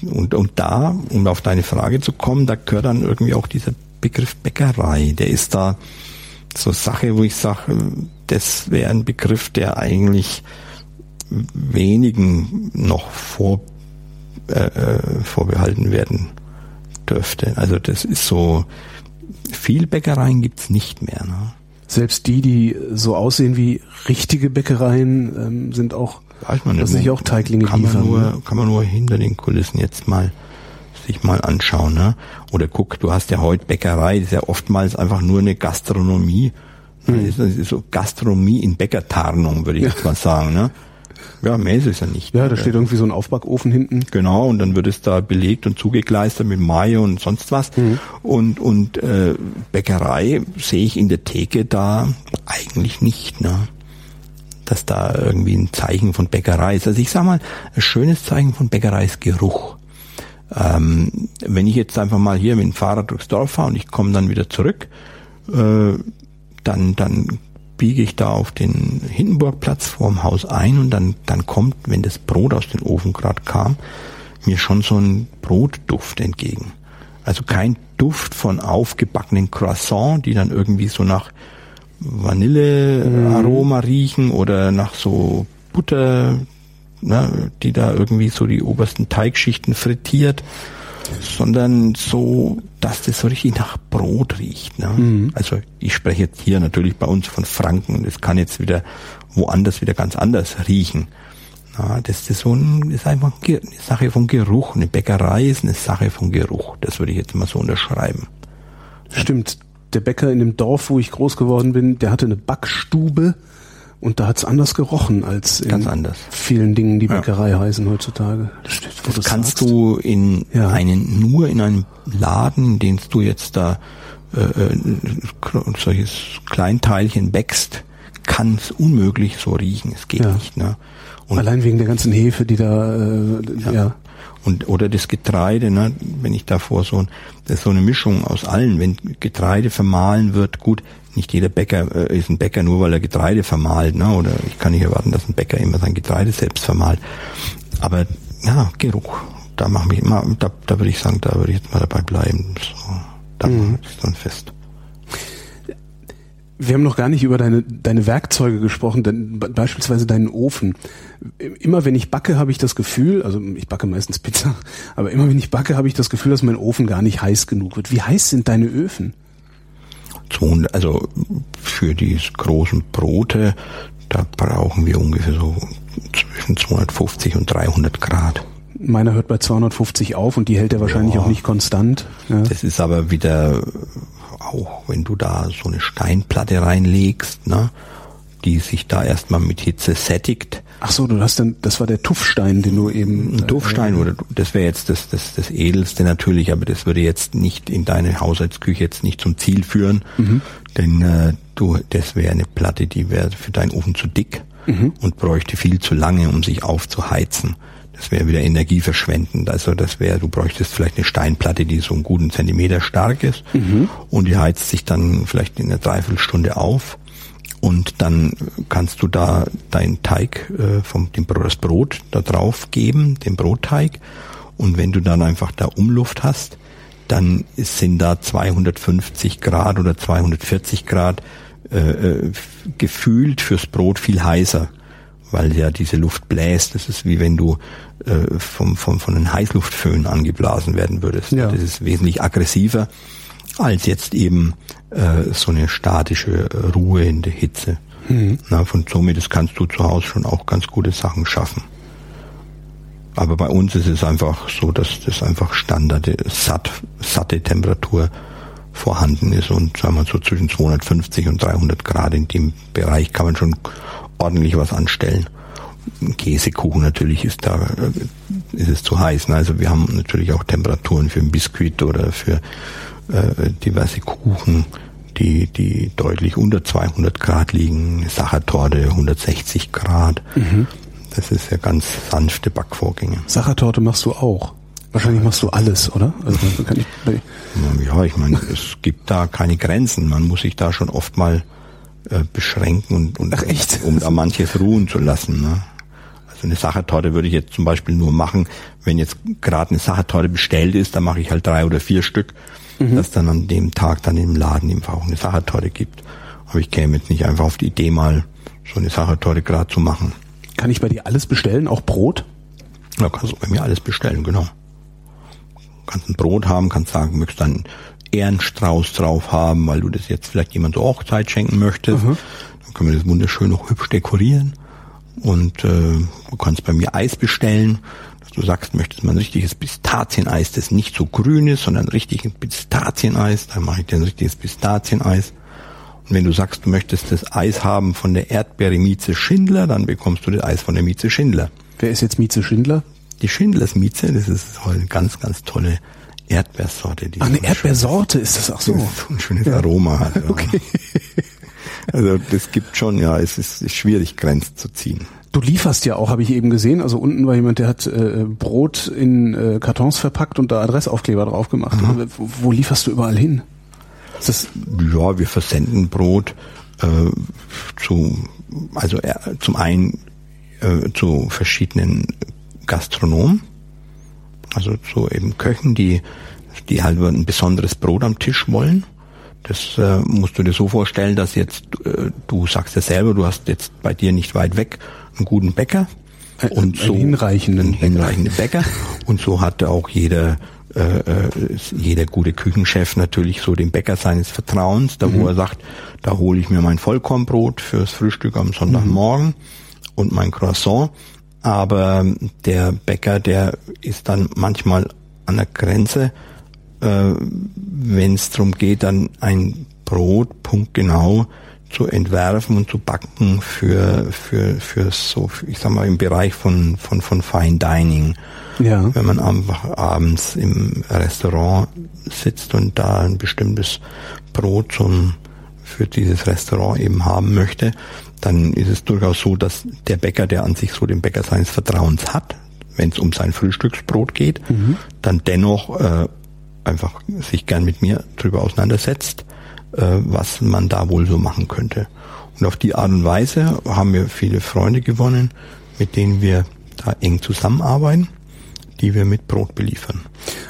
S3: und, und da, um auf deine Frage zu kommen, da gehört dann irgendwie auch dieser Begriff Bäckerei. Der ist da so Sache, wo ich sage, das wäre ein Begriff, der eigentlich wenigen noch vor, äh, äh vorbehalten werden dürfte. Also das ist so, viel Bäckereien gibt's nicht mehr. Ne?
S2: Selbst die, die so aussehen wie richtige Bäckereien, ähm, sind auch,
S3: Weiß man
S2: nicht, sich auch Teiglinge
S3: kann
S2: liefern.
S3: Man nur, ne? Kann man nur hinter den Kulissen jetzt mal sich mal anschauen. Ne? Oder guck, du hast ja heute Bäckerei, das ist ja oftmals einfach nur eine Gastronomie. Mhm. Das ist so Gastronomie in Bäckertarnung, würde ich ja. jetzt mal sagen. Ne? Ja, mehr ist es ja nicht.
S2: Ja, da steht irgendwie so ein Aufbackofen hinten.
S3: Genau, und dann wird es da belegt und zugekleistert mit Mayo und sonst was. Mhm. Und, und äh, Bäckerei sehe ich in der Theke da eigentlich nicht, ne? Dass da irgendwie ein Zeichen von Bäckerei ist. Also ich sag mal, ein schönes Zeichen von Bäckerei ist Geruch. Ähm, wenn ich jetzt einfach mal hier mit dem Fahrrad durchs Dorf fahre und ich komme dann wieder zurück, äh, dann, dann biege ich da auf den Hindenburgplatz vorm Haus ein und dann, dann kommt, wenn das Brot aus dem Ofen gerade kam, mir schon so ein Brotduft entgegen. Also kein Duft von aufgebackenen Croissant, die dann irgendwie so nach Vanillearoma mhm. riechen oder nach so Butter, ne, die da irgendwie so die obersten Teigschichten frittiert, sondern so, dass das so richtig nach Brot riecht. Ne? Mhm. Also ich spreche jetzt hier natürlich bei uns von Franken. Das kann jetzt wieder woanders wieder ganz anders riechen. Ja, das ist so ein, ist einfach eine Sache von Geruch. Eine Bäckerei ist eine Sache von Geruch. Das würde ich jetzt mal so unterschreiben.
S2: Stimmt. Der Bäcker in dem Dorf, wo ich groß geworden bin, der hatte eine Backstube und da hat's anders gerochen als in
S3: Ganz anders.
S2: vielen Dingen, die Bäckerei ja. heißen heutzutage.
S3: Das, das kannst sagst. du in ja. einen, nur in einem Laden, in den du jetzt da äh, äh solches Kleinteilchen bäckst, kann es unmöglich so riechen. Es geht ja. nicht. Ne?
S2: Und Allein wegen der ganzen Hefe, die da, äh, ja. ja.
S3: Und, oder das Getreide, ne, wenn ich davor so, das ist so eine Mischung aus allen. Wenn Getreide vermahlen wird, gut, nicht jeder Bäcker äh, ist ein Bäcker nur, weil er Getreide vermahlt, ne, oder ich kann nicht erwarten, dass ein Bäcker immer sein Getreide selbst vermahlt. Aber, ja, Geruch. Da machen wir immer, da, da würde ich sagen, da würde ich jetzt mal dabei bleiben. So, da mhm. ist dann fest.
S2: Wir haben noch gar nicht über deine, deine Werkzeuge gesprochen, denn beispielsweise deinen Ofen. Immer wenn ich backe, habe ich das Gefühl, also ich backe meistens Pizza, aber immer wenn ich backe, habe ich das Gefühl, dass mein Ofen gar nicht heiß genug wird. Wie heiß sind deine Öfen?
S3: Also für die großen Brote, da brauchen wir ungefähr so zwischen 250 und 300 Grad.
S2: Meiner hört bei 250 auf und die hält er wahrscheinlich ja, auch nicht konstant.
S3: Ja. Das ist aber wieder auch wenn du da so eine Steinplatte reinlegst, ne, die sich da erstmal mit Hitze sättigt.
S2: Ach so, du hast dann, das war der Tuffstein, den du eben.
S3: Ein Tuffstein, äh, oder das wäre jetzt das, das, das edelste natürlich, aber das würde jetzt nicht in deine Haushaltsküche jetzt nicht zum Ziel führen, mhm. denn äh, du, das wäre eine Platte, die wäre für deinen Ofen zu dick mhm. und bräuchte viel zu lange, um sich aufzuheizen. Das wäre wieder energieverschwendend. Also das wäre, du bräuchtest vielleicht eine Steinplatte, die so einen guten Zentimeter stark ist mhm. und die heizt sich dann vielleicht in einer Dreiviertelstunde auf und dann kannst du da deinen Teig äh, vom dem das Brot da drauf geben, den Brotteig und wenn du dann einfach da Umluft hast, dann sind da 250 Grad oder 240 Grad äh, äh, gefühlt fürs Brot viel heißer weil ja diese Luft bläst. Das ist wie wenn du äh, vom, vom, von einem Heißluftföhn angeblasen werden würdest. Ja. Das ist wesentlich aggressiver als jetzt eben äh, so eine statische Ruhe in der Hitze. Mhm. Na, von somit das kannst du zu Hause schon auch ganz gute Sachen schaffen. Aber bei uns ist es einfach so, dass das einfach Standard, satt, satte Temperatur vorhanden ist und sagen wir so zwischen 250 und 300 Grad in dem Bereich kann man schon ordentlich was anstellen. Käsekuchen natürlich ist da äh, ist es zu heiß. Ne? Also wir haben natürlich auch Temperaturen für ein Biskuit oder für äh, diverse Kuchen, die die deutlich unter 200 Grad liegen. Sachertorte 160 Grad. Mhm. Das ist ja ganz sanfte Backvorgänge.
S2: Sachertorte machst du auch. Wahrscheinlich machst du alles, oder? Also kann
S3: ich, ja, ich meine, es gibt da keine Grenzen. Man muss sich da schon oft mal äh, beschränken und, und
S2: Ach, echt?
S3: um da manches ruhen zu lassen. Ne? Also eine Sachertorte würde ich jetzt zum Beispiel nur machen, wenn jetzt gerade eine Sachertorte bestellt ist, dann mache ich halt drei oder vier Stück, mhm. dass dann an dem Tag dann im Laden einfach auch eine Sachertorte gibt. Aber ich käme jetzt nicht einfach auf die Idee mal so eine Sachertorte gerade zu machen.
S2: Kann ich bei dir alles bestellen, auch Brot?
S3: Ja, kannst du bei mir alles bestellen, genau. Kannst ein Brot haben, kannst sagen, möchtest dann Ehrenstrauß drauf haben, weil du das jetzt vielleicht jemand zur Hochzeit schenken möchtest. Mhm. Dann können wir das wunderschön noch hübsch dekorieren. Und äh, du kannst bei mir Eis bestellen, dass du sagst, möchtest du ein richtiges Pistazieneis, das nicht so grün ist, sondern ein richtiges Pistazieneis, dann mache ich dir ein richtiges Pistazieneis. Und wenn du sagst, du möchtest das Eis haben von der Erdbeere Mieze Schindler, dann bekommst du das Eis von der Mieze Schindler.
S2: Wer ist jetzt Mieze Schindler?
S3: Die Schindlers Mieze, das ist eine ganz, ganz tolle Erdbeersorte.
S2: Die Ach, eine Erdbeersorte ist das auch so.
S3: so ein schönes ja. Aroma hat. Ja. Okay. Also das gibt schon, ja, es ist, schwierig, Grenzen zu ziehen.
S2: Du lieferst ja auch, habe ich eben gesehen. Also unten war jemand, der hat äh, Brot in äh, Kartons verpackt und da Adressaufkleber drauf gemacht. Mhm. Wo, wo lieferst du überall hin?
S3: Ist das ja, wir versenden Brot äh, zu, also äh, zum einen äh, zu verschiedenen Gastronomen, also zu eben Köchen, die, die halt ein besonderes Brot am Tisch wollen. Das äh, musst du dir so vorstellen, dass jetzt, äh, du sagst ja selber, du hast jetzt bei dir nicht weit weg einen guten Bäcker.
S2: Ein, und so einen hinreichenden,
S3: hinreichenden Bäcker. Und so hatte auch jeder äh, äh, jeder gute Küchenchef natürlich so den Bäcker seines Vertrauens, da wo mhm. er sagt, da hole ich mir mein Vollkornbrot fürs Frühstück am Sonntagmorgen mhm. und mein Croissant. Aber der Bäcker, der ist dann manchmal an der Grenze, äh, wenn es darum geht, dann ein Brot punktgenau zu entwerfen und zu backen für für für so ich sag mal im Bereich von von von Fine Dining. Ja. Wenn man einfach abends im Restaurant sitzt und da ein bestimmtes Brot zum für dieses Restaurant eben haben möchte, dann ist es durchaus so, dass der Bäcker, der an sich so den Bäcker seines Vertrauens hat, wenn es um sein Frühstücksbrot geht, mhm. dann dennoch äh, einfach sich gern mit mir drüber auseinandersetzt, äh, was man da wohl so machen könnte. Und auf die Art und Weise haben wir viele Freunde gewonnen, mit denen wir da eng zusammenarbeiten die wir mit Brot beliefern.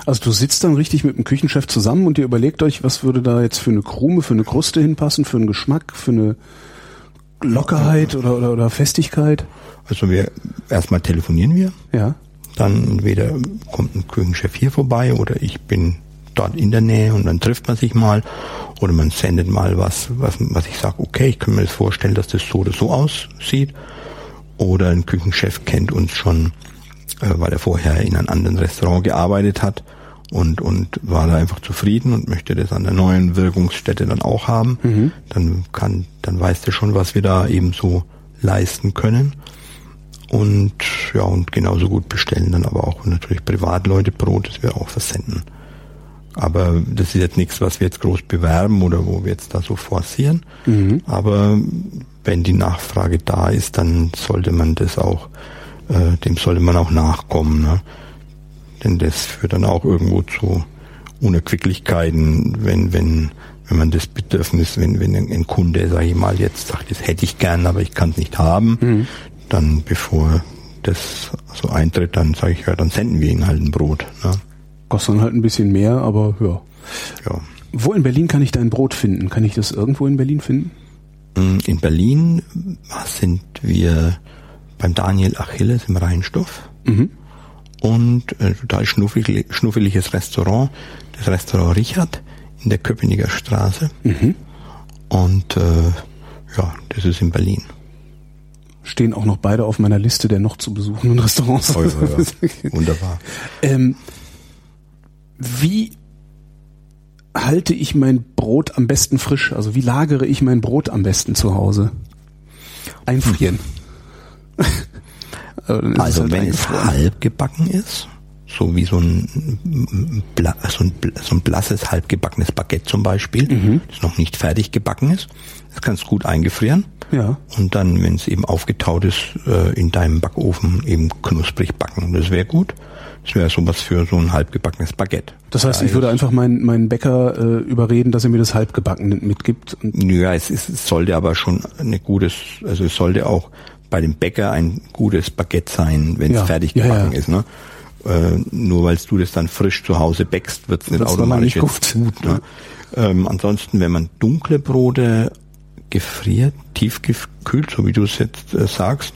S2: Also du sitzt dann richtig mit dem Küchenchef zusammen und ihr überlegt euch, was würde da jetzt für eine Krume, für eine Kruste hinpassen, für einen Geschmack, für eine Lockerheit oder, oder, oder Festigkeit?
S3: Also wir erstmal telefonieren wir.
S2: Ja.
S3: Dann entweder kommt ein Küchenchef hier vorbei oder ich bin dort in der Nähe und dann trifft man sich mal oder man sendet mal was, was, was ich sage, okay, ich kann mir das vorstellen, dass das so oder so aussieht. Oder ein Küchenchef kennt uns schon äh, weil er vorher in einem anderen Restaurant gearbeitet hat und, und war da einfach zufrieden und möchte das an der neuen Wirkungsstätte dann auch haben. Mhm. Dann kann, dann weiß der schon, was wir da eben so leisten können. Und ja, und genauso gut bestellen dann aber auch natürlich Privatleute Brot, das wir auch versenden. Aber das ist jetzt nichts, was wir jetzt groß bewerben oder wo wir jetzt da so forcieren. Mhm. Aber wenn die Nachfrage da ist, dann sollte man das auch äh, dem sollte man auch nachkommen. Ne? Denn das führt dann auch irgendwo zu Unerquicklichkeiten, wenn, wenn, wenn man das Bedürfnis, wenn, wenn ein Kunde, sage ich mal, jetzt sagt, das hätte ich gern, aber ich kann es nicht haben, mhm. dann bevor das so eintritt, dann sage ich, ja, dann senden wir ihnen halt ein Brot. Ne?
S2: Kostet dann halt ein bisschen mehr, aber ja. ja. Wo in Berlin kann ich dein Brot finden? Kann ich das irgendwo in Berlin finden?
S3: In Berlin sind wir beim Daniel Achilles im Rheinstoff. Mhm. Und äh, total schnuffeliges Restaurant, das Restaurant Richard in der Köpenicker Straße. Mhm. Und äh, ja, das ist in Berlin.
S2: Stehen auch noch beide auf meiner Liste der noch zu besuchenden Restaurants. Oh, ja.
S3: Wunderbar.
S2: Ähm, wie halte ich mein Brot am besten frisch? Also wie lagere ich mein Brot am besten zu Hause? Einfrieren. Hm.
S3: also halt wenn es halb gebacken ist, so wie so ein, so ein, so ein blasses, halbgebackenes Baguette zum Beispiel, mhm. das noch nicht fertig gebacken ist, das kannst du gut eingefrieren.
S2: Ja.
S3: Und dann, wenn es eben aufgetaut ist, äh, in deinem Backofen eben knusprig backen. Das wäre gut. Das wäre sowas für so ein halbgebackenes Baguette.
S2: Das heißt, ich würde einfach meinen meinen Bäcker äh, überreden, dass er mir das halbgebacken mitgibt.
S3: ja, es, ist, es sollte aber schon eine gutes, also es sollte auch bei dem Bäcker ein gutes Baguette sein, wenn es ja. fertig gebacken ja, ist. Ne? Äh, nur weil du das dann frisch zu Hause bäckst, wird es nicht automatisch nicht gut. gut ne? ähm, ansonsten, wenn man dunkle Brote gefriert, tiefgekühlt, so wie du es jetzt äh, sagst,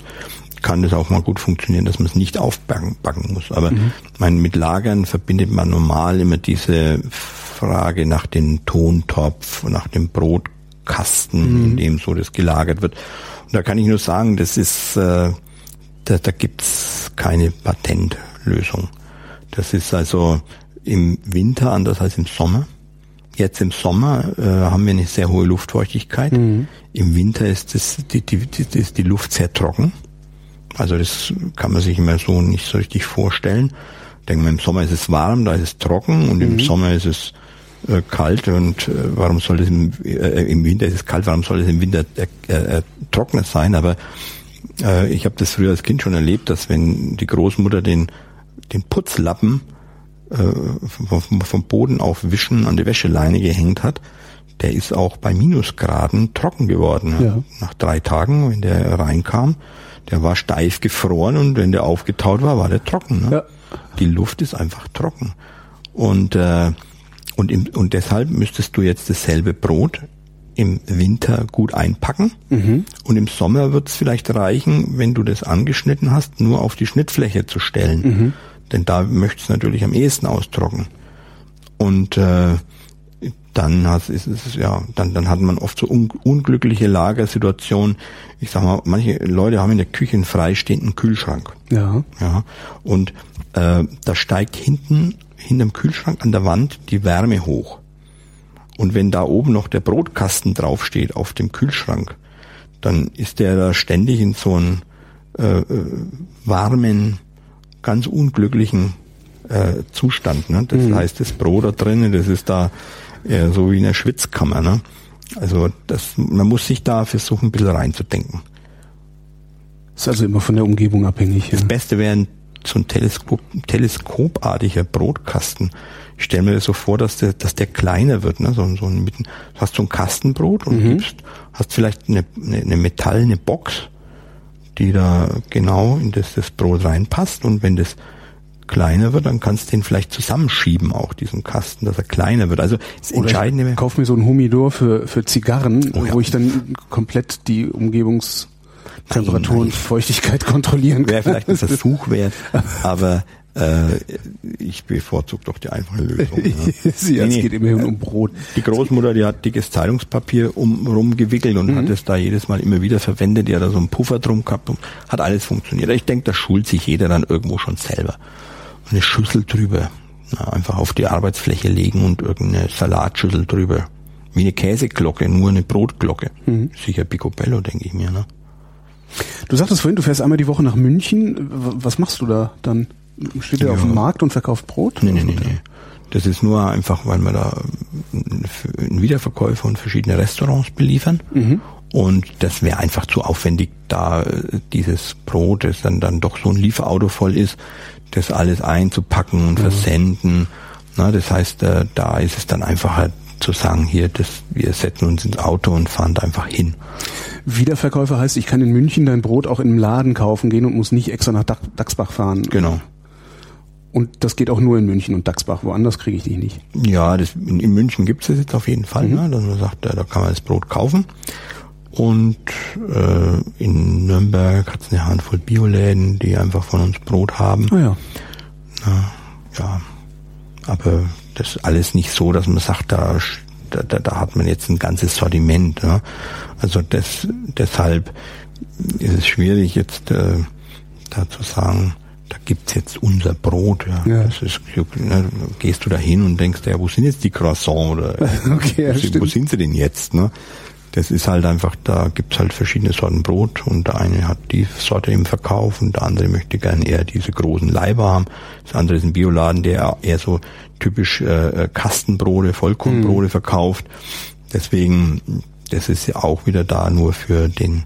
S3: kann das auch mal gut funktionieren, dass man es nicht aufbacken backen muss. Aber mhm. mein, mit Lagern verbindet man normal immer diese Frage nach dem Tontopf, nach dem Brotkasten, mhm. in dem so das gelagert wird da kann ich nur sagen, das ist, äh, da, da gibt's keine Patentlösung. Das ist also im Winter anders als im Sommer. Jetzt im Sommer äh, haben wir eine sehr hohe Luftfeuchtigkeit. Mhm. Im Winter ist, das, die, die, die, ist die Luft sehr trocken. Also das kann man sich immer so nicht so richtig vorstellen. Denken wir, im Sommer ist es warm, da ist es trocken und mhm. im Sommer ist es äh, kalt und äh, warum soll es im, äh, im Winter ist es kalt, warum soll es im Winter äh, äh, trockener sein? Aber äh, ich habe das früher als Kind schon erlebt, dass wenn die Großmutter den den Putzlappen äh, vom, vom Boden auf Wischen an die Wäscheleine gehängt hat, der ist auch bei Minusgraden trocken geworden. Ja. Nach drei Tagen, wenn der reinkam, der war steif gefroren und wenn der aufgetaut war, war der trocken. Ne? Ja. Die Luft ist einfach trocken. Und, äh, und, im, und deshalb müsstest du jetzt dasselbe Brot im Winter gut einpacken mhm. und im Sommer wird es vielleicht reichen, wenn du das angeschnitten hast, nur auf die Schnittfläche zu stellen. Mhm. Denn da möchtest du natürlich am ehesten austrocknen. Und äh, dann hat, ist es ja, dann, dann hat man oft so un, unglückliche Lagersituationen. Ich sag mal, manche Leute haben in der Küche einen freistehenden Kühlschrank. Ja. Ja. Und äh, da steigt hinten, hinterm Kühlschrank an der Wand die Wärme hoch. Und wenn da oben noch der Brotkasten draufsteht auf dem Kühlschrank, dann ist der da ständig in so einem äh, äh warmen, ganz unglücklichen äh, Zustand. Ne? Das mhm. heißt, das Brot da drinnen, das ist da ja, so wie in der Schwitzkammer. Ne? Also das, man muss sich da versuchen, ein bisschen reinzudenken.
S2: Ist also immer von der Umgebung abhängig.
S3: Das ja. Beste wäre so ein Teleskop, teleskopartiger Brotkasten. Ich stelle mir das so vor, dass der, dass der kleiner wird, ne? So, so ein mitten, hast du ein Kastenbrot und mhm. gibst, hast vielleicht eine, eine, eine metallene Box, die da genau in das, das Brot reinpasst und wenn das kleiner wird, dann kannst du den vielleicht zusammenschieben, auch diesen Kasten, dass er kleiner wird. Also das
S2: Oder Entscheidende ich kauf mir so ein Humidor für, für Zigarren, oh ja. wo ich dann komplett die Umgebungstemperatur und Feuchtigkeit kontrollieren
S3: kann. Wäre vielleicht ein Versuch wert, aber äh, ich bevorzuge doch die einfache Lösung.
S2: Ja. Sie, nee, es geht immerhin um Brot.
S3: Die Großmutter, die hat dickes Zeitungspapier um, rumgewickelt und mhm. hat es da jedes Mal immer wieder verwendet. Die hat da so einen Puffer drum gehabt und hat alles funktioniert. Ich denke, da schult sich jeder dann irgendwo schon selber eine Schüssel drüber. Na, einfach auf die Arbeitsfläche legen und irgendeine Salatschüssel drüber. Wie eine Käseglocke, nur eine Brotglocke. Mhm. Sicher Picobello, denke ich mir. Ne?
S2: Du sagtest vorhin, du fährst einmal die Woche nach München. Was machst du da dann? Steht ihr ja. auf dem Markt und verkauft Brot?
S3: Nee, nee, nee, nee. Das ist nur einfach, weil wir da einen Wiederverkäufer und verschiedene Restaurants beliefern. Mhm. Und das wäre einfach zu aufwendig, da dieses Brot, das dann, dann doch so ein Lieferauto voll ist, das alles einzupacken und mhm. versenden. Na, das heißt, äh, da ist es dann einfacher halt zu sagen, hier, das, wir setzen uns ins Auto und fahren da einfach hin.
S2: Wiederverkäufer heißt, ich kann in München dein Brot auch in einem Laden kaufen gehen und muss nicht extra nach Dachsbach fahren.
S3: Genau.
S2: Und das geht auch nur in München und Dachsbach, woanders kriege ich dich nicht.
S3: Ja, das, in, in München gibt es jetzt auf jeden Fall, mhm. ne, dass man sagt, da kann man das Brot kaufen. Und äh, in Nürnberg hat es eine Handvoll Bioläden, die einfach von uns Brot haben.
S2: Oh ja.
S3: Na, ja. Aber das ist alles nicht so, dass man sagt, da, da, da hat man jetzt ein ganzes Sortiment. Ne? Also das, deshalb ist es schwierig jetzt äh, da zu sagen, da gibt's jetzt unser Brot. Ja. ja. Das ist, ne, gehst du da hin und denkst, ja, wo sind jetzt die Croissants oder okay, ja, wo, wo sind sie denn jetzt? Ne? das ist halt einfach, da gibt's halt verschiedene Sorten Brot und der eine hat die Sorte im Verkauf und der andere möchte gerne eher diese großen Leiber haben. Das andere ist ein Bioladen, der eher so typisch äh, Kastenbrote, Vollkornbrote mhm. verkauft. Deswegen, das ist ja auch wieder da nur für den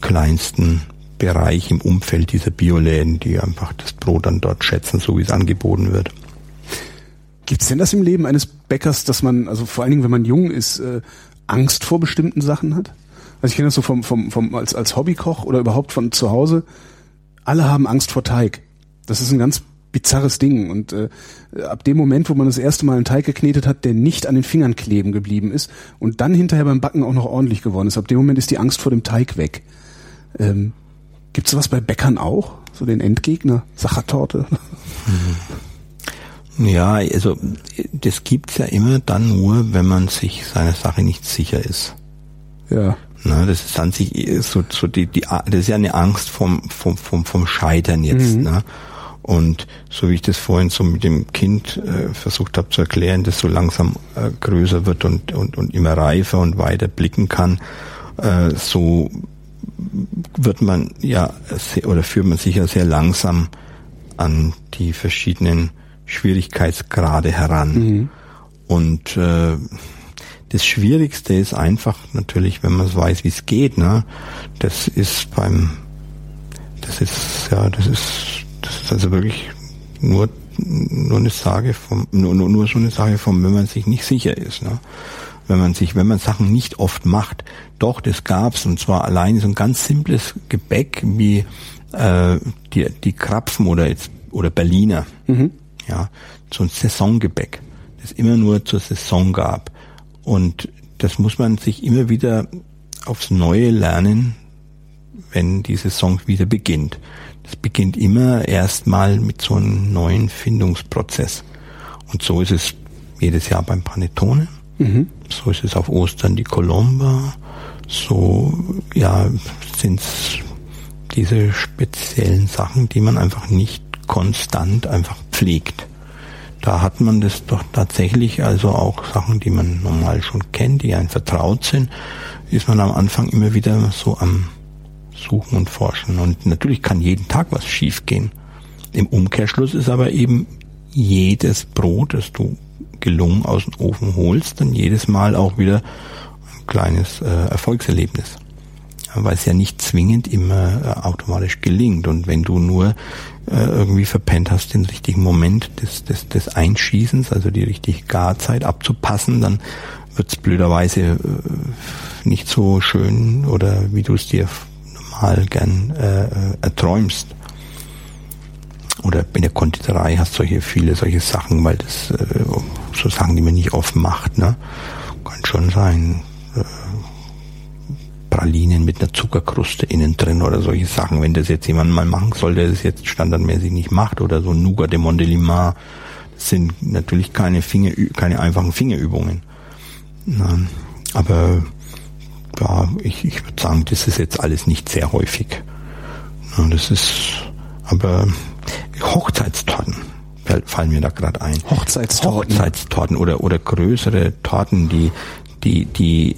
S3: kleinsten Bereich im Umfeld dieser Bioläden, die einfach das Brot dann dort schätzen, so wie es angeboten wird.
S2: Gibt's denn das im Leben eines Bäckers, dass man, also vor allen Dingen, wenn man jung ist, äh, Angst vor bestimmten Sachen hat? Also ich kenne das so vom, vom, vom als, als Hobbykoch oder überhaupt von zu Hause. Alle haben Angst vor Teig. Das ist ein ganz bizarres Ding. Und äh, ab dem Moment, wo man das erste Mal einen Teig geknetet hat, der nicht an den Fingern kleben geblieben ist und dann hinterher beim Backen auch noch ordentlich geworden ist, ab dem Moment ist die Angst vor dem Teig weg. Ähm, Gibt es sowas bei Bäckern auch? So den Endgegner? Sachertorte? Mhm.
S3: Ja, also das gibt's ja immer dann nur, wenn man sich seiner Sache nicht sicher ist.
S2: Ja.
S3: Na, das ist an sich so, so die, die, das ist ja eine Angst vom, vom, vom, vom Scheitern jetzt. Mhm. Ne? Und so wie ich das vorhin so mit dem Kind äh, versucht habe zu erklären, das so langsam äh, größer wird und, und, und immer reifer und weiter blicken kann, äh, so wird man ja sehr, oder führt man sich ja sehr langsam an die verschiedenen Schwierigkeitsgrade heran. Mhm. Und äh, das Schwierigste ist einfach natürlich, wenn man es weiß, wie es geht. Ne? Das ist beim, das ist ja, das ist, das ist also wirklich nur nur eine Sage vom, nur, nur, nur so eine Sache vom, wenn man sich nicht sicher ist. Ne? wenn man sich, wenn man Sachen nicht oft macht. Doch, das gab's und zwar allein so ein ganz simples Gebäck wie äh, die, die Krapfen oder jetzt oder Berliner. Mhm. Ja, so ein Saisongebäck, das immer nur zur Saison gab. Und das muss man sich immer wieder aufs Neue lernen, wenn die Saison wieder beginnt. Das beginnt immer erstmal mit so einem neuen Findungsprozess. Und so ist es jedes Jahr beim Panettone. Mhm. So ist es auf Ostern die Colomba. So, ja, sind es diese speziellen Sachen, die man einfach nicht konstant einfach pflegt. Da hat man das doch tatsächlich, also auch Sachen, die man normal schon kennt, die einem vertraut sind, ist man am Anfang immer wieder so am Suchen und Forschen. Und natürlich kann jeden Tag was schiefgehen. Im Umkehrschluss ist aber eben jedes Brot, das du gelungen aus dem Ofen holst, dann jedes Mal auch wieder ein kleines äh, Erfolgserlebnis. Weil es ja nicht zwingend immer äh, automatisch gelingt. Und wenn du nur äh, irgendwie verpennt hast, den richtigen Moment des, des, des Einschießens, also die richtige Garzeit abzupassen, dann wird es blöderweise äh, nicht so schön oder wie du es dir gern äh, äh erträumst oder in der Konditorei hast solche viele solche Sachen, weil das äh, so Sachen, die man nicht oft macht, ne? Kann schon sein. Äh, Pralinen mit einer Zuckerkruste innen drin oder solche Sachen. Wenn das jetzt jemand mal machen soll, der das jetzt standardmäßig nicht macht oder so Nougat de Mondelimar, das sind natürlich keine Finger, keine einfachen Fingerübungen. Ne? Aber ja, ich, ich würde sagen, das ist jetzt alles nicht sehr häufig. Ne? Das ist, aber Hochzeitstorten fallen mir da gerade ein.
S2: Hochzeitstorten.
S3: Hochzeitstorten oder oder größere Torten, die die die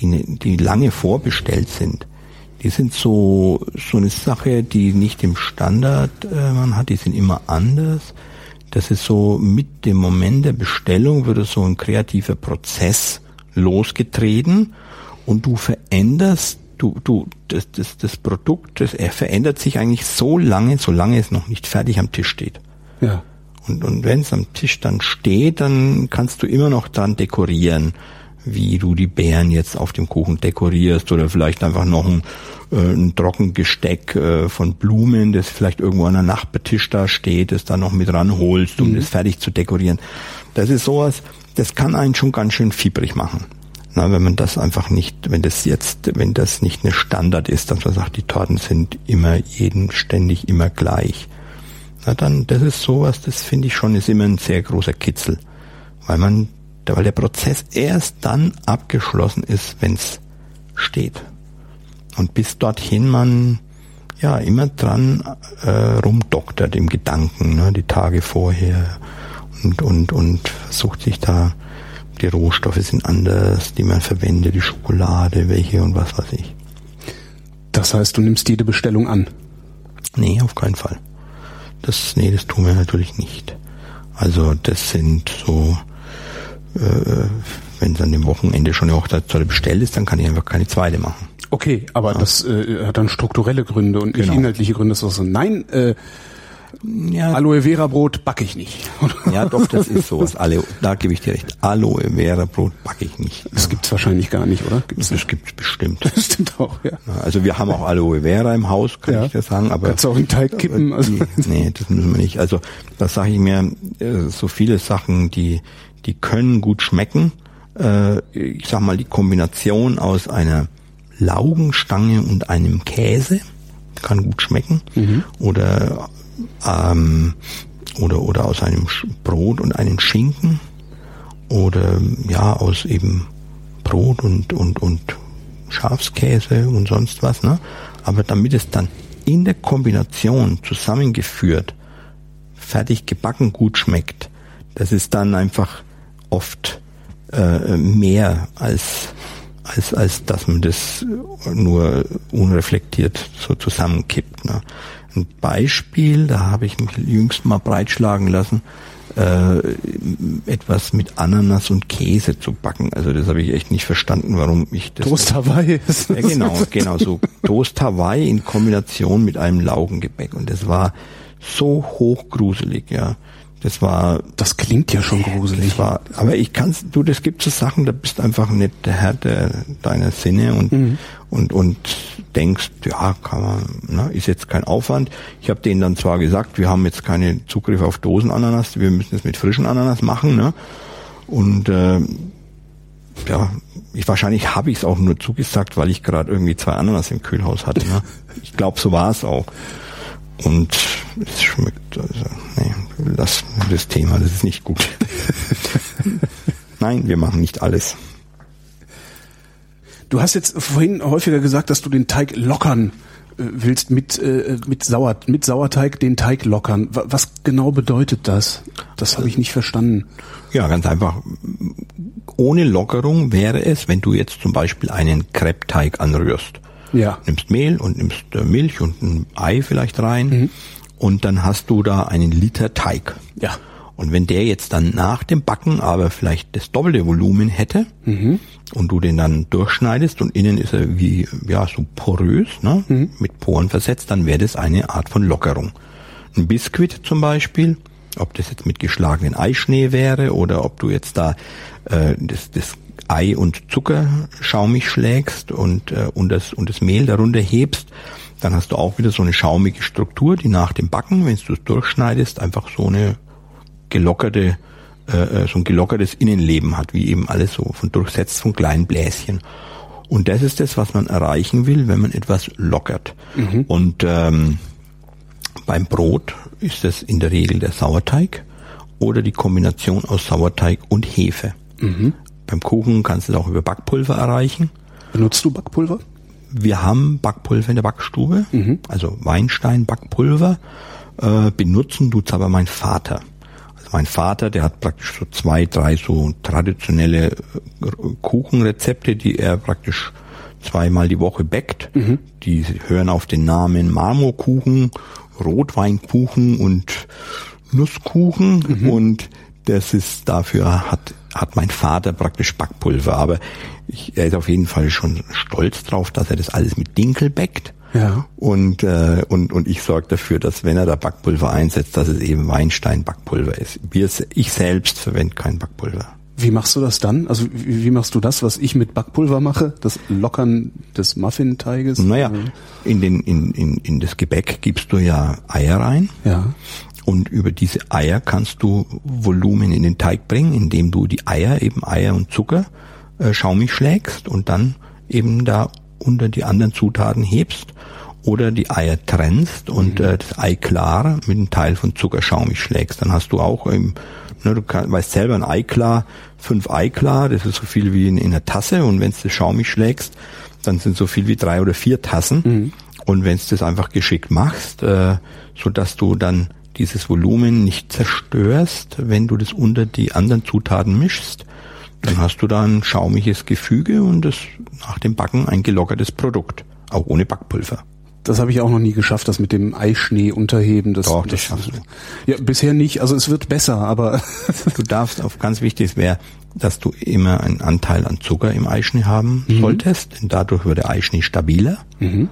S3: die die lange vorbestellt sind. Die sind so so eine Sache, die nicht im Standard äh, man hat. Die sind immer anders. Das ist so mit dem Moment der Bestellung würde so ein kreativer Prozess losgetreten und du veränderst du, du, das, das, das Produkt, das, er verändert sich eigentlich so lange, solange es noch nicht fertig am Tisch steht.
S2: Ja.
S3: Und, und wenn es am Tisch dann steht, dann kannst du immer noch dran dekorieren, wie du die Beeren jetzt auf dem Kuchen dekorierst oder vielleicht einfach noch ein, äh, ein Trockengesteck äh, von Blumen, das vielleicht irgendwo an der Nachbartisch da steht, das dann noch mit ranholst, um mhm. das fertig zu dekorieren. Das ist sowas, das kann einen schon ganz schön fiebrig machen. Na, wenn man das einfach nicht, wenn das jetzt, wenn das nicht eine Standard ist, dass man sagt, die Torten sind immer jeden ständig immer gleich. Na dann, das ist sowas, das finde ich schon, ist immer ein sehr großer Kitzel. Weil man, weil der Prozess erst dann abgeschlossen ist, wenn es steht. Und bis dorthin man ja immer dran äh, rumdoktert im Gedanken, ne, die Tage vorher und, und, und versucht sich da die Rohstoffe sind anders, die man verwendet, die Schokolade, welche und was weiß ich.
S2: Das heißt, du nimmst jede Bestellung an?
S3: Nee, auf keinen Fall. Das, nee, das tun wir natürlich nicht. Also das sind so, äh, wenn es an dem Wochenende schon eine Hochzeitstorte bestellt ist, dann kann ich einfach keine zweite machen.
S2: Okay, aber ja. das äh, hat dann strukturelle Gründe und nicht genau. inhaltliche Gründe. Das ist so, nein, äh, ja. Aloe Vera Brot backe ich nicht.
S3: ja, doch, das ist sowas. Aloe, da gebe ich dir recht. Aloe Vera Brot backe ich nicht.
S2: Das gibt's wahrscheinlich gar nicht, oder?
S3: Gibt's das gibt's bestimmt.
S2: Das stimmt auch, ja.
S3: Also wir haben auch Aloe Vera im Haus, kann ja. ich dir sagen. Aber
S2: Kannst du auch in Teig kippen?
S3: Also. Nee, das müssen wir nicht. Also da sage ich mir, äh, so viele Sachen, die, die können gut schmecken. Äh, ich sag mal, die Kombination aus einer Laugenstange und einem Käse kann gut schmecken. Mhm. Oder ähm, oder, oder aus einem Brot und einem Schinken oder ja aus eben Brot und, und, und Schafskäse und sonst was. Ne? Aber damit es dann in der Kombination zusammengeführt, fertig gebacken gut schmeckt, das ist dann einfach oft äh, mehr als als, als dass man das nur unreflektiert so zusammenkippt. Ne? Ein Beispiel, da habe ich mich jüngst mal breitschlagen lassen, äh, etwas mit Ananas und Käse zu backen. Also das habe ich echt nicht verstanden, warum ich das.
S2: Toast Hawaii.
S3: ja, genau, genau so. Toast Hawaii in Kombination mit einem Laugengebäck. Und das war so hochgruselig, ja. Das war.
S2: Das klingt ja schon gruselig.
S3: Das war, aber ich kann's, du, das gibt so Sachen, da bist einfach nicht der Herr der, deiner Sinne und, mhm. und, und denkst, ja, kann man, ne, ist jetzt kein Aufwand. Ich habe denen dann zwar gesagt, wir haben jetzt keinen Zugriff auf Dosenananas, wir müssen es mit frischen Ananas machen, ne? Und äh, ja, ich wahrscheinlich habe ich es auch nur zugesagt, weil ich gerade irgendwie zwei Ananas im Kühlhaus hatte. Ne? Ich glaube, so war es auch. Und es schmeckt, also, nee, lass das Thema, das ist nicht gut. Nein, wir machen nicht alles.
S2: Du hast jetzt vorhin häufiger gesagt, dass du den Teig lockern äh, willst mit äh, mit Sauer mit Sauerteig den Teig lockern. Was genau bedeutet das? Das habe ich nicht verstanden.
S3: Ja, ganz einfach. Ohne Lockerung wäre es, wenn du jetzt zum Beispiel einen Crepe-Teig anrührst. Ja. Nimmst Mehl und nimmst äh, Milch und ein Ei vielleicht rein mhm. und dann hast du da einen Liter Teig. Ja. Und wenn der jetzt dann nach dem Backen aber vielleicht das doppelte Volumen hätte mhm. und du den dann durchschneidest und innen ist er wie ja so porös, ne, mhm. mit Poren versetzt, dann wäre das eine Art von Lockerung. Ein Biskuit zum Beispiel, ob das jetzt mit geschlagenen Eischnee wäre oder ob du jetzt da äh, das, das Ei und Zucker schaumig schlägst und, äh, und, das, und das Mehl darunter hebst, dann hast du auch wieder so eine schaumige Struktur, die nach dem Backen, wenn du es durchschneidest, einfach so eine gelockerte, äh, äh, so ein gelockertes Innenleben hat, wie eben alles so von durchsetzt von kleinen Bläschen. Und das ist das, was man erreichen will, wenn man etwas lockert. Mhm. Und ähm, beim Brot ist es in der Regel der Sauerteig oder die Kombination aus Sauerteig und Hefe. Mhm. Beim Kuchen kannst du es auch über Backpulver erreichen.
S2: Benutzt du Backpulver?
S3: Wir haben Backpulver in der Backstube, mhm. also Weinstein Backpulver. Äh, benutzen tut's aber mein Vater. Also mein Vater, der hat praktisch so zwei, drei so traditionelle äh, Kuchenrezepte, die er praktisch zweimal die Woche backt. Mhm. Die hören auf den Namen Marmorkuchen, Rotweinkuchen und Nusskuchen mhm. und das ist dafür hat hat mein Vater praktisch Backpulver, aber ich, er ist auf jeden Fall schon stolz drauf, dass er das alles mit Dinkel backt. Ja. Und, äh, und, und ich sorge dafür, dass wenn er da Backpulver einsetzt, dass es eben Weinstein-Backpulver ist. Wir, ich selbst verwende kein Backpulver.
S2: Wie machst du das dann? Also wie, wie machst du das, was ich mit Backpulver mache? Das Lockern des Muffinteiges?
S3: Naja, in, den, in, in, in das Gebäck gibst du ja Eier rein. Ja. Und über diese Eier kannst du Volumen in den Teig bringen, indem du die Eier, eben Eier und Zucker, äh, schaumig schlägst und dann eben da unter die anderen Zutaten hebst oder die Eier trennst und mhm. äh, das Ei klar mit einem Teil von Zucker schaumig schlägst. Dann hast du auch, ähm, ne, du kann, weißt selber, ein Ei klar, fünf Ei klar, das ist so viel wie in, in einer Tasse und wenn du das schaumig schlägst, dann sind so viel wie drei oder vier Tassen. Mhm. Und wenn du das einfach geschickt machst, äh, so dass du dann dieses Volumen nicht zerstörst, wenn du das unter die anderen Zutaten mischst, dann hast du da ein schaumiges Gefüge und das nach dem Backen ein gelockertes Produkt, auch ohne Backpulver.
S2: Das habe ich auch noch nie geschafft, das mit dem Eischnee unterheben. Das,
S3: Doch, das, das schaffst du.
S2: Ja, bisher nicht. Also es wird besser, aber
S3: du darfst auf ganz wichtig wäre, dass du immer einen Anteil an Zucker im Eischnee haben mhm. solltest, denn dadurch wird der Eischnee stabiler. Mhm.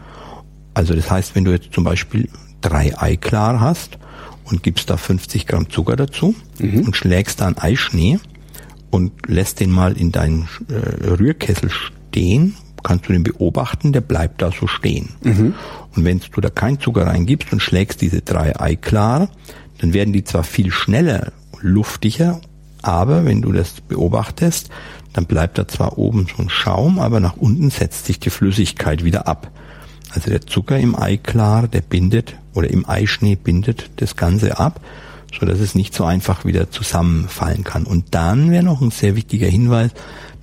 S3: Also das heißt, wenn du jetzt zum Beispiel drei Eiklar hast und gibst da 50 Gramm Zucker dazu mhm. und schlägst da einen Eischnee und lässt den mal in deinen äh, Rührkessel stehen, kannst du den beobachten, der bleibt da so stehen. Mhm. Und wenn du da keinen Zucker reingibst und schlägst diese drei Ei klar, dann werden die zwar viel schneller luftiger, aber wenn du das beobachtest, dann bleibt da zwar oben so ein Schaum, aber nach unten setzt sich die Flüssigkeit wieder ab. Also der Zucker im Eiklar, der bindet oder im Eischnee bindet das Ganze ab, so dass es nicht so einfach wieder zusammenfallen kann. Und dann wäre noch ein sehr wichtiger Hinweis,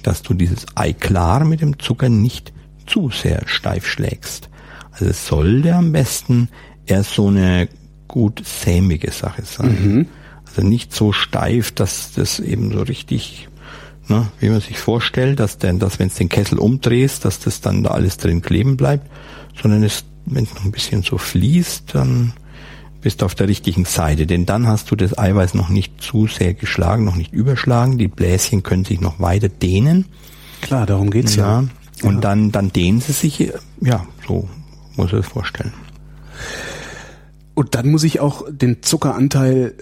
S3: dass du dieses Eiklar mit dem Zucker nicht zu sehr steif schlägst. Also es sollte am besten erst so eine gut sämige Sache sein. Mhm. Also nicht so steif, dass das eben so richtig, ne, wie man sich vorstellt, dass denn, dass wenn es den Kessel umdrehst, dass das dann da alles drin kleben bleibt, sondern es, wenn es noch ein bisschen so fließt, dann bist du auf der richtigen Seite, denn dann hast du das Eiweiß noch nicht zu sehr geschlagen, noch nicht überschlagen, die Bläschen können sich noch weiter dehnen.
S2: Klar, darum geht's ja. ja.
S3: Und ja. dann, dann dehnen sie sich, ja, so muss ich es vorstellen.
S2: Und dann muss ich auch den Zuckeranteil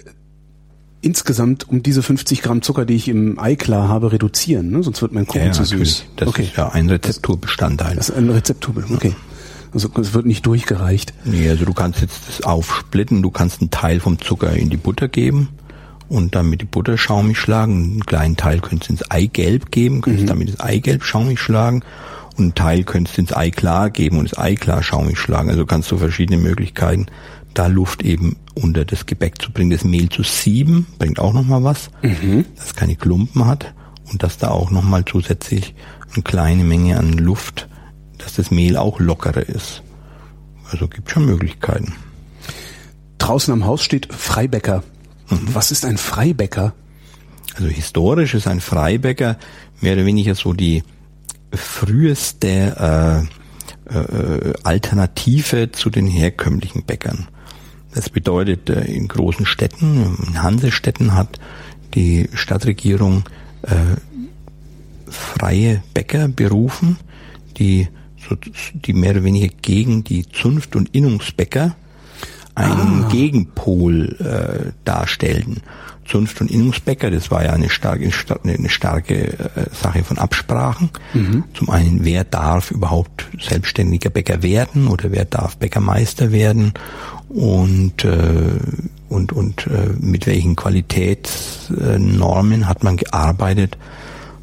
S2: insgesamt um diese 50 Gramm Zucker, die ich im Eiklar habe, reduzieren, ne? sonst wird mein Kuchen
S3: Ja,
S2: zu süß.
S3: Das
S2: okay.
S3: ist ja ein Rezepturbestandteil.
S2: Das ist ein Rezeptur, okay. Also es wird nicht durchgereicht.
S3: Nee, also du kannst jetzt das aufsplitten, du kannst einen Teil vom Zucker in die Butter geben und dann mit die Butter schaumig schlagen. Einen kleinen Teil könntest du ins Eigelb geben, könntest damit das Eigelb schaumig schlagen und einen Teil könntest du ins Eiklar geben und das Eiklar schaumig schlagen. Also kannst du verschiedene Möglichkeiten, da Luft eben unter das Gebäck zu bringen. Das Mehl zu sieben bringt auch nochmal was, dass es keine Klumpen hat und dass da auch nochmal zusätzlich eine kleine Menge an Luft, dass das Mehl auch lockerer ist. Also gibt schon Möglichkeiten.
S2: Draußen am Haus steht Freibäcker. Was ist ein Freibäcker?
S3: Also historisch ist ein Freibäcker mehr oder weniger so die früheste äh, äh, Alternative zu den herkömmlichen Bäckern. Das bedeutet, äh, in großen Städten, in Hansestädten hat die Stadtregierung äh, freie Bäcker berufen, die, die mehr oder weniger gegen die Zunft- und Innungsbäcker einen Gegenpol äh, darstellten. Zunft- und Innungsbäcker, das war ja eine starke, eine starke äh, Sache von Absprachen. Zum einen, wer darf überhaupt selbstständiger Bäcker werden oder wer darf Bäckermeister werden und äh, und und äh, mit welchen Qualitätsnormen hat man gearbeitet?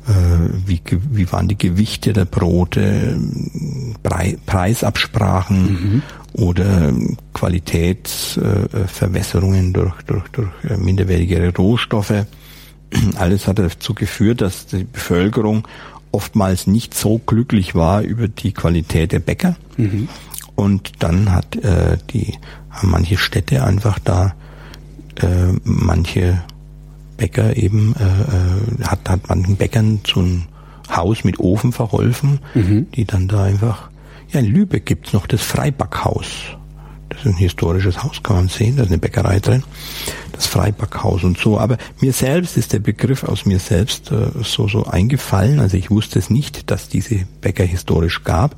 S3: Äh, wie, wie waren die Gewichte der Brote, Brei, Preisabsprachen oder Qualitätsverwässerungen durch, durch, durch äh, minderwertigere Rohstoffe. Alles hat dazu geführt, dass die Bevölkerung oftmals nicht so glücklich war über die Qualität der Bäcker. Und dann hat äh, die haben manche Städte einfach da äh, manche Bäcker eben äh, äh, hat hat manchen Bäckern so ein Haus mit Ofen verholfen, die dann da einfach ja in Lübeck gibt's noch das Freibackhaus. Das ist ein historisches Haus, kann man sehen, da ist eine Bäckerei drin. Das Freibackhaus und so. Aber mir selbst ist der Begriff aus mir selbst äh, so, so eingefallen. Also ich wusste es nicht, dass diese Bäcker historisch gab.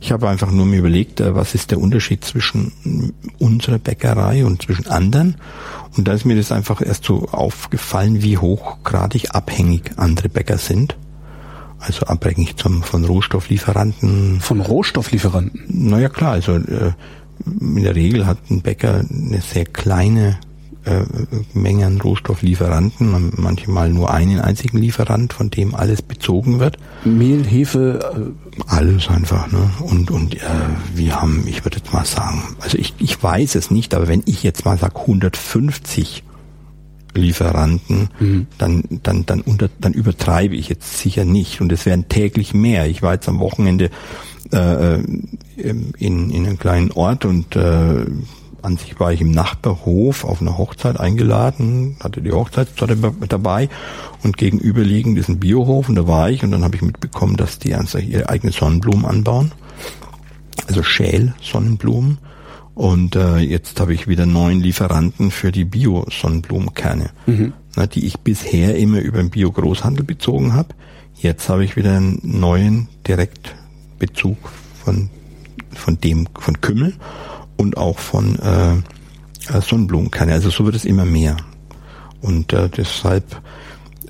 S3: Ich habe einfach nur mir überlegt, äh, was ist der Unterschied zwischen unserer Bäckerei und zwischen anderen. Und da ist mir das einfach erst so aufgefallen, wie hochgradig abhängig andere Bäcker sind. Also abhängig zum, von Rohstofflieferanten,
S2: Von Rohstofflieferanten.
S3: naja klar, also äh, in der Regel hat ein Bäcker eine sehr kleine äh, Menge an Rohstofflieferanten, man- manchmal nur einen einzigen Lieferant, von dem alles bezogen wird.
S2: Mehl, Hefe, äh,
S3: Alles einfach, ne? Und und äh, wir haben, ich würde jetzt mal sagen, also ich, ich weiß es nicht, aber wenn ich jetzt mal sag 150 Lieferanten, dann dann dann unter, dann übertreibe ich jetzt sicher nicht und es werden täglich mehr. Ich war jetzt am Wochenende äh, äh, in in einem kleinen Ort und äh, an sich war ich im Nachbarhof auf eine Hochzeit eingeladen, hatte die Hochzeitstorte dabei und gegenüberliegend ist ein Biohof und da war ich und dann habe ich mitbekommen, dass die ernsthaft ihre eigene Sonnenblumen anbauen, also Schäl-Sonnenblumen und äh, jetzt habe ich wieder neun Lieferanten für die Bio-Sonnenblumenkerne, na, die ich bisher immer über den Bio-Großhandel bezogen habe. Jetzt habe ich wieder einen neuen Direktbezug von von dem von Kümmel und auch von äh, äh, Sonnenblumenkerne. Also so wird es immer mehr. Und äh, deshalb,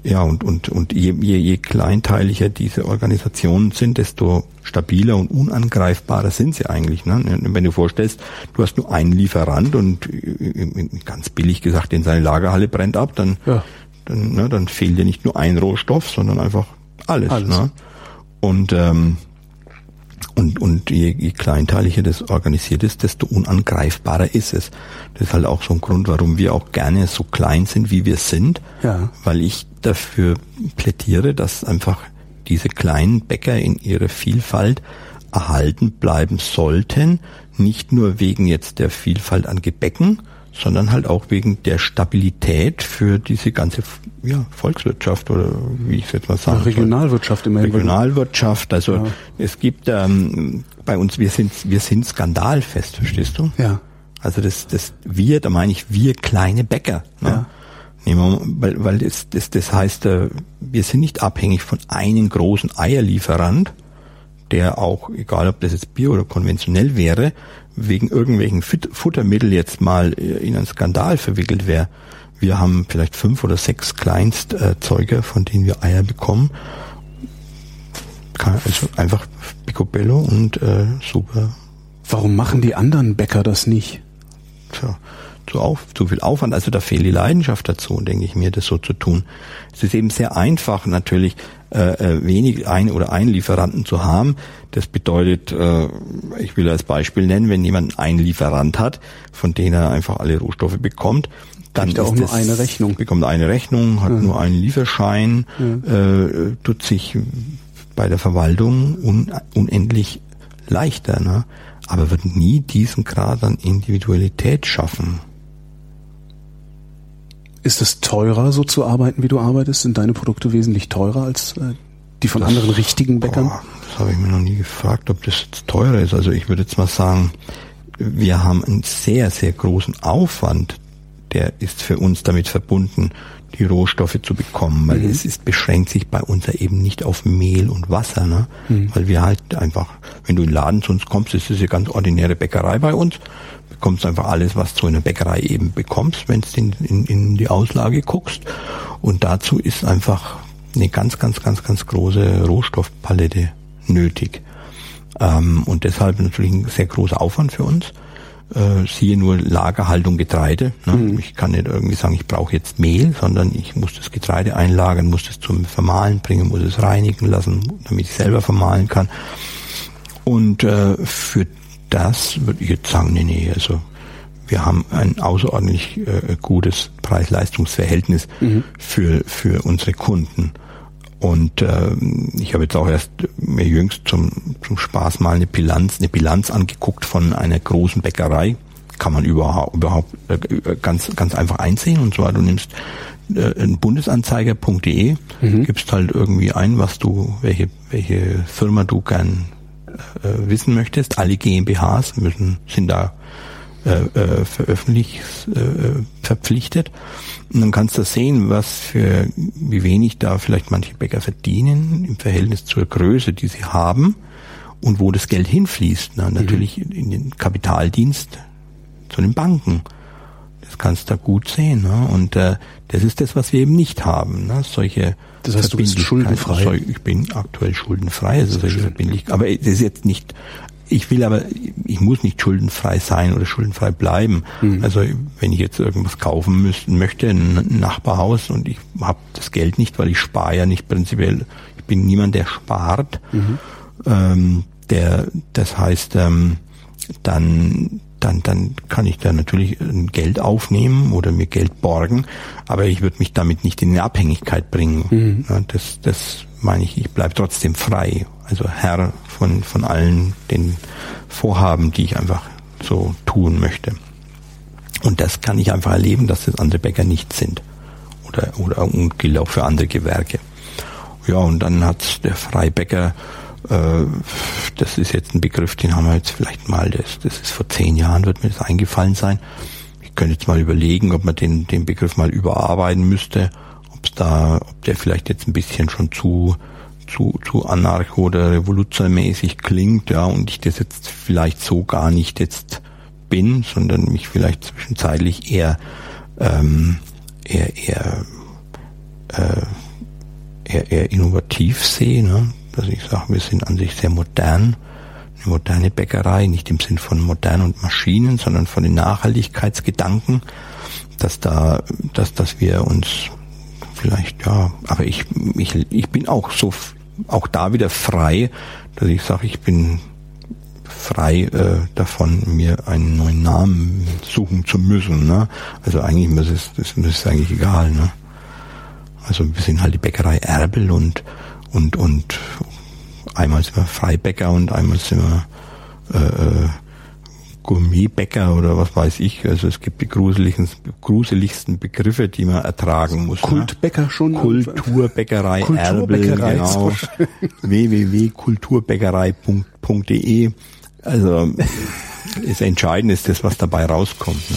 S3: ja, und, und, und je, je, je kleinteiliger diese Organisationen sind, desto stabiler und unangreifbarer sind sie eigentlich. Ne? Wenn du vorstellst, du hast nur einen Lieferant und äh, ganz billig gesagt, in seine Lagerhalle brennt ab, dann,
S2: Ja.
S3: dann, ne, dann fehlt dir nicht nur ein Rohstoff, sondern einfach alles.
S2: Alles.
S3: Ne? Und ähm, und, und je, je kleinteiliger das organisiert ist, desto unangreifbarer ist es. Das ist halt auch so ein Grund, warum wir auch gerne so klein sind, wie wir sind.
S2: Ja.
S3: Weil ich dafür plädiere, dass einfach diese kleinen Bäcker in ihrer Vielfalt erhalten bleiben sollten. Nicht nur wegen jetzt der Vielfalt an Gebäcken, sondern halt auch wegen der Stabilität für diese ganze ja, Volkswirtschaft oder wie ich es jetzt mal sagen soll.
S2: Regionalwirtschaft immerhin.
S3: Regionalwirtschaft. Also es gibt ähm, bei uns, wir sind wir sind skandalfest, verstehst du?
S2: Ja.
S3: Also das das wir, da meine ich wir kleine Bäcker. Ne?
S2: Ja.
S3: Nehmen wir, mal, weil weil das das das heißt, äh, wir sind nicht abhängig von einem großen Eierlieferant, der auch, egal ob das jetzt Bio oder konventionell wäre, wegen irgendwelchen Futtermittel jetzt mal äh, in einen Skandal verwickelt wäre. Wir haben vielleicht fünf oder sechs Kleinstzeuger, von denen wir Eier bekommen. Also einfach Picobello und äh, super.
S2: Warum machen die anderen Bäcker das nicht?
S3: Tja, zu, auf, zu viel Aufwand. Also da fehlt die Leidenschaft dazu, denke ich mir, das so zu tun. Es ist eben sehr einfach natürlich, äh, äh, wenig ein oder einen Lieferanten zu haben. Das bedeutet, äh, ich will als Beispiel nennen, wenn jemand einen Lieferant hat, von dem er einfach alle Rohstoffe bekommt, dann
S2: er auch nur eine Rechnung.
S3: Bekommt eine Rechnung, hat ja. nur einen Lieferschein, ja. äh, tut sich bei der Verwaltung un, unendlich leichter, ne? aber wird nie diesen Grad an Individualität schaffen.
S2: Ist es teurer, so zu arbeiten, wie du arbeitest? Sind deine Produkte wesentlich teurer als äh, die von das, anderen richtigen Bäckern? Boah,
S3: das habe ich mir noch nie gefragt, ob das jetzt teurer ist. Also ich würde jetzt mal sagen, wir haben einen sehr, sehr großen Aufwand, der ist für uns damit verbunden, die Rohstoffe zu bekommen, weil mhm. es ist, beschränkt sich bei uns ja eben nicht auf Mehl und Wasser, ne? Mhm. Weil wir halt einfach, wenn du in den Laden zu uns kommst, ist es eine ganz ordinäre Bäckerei bei uns bekommst einfach alles, was du in der Bäckerei eben bekommst, wenn du in, in, in die Auslage guckst. Und dazu ist einfach eine ganz, ganz, ganz, ganz große Rohstoffpalette nötig. Ähm, und deshalb natürlich ein sehr großer Aufwand für uns. Äh, siehe nur Lagerhaltung Getreide. Ne? Mhm. Ich kann nicht irgendwie sagen, ich brauche jetzt Mehl, sondern ich muss das Getreide einlagern, muss es zum Vermahlen bringen, muss es reinigen lassen, damit ich selber vermahlen kann. Und äh, für das würde ich jetzt sagen, nee, nee, also wir haben ein außerordentlich äh, gutes Preis-Leistungs-Verhältnis mhm. für, für unsere Kunden. Und äh, ich habe jetzt auch erst mir jüngst zum, zum Spaß mal eine Bilanz, eine Bilanz angeguckt von einer großen Bäckerei. Kann man überhaupt, überhaupt äh, ganz, ganz einfach einsehen. Und zwar, du nimmst äh, bundesanzeiger.de, mhm. gibst halt irgendwie ein, was du, welche, welche Firma du gern äh, wissen möchtest, alle GmbHs müssen, sind da äh, äh, veröffentlicht, äh, verpflichtet. Und dann kannst du sehen, was für, wie wenig da vielleicht manche Bäcker verdienen im Verhältnis zur Größe, die sie haben und wo das Geld hinfließt. Na, natürlich mhm. in den Kapitaldienst zu den Banken. Das kannst du da gut sehen. Ne? Und äh, das ist das, was wir eben nicht haben. Ne? Solche
S2: das heißt, du bist schuldenfrei.
S3: Ich bin aktuell schuldenfrei, also solche Verbindlichkeit. Aber das ist jetzt nicht, ich will aber, ich muss nicht schuldenfrei sein oder schuldenfrei bleiben. Mhm. Also wenn ich jetzt irgendwas kaufen müssen, möchte, ein Nachbarhaus und ich habe das Geld nicht, weil ich spare ja nicht prinzipiell, ich bin niemand, der spart. Mhm. Ähm, der, das heißt, ähm, dann dann, dann kann ich da natürlich Geld aufnehmen oder mir Geld borgen, aber ich würde mich damit nicht in eine Abhängigkeit bringen. Mhm. Das, das meine ich, ich bleibe trotzdem frei, also Herr von, von allen den Vorhaben, die ich einfach so tun möchte. Und das kann ich einfach erleben, dass das andere Bäcker nicht sind. Oder, oder und gilt auch für andere Gewerke. Ja, und dann hat der Freibäcker äh, das ist jetzt ein Begriff, den haben wir jetzt vielleicht mal, das, das ist vor zehn Jahren, wird mir das eingefallen sein. Ich könnte jetzt mal überlegen, ob man den, den Begriff mal überarbeiten müsste, ob es da, ob der vielleicht jetzt ein bisschen schon zu, zu, zu anarcho- oder revoluzermäßig klingt, ja, und ich das jetzt vielleicht so gar nicht jetzt bin, sondern mich vielleicht zwischenzeitlich eher, ähm, eher, eher, äh, eher, eher innovativ sehe, ne? dass ich sage, wir sind an sich sehr modern, eine moderne Bäckerei, nicht im Sinn von modern und Maschinen, sondern von den Nachhaltigkeitsgedanken, dass da, dass, dass wir uns vielleicht, ja, aber ich, ich, ich bin auch so, auch da wieder frei, dass ich sage, ich bin frei äh, davon, mir einen neuen Namen suchen zu müssen. Ne? Also eigentlich ist es, das ist eigentlich egal. Ne? Also wir sind halt die Bäckerei Erbel und und, und einmal sind wir Freibäcker und einmal sind wir äh, äh, Gourmetbäcker oder was weiß ich. Also es gibt die gruseligsten, gruseligsten Begriffe, die man ertragen muss.
S2: Ne? Kultbäcker
S3: ne?
S2: schon?
S3: Kulturbäckerei,
S2: Kulturbäckerei
S3: Erbel, genau. www.kulturbäckerei.de Also das Entscheidende ist das, was dabei rauskommt. Ne?